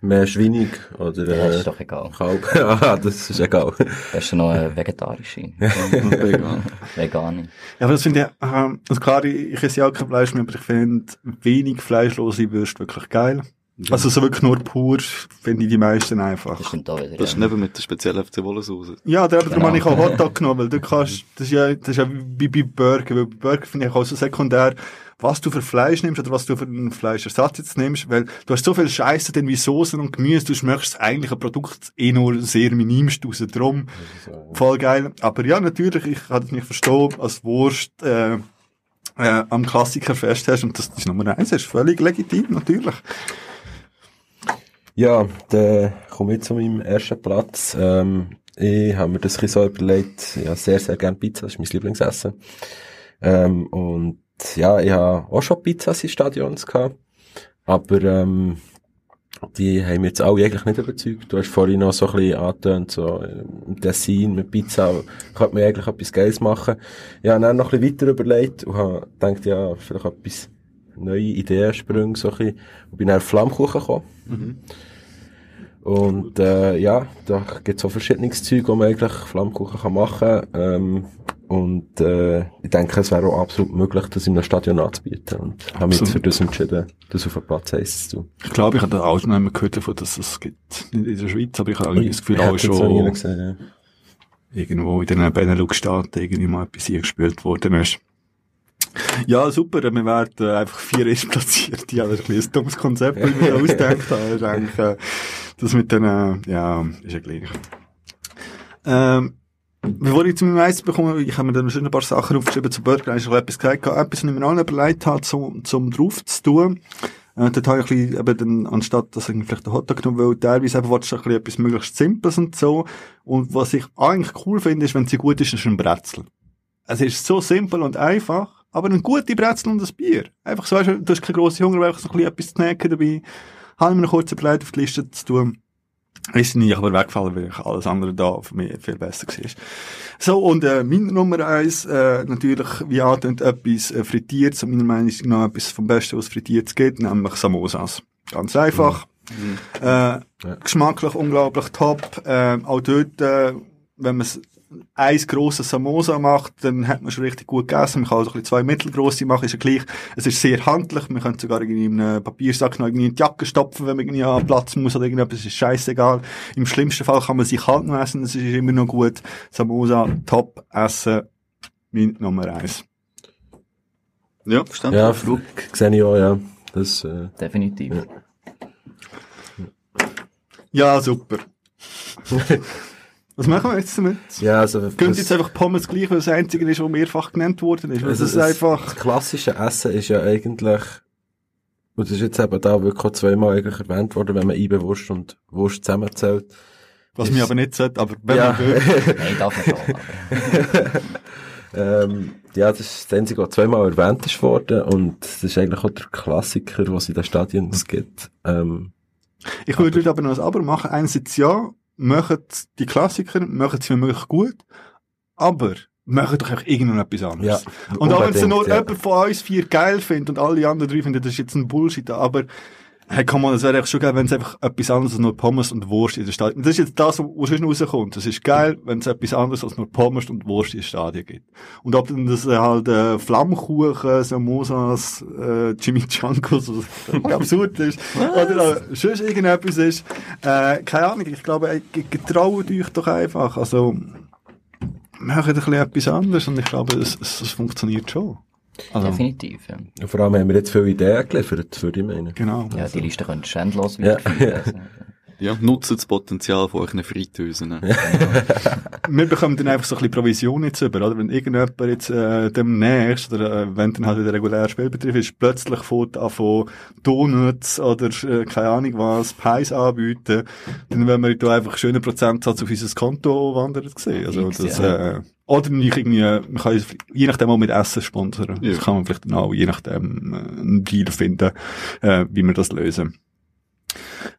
Speaker 2: Mehr Schweinig oder
Speaker 3: Ja,
Speaker 2: äh,
Speaker 3: ist doch egal.
Speaker 2: Kalb. ah, das ist egal.
Speaker 3: Das ist noch eine vegetarische.
Speaker 4: Vegan.
Speaker 3: Vegane.
Speaker 1: Ja, aber das finde ich, ähm, also klar, ich, ich esse ja auch kein Fleisch mehr, aber ich finde wenig fleischlose Würste wirklich geil. Also so wirklich nur pur, finde ich die meisten einfach.
Speaker 3: Das stimmt auch wieder.
Speaker 4: Das ist
Speaker 3: ja.
Speaker 4: neben mit der speziellen FC Wollensauce.
Speaker 1: Ja, da darum
Speaker 3: Genau.
Speaker 1: habe ich auch Hotdog genommen, weil du kannst, das ist ja, das ist ja wie bei Burger, weil bei Burger finde ich auch so sekundär, was du für Fleisch nimmst oder was du für einen Fleischersatz jetzt nimmst, weil du hast so viel Scheiße denn wie Soßen und Gemüse, du schmeckst das eigentliche Produkt eh nur sehr minimst raus, drum voll geil. Aber ja, natürlich, ich kann das nicht verstehen, als Wurst, äh, äh, am Klassiker festhältst und das ist Nummer eins, das ist völlig legitim, natürlich.
Speaker 2: Ja, dann komme ich zu meinem ersten Platz. Ähm, ich habe mir das ein bisschen so überlegt, ja, sehr, sehr gern Pizza, das ist mein Lieblingsessen. Ähm, und ja, ich habe auch schon Pizzas in Stadions gehabt, aber ähm, die haben mich jetzt alle eigentlich nicht überzeugt. Du hast vorhin noch so ein bisschen angetönt, so im Tessin mit Pizza könnte man eigentlich etwas Geiles machen. Ich habe dann noch ein bisschen weiter überlegt und habe gedacht, ja, vielleicht etwas neue Ideensprünge, so ein bisschen. Und bin dann auf Flammkuchen gekommen. Und äh, ja, da gibt's auch verschiedenes Zeug, wo man eigentlich Flammkuchen kann machen ähm, Und äh, ich denke, es wäre auch absolut möglich, das in einem Stadion anzubieten. Und habe mich jetzt
Speaker 1: Absolut.
Speaker 2: für das entschieden, das auf den Platz 1 zu tun.
Speaker 1: Ich glaube, ich habe da auch schon einmal gehört davon, dass es gibt. Nicht in der Schweiz, aber ich habe irgendwie das Gefühl, auch schon
Speaker 2: gesehen, ja.
Speaker 1: irgendwo in den Benelux-Staaten irgendwie mal etwas eingespielt worden ist. Ja, super, wir werden einfach vier ist platziert. Ja, das ist ein, ein dummes Konzept, mir da ausgedacht habe. Das mit den, äh, ja, ist ja gleich. Ähm, bevor ich zu meinem Eis bekomme, ich habe mir dann schon ein paar Sachen aufgeschrieben zu Burger, ich habe etwas gesagt, etwas, was ich mir noch überlegt habe, zum, zum drauf zu tun. Äh, dort habe ich ein bisschen, eben dann, anstatt, dass ich vielleicht den Hotdog genommen weil teilweise eben willst du ein bisschen etwas möglichst Simples und so. Und was ich eigentlich cool finde, ist, wenn sie gut ist, ist ein Brezel. Es ist so simpel und einfach, aber eine gute Brezel und ein Bier. Einfach so, weißt du, du hast keine grosse Hunger, weil einfach so ein bisschen etwas zu snacken dabei. Habe ich mir noch kurz überlegt, auf die Liste zu tun. Ist nicht, aber weggefallen, weil ich alles andere da für mich viel besser war. So, und äh, mein Nummer eins, äh, natürlich, wie angetönt, etwas äh, frittiert, meiner Meinung nach etwas vom Besten, was frittiert gibt, nämlich Samosas. Ganz einfach. Äh, Geschmacklich unglaublich top. Äh, auch dort, äh, wenn man ein grosses Samosa macht, dann hat man schon richtig gut gegessen. Man kann also ein bisschen zwei mittelgroße machen, ist ja gleich. Es ist sehr handlich. Man könnte sogar irgendwie in einem Papiersack noch irgendwie in die Jacke stopfen, wenn man irgendwie an Platz muss oder irgendetwas. ist scheißegal. Im schlimmsten Fall kann man sich kalt noch essen. Das ist immer noch gut. Samosa, top essen. Mein Nummer eins.
Speaker 4: Ja, verständlich.
Speaker 2: Ja, Flug sehe ich auch, ja. Das, äh,
Speaker 3: Definitiv.
Speaker 2: Ja.
Speaker 1: Ja, super. Was machen wir jetzt damit?
Speaker 2: ja, also,
Speaker 1: Könnt jetzt einfach Pommes gleich, weil das einzige ist, was mehrfach genannt worden ist. Weil
Speaker 2: Also
Speaker 1: das ist einfach,
Speaker 2: das klassische Essen ist ja eigentlich, und das ist jetzt eben da wirklich auch zweimal eigentlich erwähnt worden, wenn man Eibe Wurst und Wurst zusammenzählt.
Speaker 1: was mir aber nicht sollte, aber wenn
Speaker 2: Ja.
Speaker 1: man will.
Speaker 3: Nein, darf aber-
Speaker 2: Ähm, ja, das ist das Einzige, was zweimal erwähnt ist worden, und das ist eigentlich auch der Klassiker, was es in den Stadien gibt. Ähm,
Speaker 1: Ich würde aber noch ein Aber machen. Einerseits ja, machen die Klassiker, machen sie mir möglich gut, aber machen doch einfach irgendetwas anderes.
Speaker 2: Ja,
Speaker 1: und auch wenn es nur
Speaker 2: ja.
Speaker 1: jemand von uns vier geil findet und alle anderen drei finden, das ist jetzt ein Bullshit, aber hey, komm mal, das wäre echt schon geil, wenn es einfach etwas anderes als nur Pommes und Wurst in der Stadt Das ist jetzt das, was sonst rauskommt. Das ist geil, wenn es etwas anderes als nur Pommes und Wurst in der Stadion gibt. Und ob dann das äh, halt äh, Flammkuchen, Samosas, äh, Chimichangas, was absurd ist, oder äh, sonst irgendetwas ist, äh, keine Ahnung, ich glaube, äh, ge- getraut euch doch einfach. Also, macht ein bisschen etwas anderes und ich glaube, es, es, es funktioniert schon. Also,
Speaker 3: Definitiv, ja.
Speaker 2: und vor allem haben wir jetzt viele Ideen geliefert, würde ich meinen.
Speaker 1: genau.
Speaker 3: Ja, die Liste könntest du endlos
Speaker 2: Ja.
Speaker 3: weiterführen. Also,
Speaker 4: Ja, nutzt das Potenzial von euren Fritteusen.
Speaker 1: Wir bekommen dann einfach so ein bisschen Provision jetzt über, oder? Wenn irgendjemand jetzt äh, demnächst, oder äh, wenn dann halt der reguläre Spielbetrieb ist, plötzlich fährt an von Donuts oder äh, keine Ahnung was, Pies anbieten, dann werden wir da einfach schönen Prozentsatz auf unser Konto wandern sehen. Also das,
Speaker 3: ja.
Speaker 1: äh, Oder nicht irgendwie, man kann je nachdem auch mit Essen sponsern.
Speaker 4: Ja.
Speaker 1: Das kann man vielleicht dann auch je nachdem äh, einen Deal finden, äh, wie wir das lösen.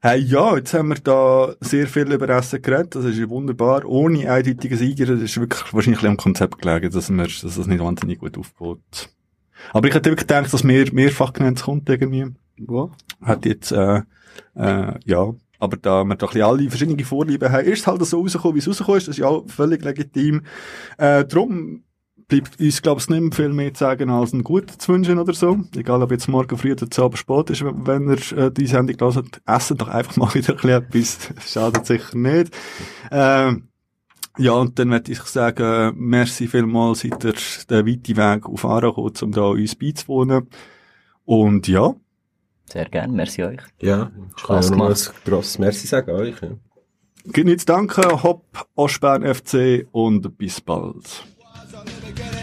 Speaker 1: Hey, ja, jetzt haben wir da sehr viel über Essen geredet. Das ist ja wunderbar. Ohne eindeutigen Sieger. Das ist wirklich wahrscheinlich am Konzept gelegen, dass, wir, dass das nicht wahnsinnig gut aufgeht. Aber ich hätte wirklich gedacht, dass mehr, mehrfach genannt kommt irgendwie.
Speaker 4: Wow.
Speaker 1: Hat jetzt, äh, äh, ja. Aber da wir doch alle verschiedene Vorlieben haben, ist es halt so rausgekommen, wie es rausgekommen ist. Das ist ja auch völlig legitim. Äh, drum bleibt uns, glaube ich, nicht mehr viel mehr zu sagen, als ein Gutes zu wünschen oder so. Egal, ob jetzt morgen früh oder zu Abend spät ist, wenn ihr äh, die Sendung hört. Essen doch einfach mal wieder ein bisschen etwas. Schadet sicher nicht. Ähm, ja, und dann möchte ich sagen, merci vielmals, seid ihr den weiten Weg auf Aarau gekommen, um da uns beizuwohnen. Und ja,
Speaker 3: Sehr gerne, merci euch.
Speaker 2: Ja, ich noch mal ein
Speaker 3: gemacht.
Speaker 2: grosses Merci sagen euch. Ja.
Speaker 1: zu danken, Hopp, Oschbern FC und bis bald.
Speaker 5: Let me get it.